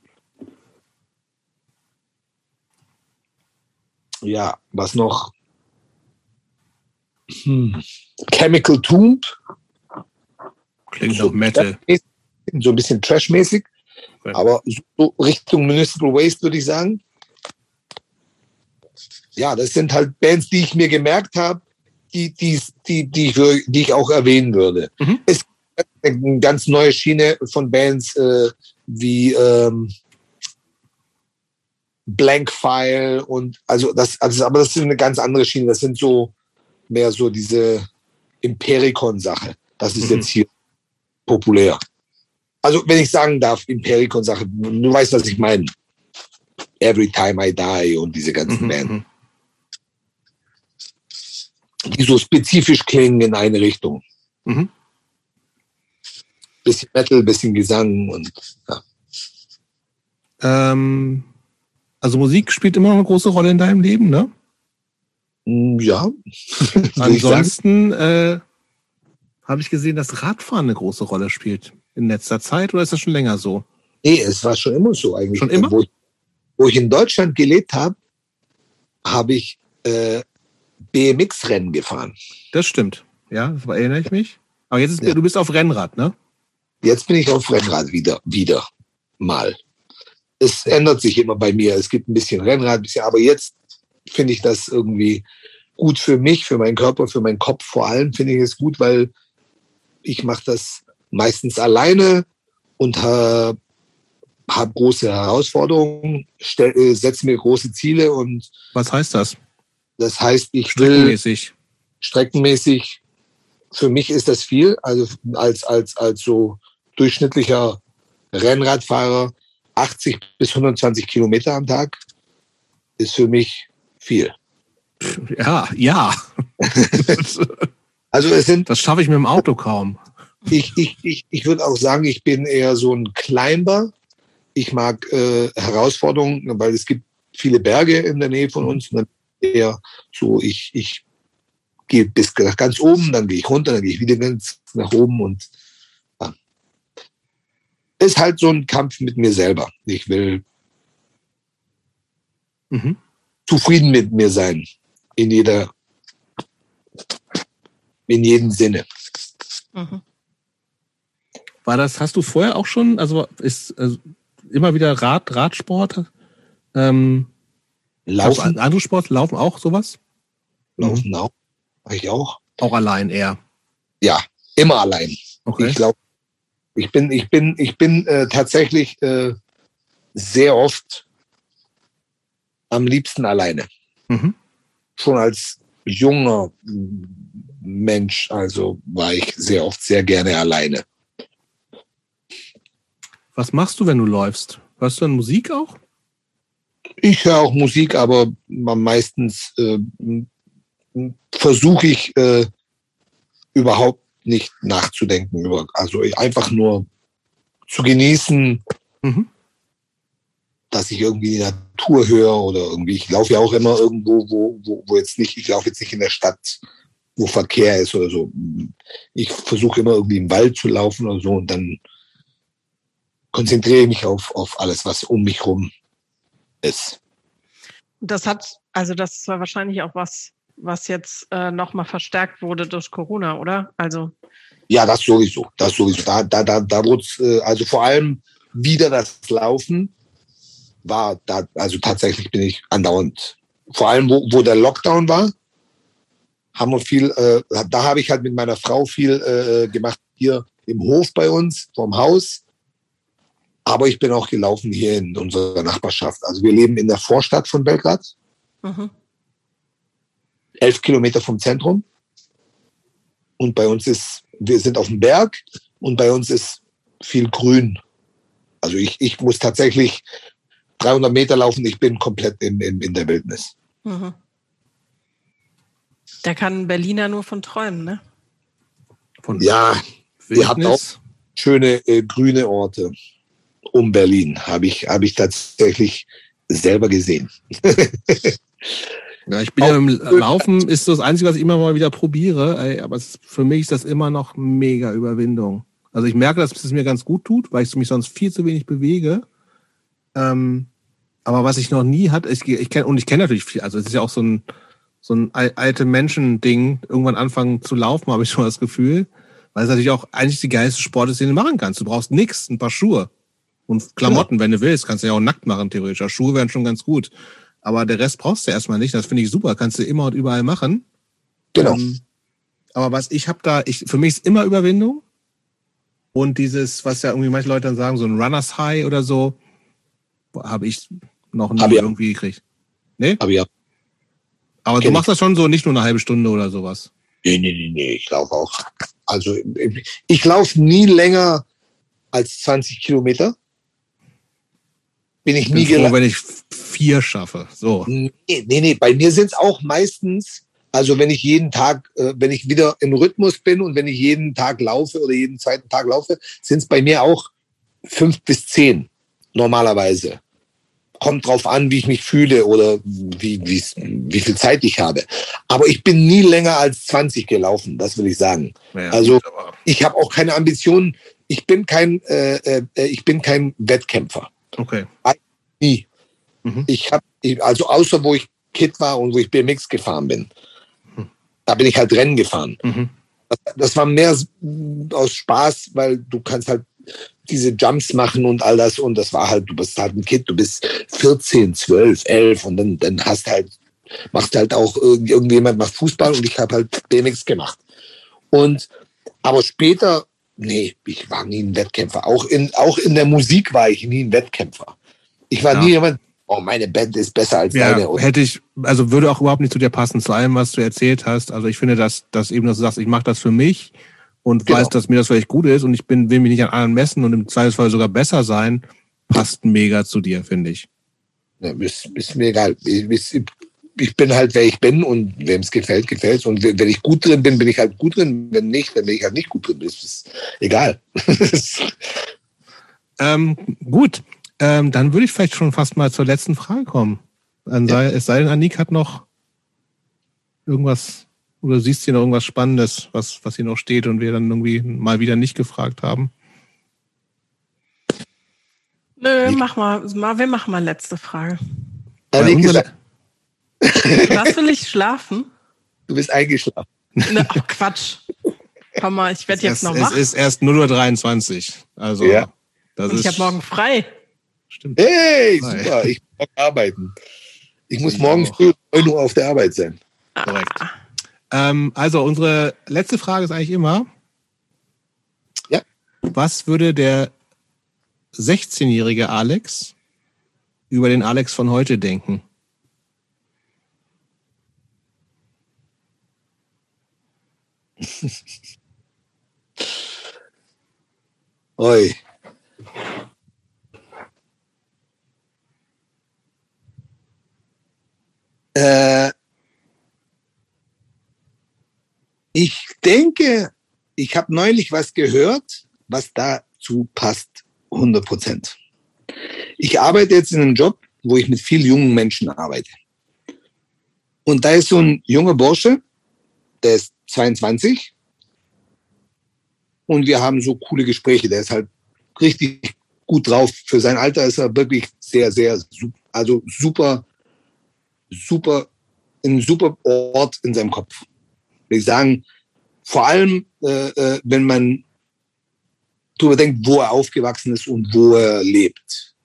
C: Ja, was noch? Hm. Chemical Tomb
B: Klingt so Metal.
C: So ein bisschen Trash-mäßig. Aber so Richtung Municipal Waste würde ich sagen. Ja, das sind halt Bands, die ich mir gemerkt habe, die, die, die, die, ich, die ich auch erwähnen würde. Mhm. Es gibt eine ganz neue Schiene von Bands äh, wie ähm, Blank File und also das, also, aber das ist eine ganz andere Schiene. Das sind so mehr so diese Impericon-Sache. Das ist mhm. jetzt hier populär. Also, wenn ich sagen darf, Impericon-Sache, du weißt, was ich meine. Every Time I Die und diese ganzen mhm. Bands. Mhm. Die so spezifisch klingen in eine Richtung. Mhm. Bisschen Metal, bisschen Gesang und ja.
B: Ähm, also Musik spielt immer noch eine große Rolle in deinem Leben, ne?
C: Mm, ja.
B: Ansonsten äh, habe ich gesehen, dass Radfahren eine große Rolle spielt in letzter Zeit oder ist das schon länger so?
C: Nee, es war schon immer so eigentlich.
B: Schon immer?
C: Wo ich, wo ich in Deutschland gelebt habe, habe ich äh, BMX-Rennen gefahren.
B: Das stimmt. Ja, das erinnere ich mich. Aber jetzt ist, ja. du bist auf Rennrad, ne?
C: Jetzt bin ich auf Rennrad wieder, wieder mal. Es ändert sich immer bei mir. Es gibt ein bisschen Rennrad, ein bisschen, aber jetzt finde ich das irgendwie gut für mich, für meinen Körper, für meinen Kopf vor allem finde ich es gut, weil ich mache das meistens alleine und habe hab große Herausforderungen, äh, setze mir große Ziele und
B: was heißt das?
C: Das heißt, ich will streckenmäßig. streckenmäßig für mich ist das viel, also als als als so durchschnittlicher Rennradfahrer 80 bis 120 Kilometer am Tag ist für mich viel.
B: Ja, ja.
C: also es sind.
B: Das schaffe ich mit dem Auto kaum.
C: Ich, ich, ich, ich würde auch sagen, ich bin eher so ein Climber. Ich mag äh, Herausforderungen, weil es gibt viele Berge in der Nähe von mhm. uns. Und dann eher so, ich, ich gehe bis ganz oben, dann gehe ich runter, dann gehe ich wieder ganz nach oben und ja. ist halt so ein Kampf mit mir selber. Ich will mhm zufrieden mit mir sein. In jeder, in jedem Sinne. Mhm.
B: War das, hast du vorher auch schon, also ist also immer wieder Rad, Radsport? Ähm,
C: Laufen.
B: Andere Sport, Laufen auch sowas?
C: Laufen mhm. auch. Mach ich auch.
B: Auch allein eher?
C: Ja, immer allein. Okay. Ich glaube, ich bin, ich bin, ich bin äh, tatsächlich äh, sehr oft am liebsten alleine. Mhm. Schon als junger Mensch, also war ich sehr oft sehr gerne alleine.
B: Was machst du, wenn du läufst? Hörst du dann Musik auch?
C: Ich höre auch Musik, aber meistens äh, versuche ich äh, überhaupt nicht nachzudenken. Also einfach nur zu genießen, mhm dass ich irgendwie die Natur höre oder irgendwie, ich laufe ja auch immer irgendwo, wo, wo, wo jetzt nicht, ich laufe jetzt nicht in der Stadt, wo Verkehr ist oder so. Ich versuche immer irgendwie im Wald zu laufen oder so und dann konzentriere ich mich auf, auf alles, was um mich rum ist.
A: Das hat, also das war wahrscheinlich auch was, was jetzt äh, nochmal verstärkt wurde durch Corona, oder? Also.
C: Ja, das sowieso. Das sowieso. Da, da, da, da wurde äh, also vor allem wieder das Laufen war da, also tatsächlich bin ich andauernd, vor allem wo, wo der Lockdown war, haben wir viel, äh, da habe ich halt mit meiner Frau viel äh, gemacht hier im Hof bei uns, vorm Haus. Aber ich bin auch gelaufen hier in unserer Nachbarschaft. Also wir leben in der Vorstadt von Belgrad. Mhm. Elf Kilometer vom Zentrum. Und bei uns ist, wir sind auf dem Berg und bei uns ist viel Grün. Also ich, ich muss tatsächlich 300 Meter laufen, ich bin komplett in, in, in der Wildnis. Mhm.
A: Da kann Berliner nur von träumen, ne?
C: Von ja, Wildnis. ihr habt auch schöne äh, grüne Orte um Berlin, habe ich, hab ich tatsächlich selber gesehen.
B: ja, ich bin auch ja im Laufen, ist das Einzige, was ich immer mal wieder probiere, aber es, für mich ist das immer noch mega Überwindung. Also ich merke, dass es mir ganz gut tut, weil ich mich sonst viel zu wenig bewege. Ähm, aber was ich noch nie hatte, ich, ich kenne und ich kenne natürlich viel, also es ist ja auch so ein so ein alte Menschen-Ding, irgendwann anfangen zu laufen, habe ich schon das Gefühl. Weil es natürlich auch eigentlich die geilste Sport ist, den du machen kannst. Du brauchst nichts, ein paar Schuhe und Klamotten, ja. wenn du willst. Kannst du ja auch nackt machen, theoretisch. Schuhe wären schon ganz gut. Aber der Rest brauchst du erstmal nicht. Das finde ich super. Kannst du immer und überall machen.
C: Genau. Ähm,
B: aber was ich habe da, ich, für mich ist immer Überwindung. Und dieses, was ja irgendwie manche Leute dann sagen, so ein Runners High oder so, habe ich noch nie ja. irgendwie gekriegt.
C: Nee?
B: Aber ja. Aber Kenn du machst ich. das schon so nicht nur eine halbe Stunde oder sowas.
C: Nee, nee, nee, nee. Ich laufe auch. Also ich laufe nie länger als 20 Kilometer.
B: Bin ich, ich bin nie froh, wenn ich vier schaffe. So.
C: Nee, nee, nee. Bei mir sind es auch meistens, also wenn ich jeden Tag, äh, wenn ich wieder im Rhythmus bin und wenn ich jeden Tag laufe oder jeden zweiten Tag laufe, sind es bei mir auch fünf bis zehn normalerweise kommt drauf an, wie ich mich fühle oder wie, wie, wie viel Zeit ich habe. Aber ich bin nie länger als 20 gelaufen, das will ich sagen. Ja, also ich habe auch keine Ambitionen. Ich bin kein, äh, äh, ich bin kein Wettkämpfer.
B: Okay.
C: Nie. Mhm. Ich habe, also außer wo ich Kid war und wo ich BMX gefahren bin, mhm. da bin ich halt Rennen gefahren. Mhm. Das, das war mehr aus Spaß, weil du kannst halt diese Jumps machen und all das. Und das war halt, du bist halt ein Kind, du bist 14, 12, 11 und dann, dann hast halt, machst halt auch irgendjemand macht Fußball und ich habe halt BMX gemacht. Und, aber später, nee, ich war nie ein Wettkämpfer. Auch in, auch in der Musik war ich nie ein Wettkämpfer. Ich war ja. nie jemand, oh, meine Band ist besser als ja, deine.
B: Hätte ich, also würde auch überhaupt nicht zu dir passen, zu allem, was du erzählt hast. Also ich finde, dass, dass eben, dass du sagst, ich mache das für mich und genau. weiß, dass mir das vielleicht gut ist und ich bin, will mich nicht an anderen messen und im Zweifelsfall sogar besser sein, passt mega zu dir, finde ich.
C: Ja, ist, ist mir egal. Ich, ich bin halt, wer ich bin und wem es gefällt, gefällt es. Und wenn ich gut drin bin, bin ich halt gut drin. Wenn nicht, dann bin ich halt nicht gut drin. Das ist egal.
B: ähm, gut, ähm, dann würde ich vielleicht schon fast mal zur letzten Frage kommen. Ja. Es sei denn, Anik hat noch irgendwas oder siehst du hier noch irgendwas Spannendes, was, was hier noch steht und wir dann irgendwie mal wieder nicht gefragt haben?
A: Nö, mach mal, wir machen mal letzte Frage.
C: Ja,
A: unsere... Was will ich schlafen?
C: Du bist eingeschlafen.
A: Ne, oh, Quatsch. Komm mal, ich werde jetzt noch wach.
B: Es ist erst 0.23 Uhr. Also,
C: ja.
A: das Und ich habe morgen frei.
C: Stimmt. Hey, super. Ich muss arbeiten. Ich muss morgen früh 9 Uhr auf der Arbeit sein.
B: Korrekt. Ähm, also unsere letzte Frage ist eigentlich immer,
C: ja.
B: was würde der 16-jährige Alex über den Alex von heute denken?
C: Oi. Äh, Ich denke, ich habe neulich was gehört, was dazu passt, 100 Prozent. Ich arbeite jetzt in einem Job, wo ich mit vielen jungen Menschen arbeite. Und da ist so ein junger Bursche, der ist 22. Und wir haben so coole Gespräche. Der ist halt richtig gut drauf. Für sein Alter ist er wirklich sehr, sehr, also super, super, ein super Ort in seinem Kopf will ich sagen, vor allem, äh, äh, wenn man darüber denkt, wo er aufgewachsen ist und wo er lebt.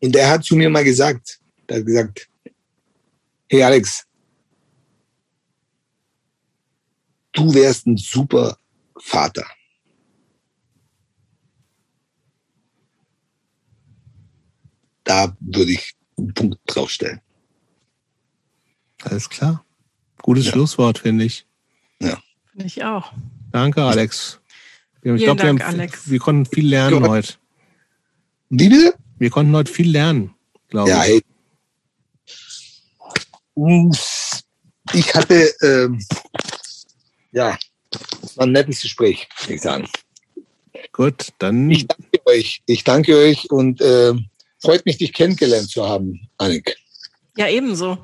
C: Und er hat zu mir mal gesagt, er hat gesagt, hey Alex, du wärst ein super Vater. Da würde ich einen Punkt draufstellen.
B: Alles klar. Gutes ja. Schlusswort, finde ich.
C: Ja.
A: Finde ich auch.
B: Danke, Alex. Ich glaube, wir, wir, konnten viel lernen heute.
C: Wie bitte?
B: Wir konnten heute viel lernen, glaube
C: ja, ich. Hey. Ich hatte, ähm, ja, das war ein nettes Gespräch, würde ich sagen.
B: Gut, dann.
C: Ich danke euch. Ich danke euch und äh, freut mich, dich kennengelernt zu haben, Annik.
A: Ja, ebenso.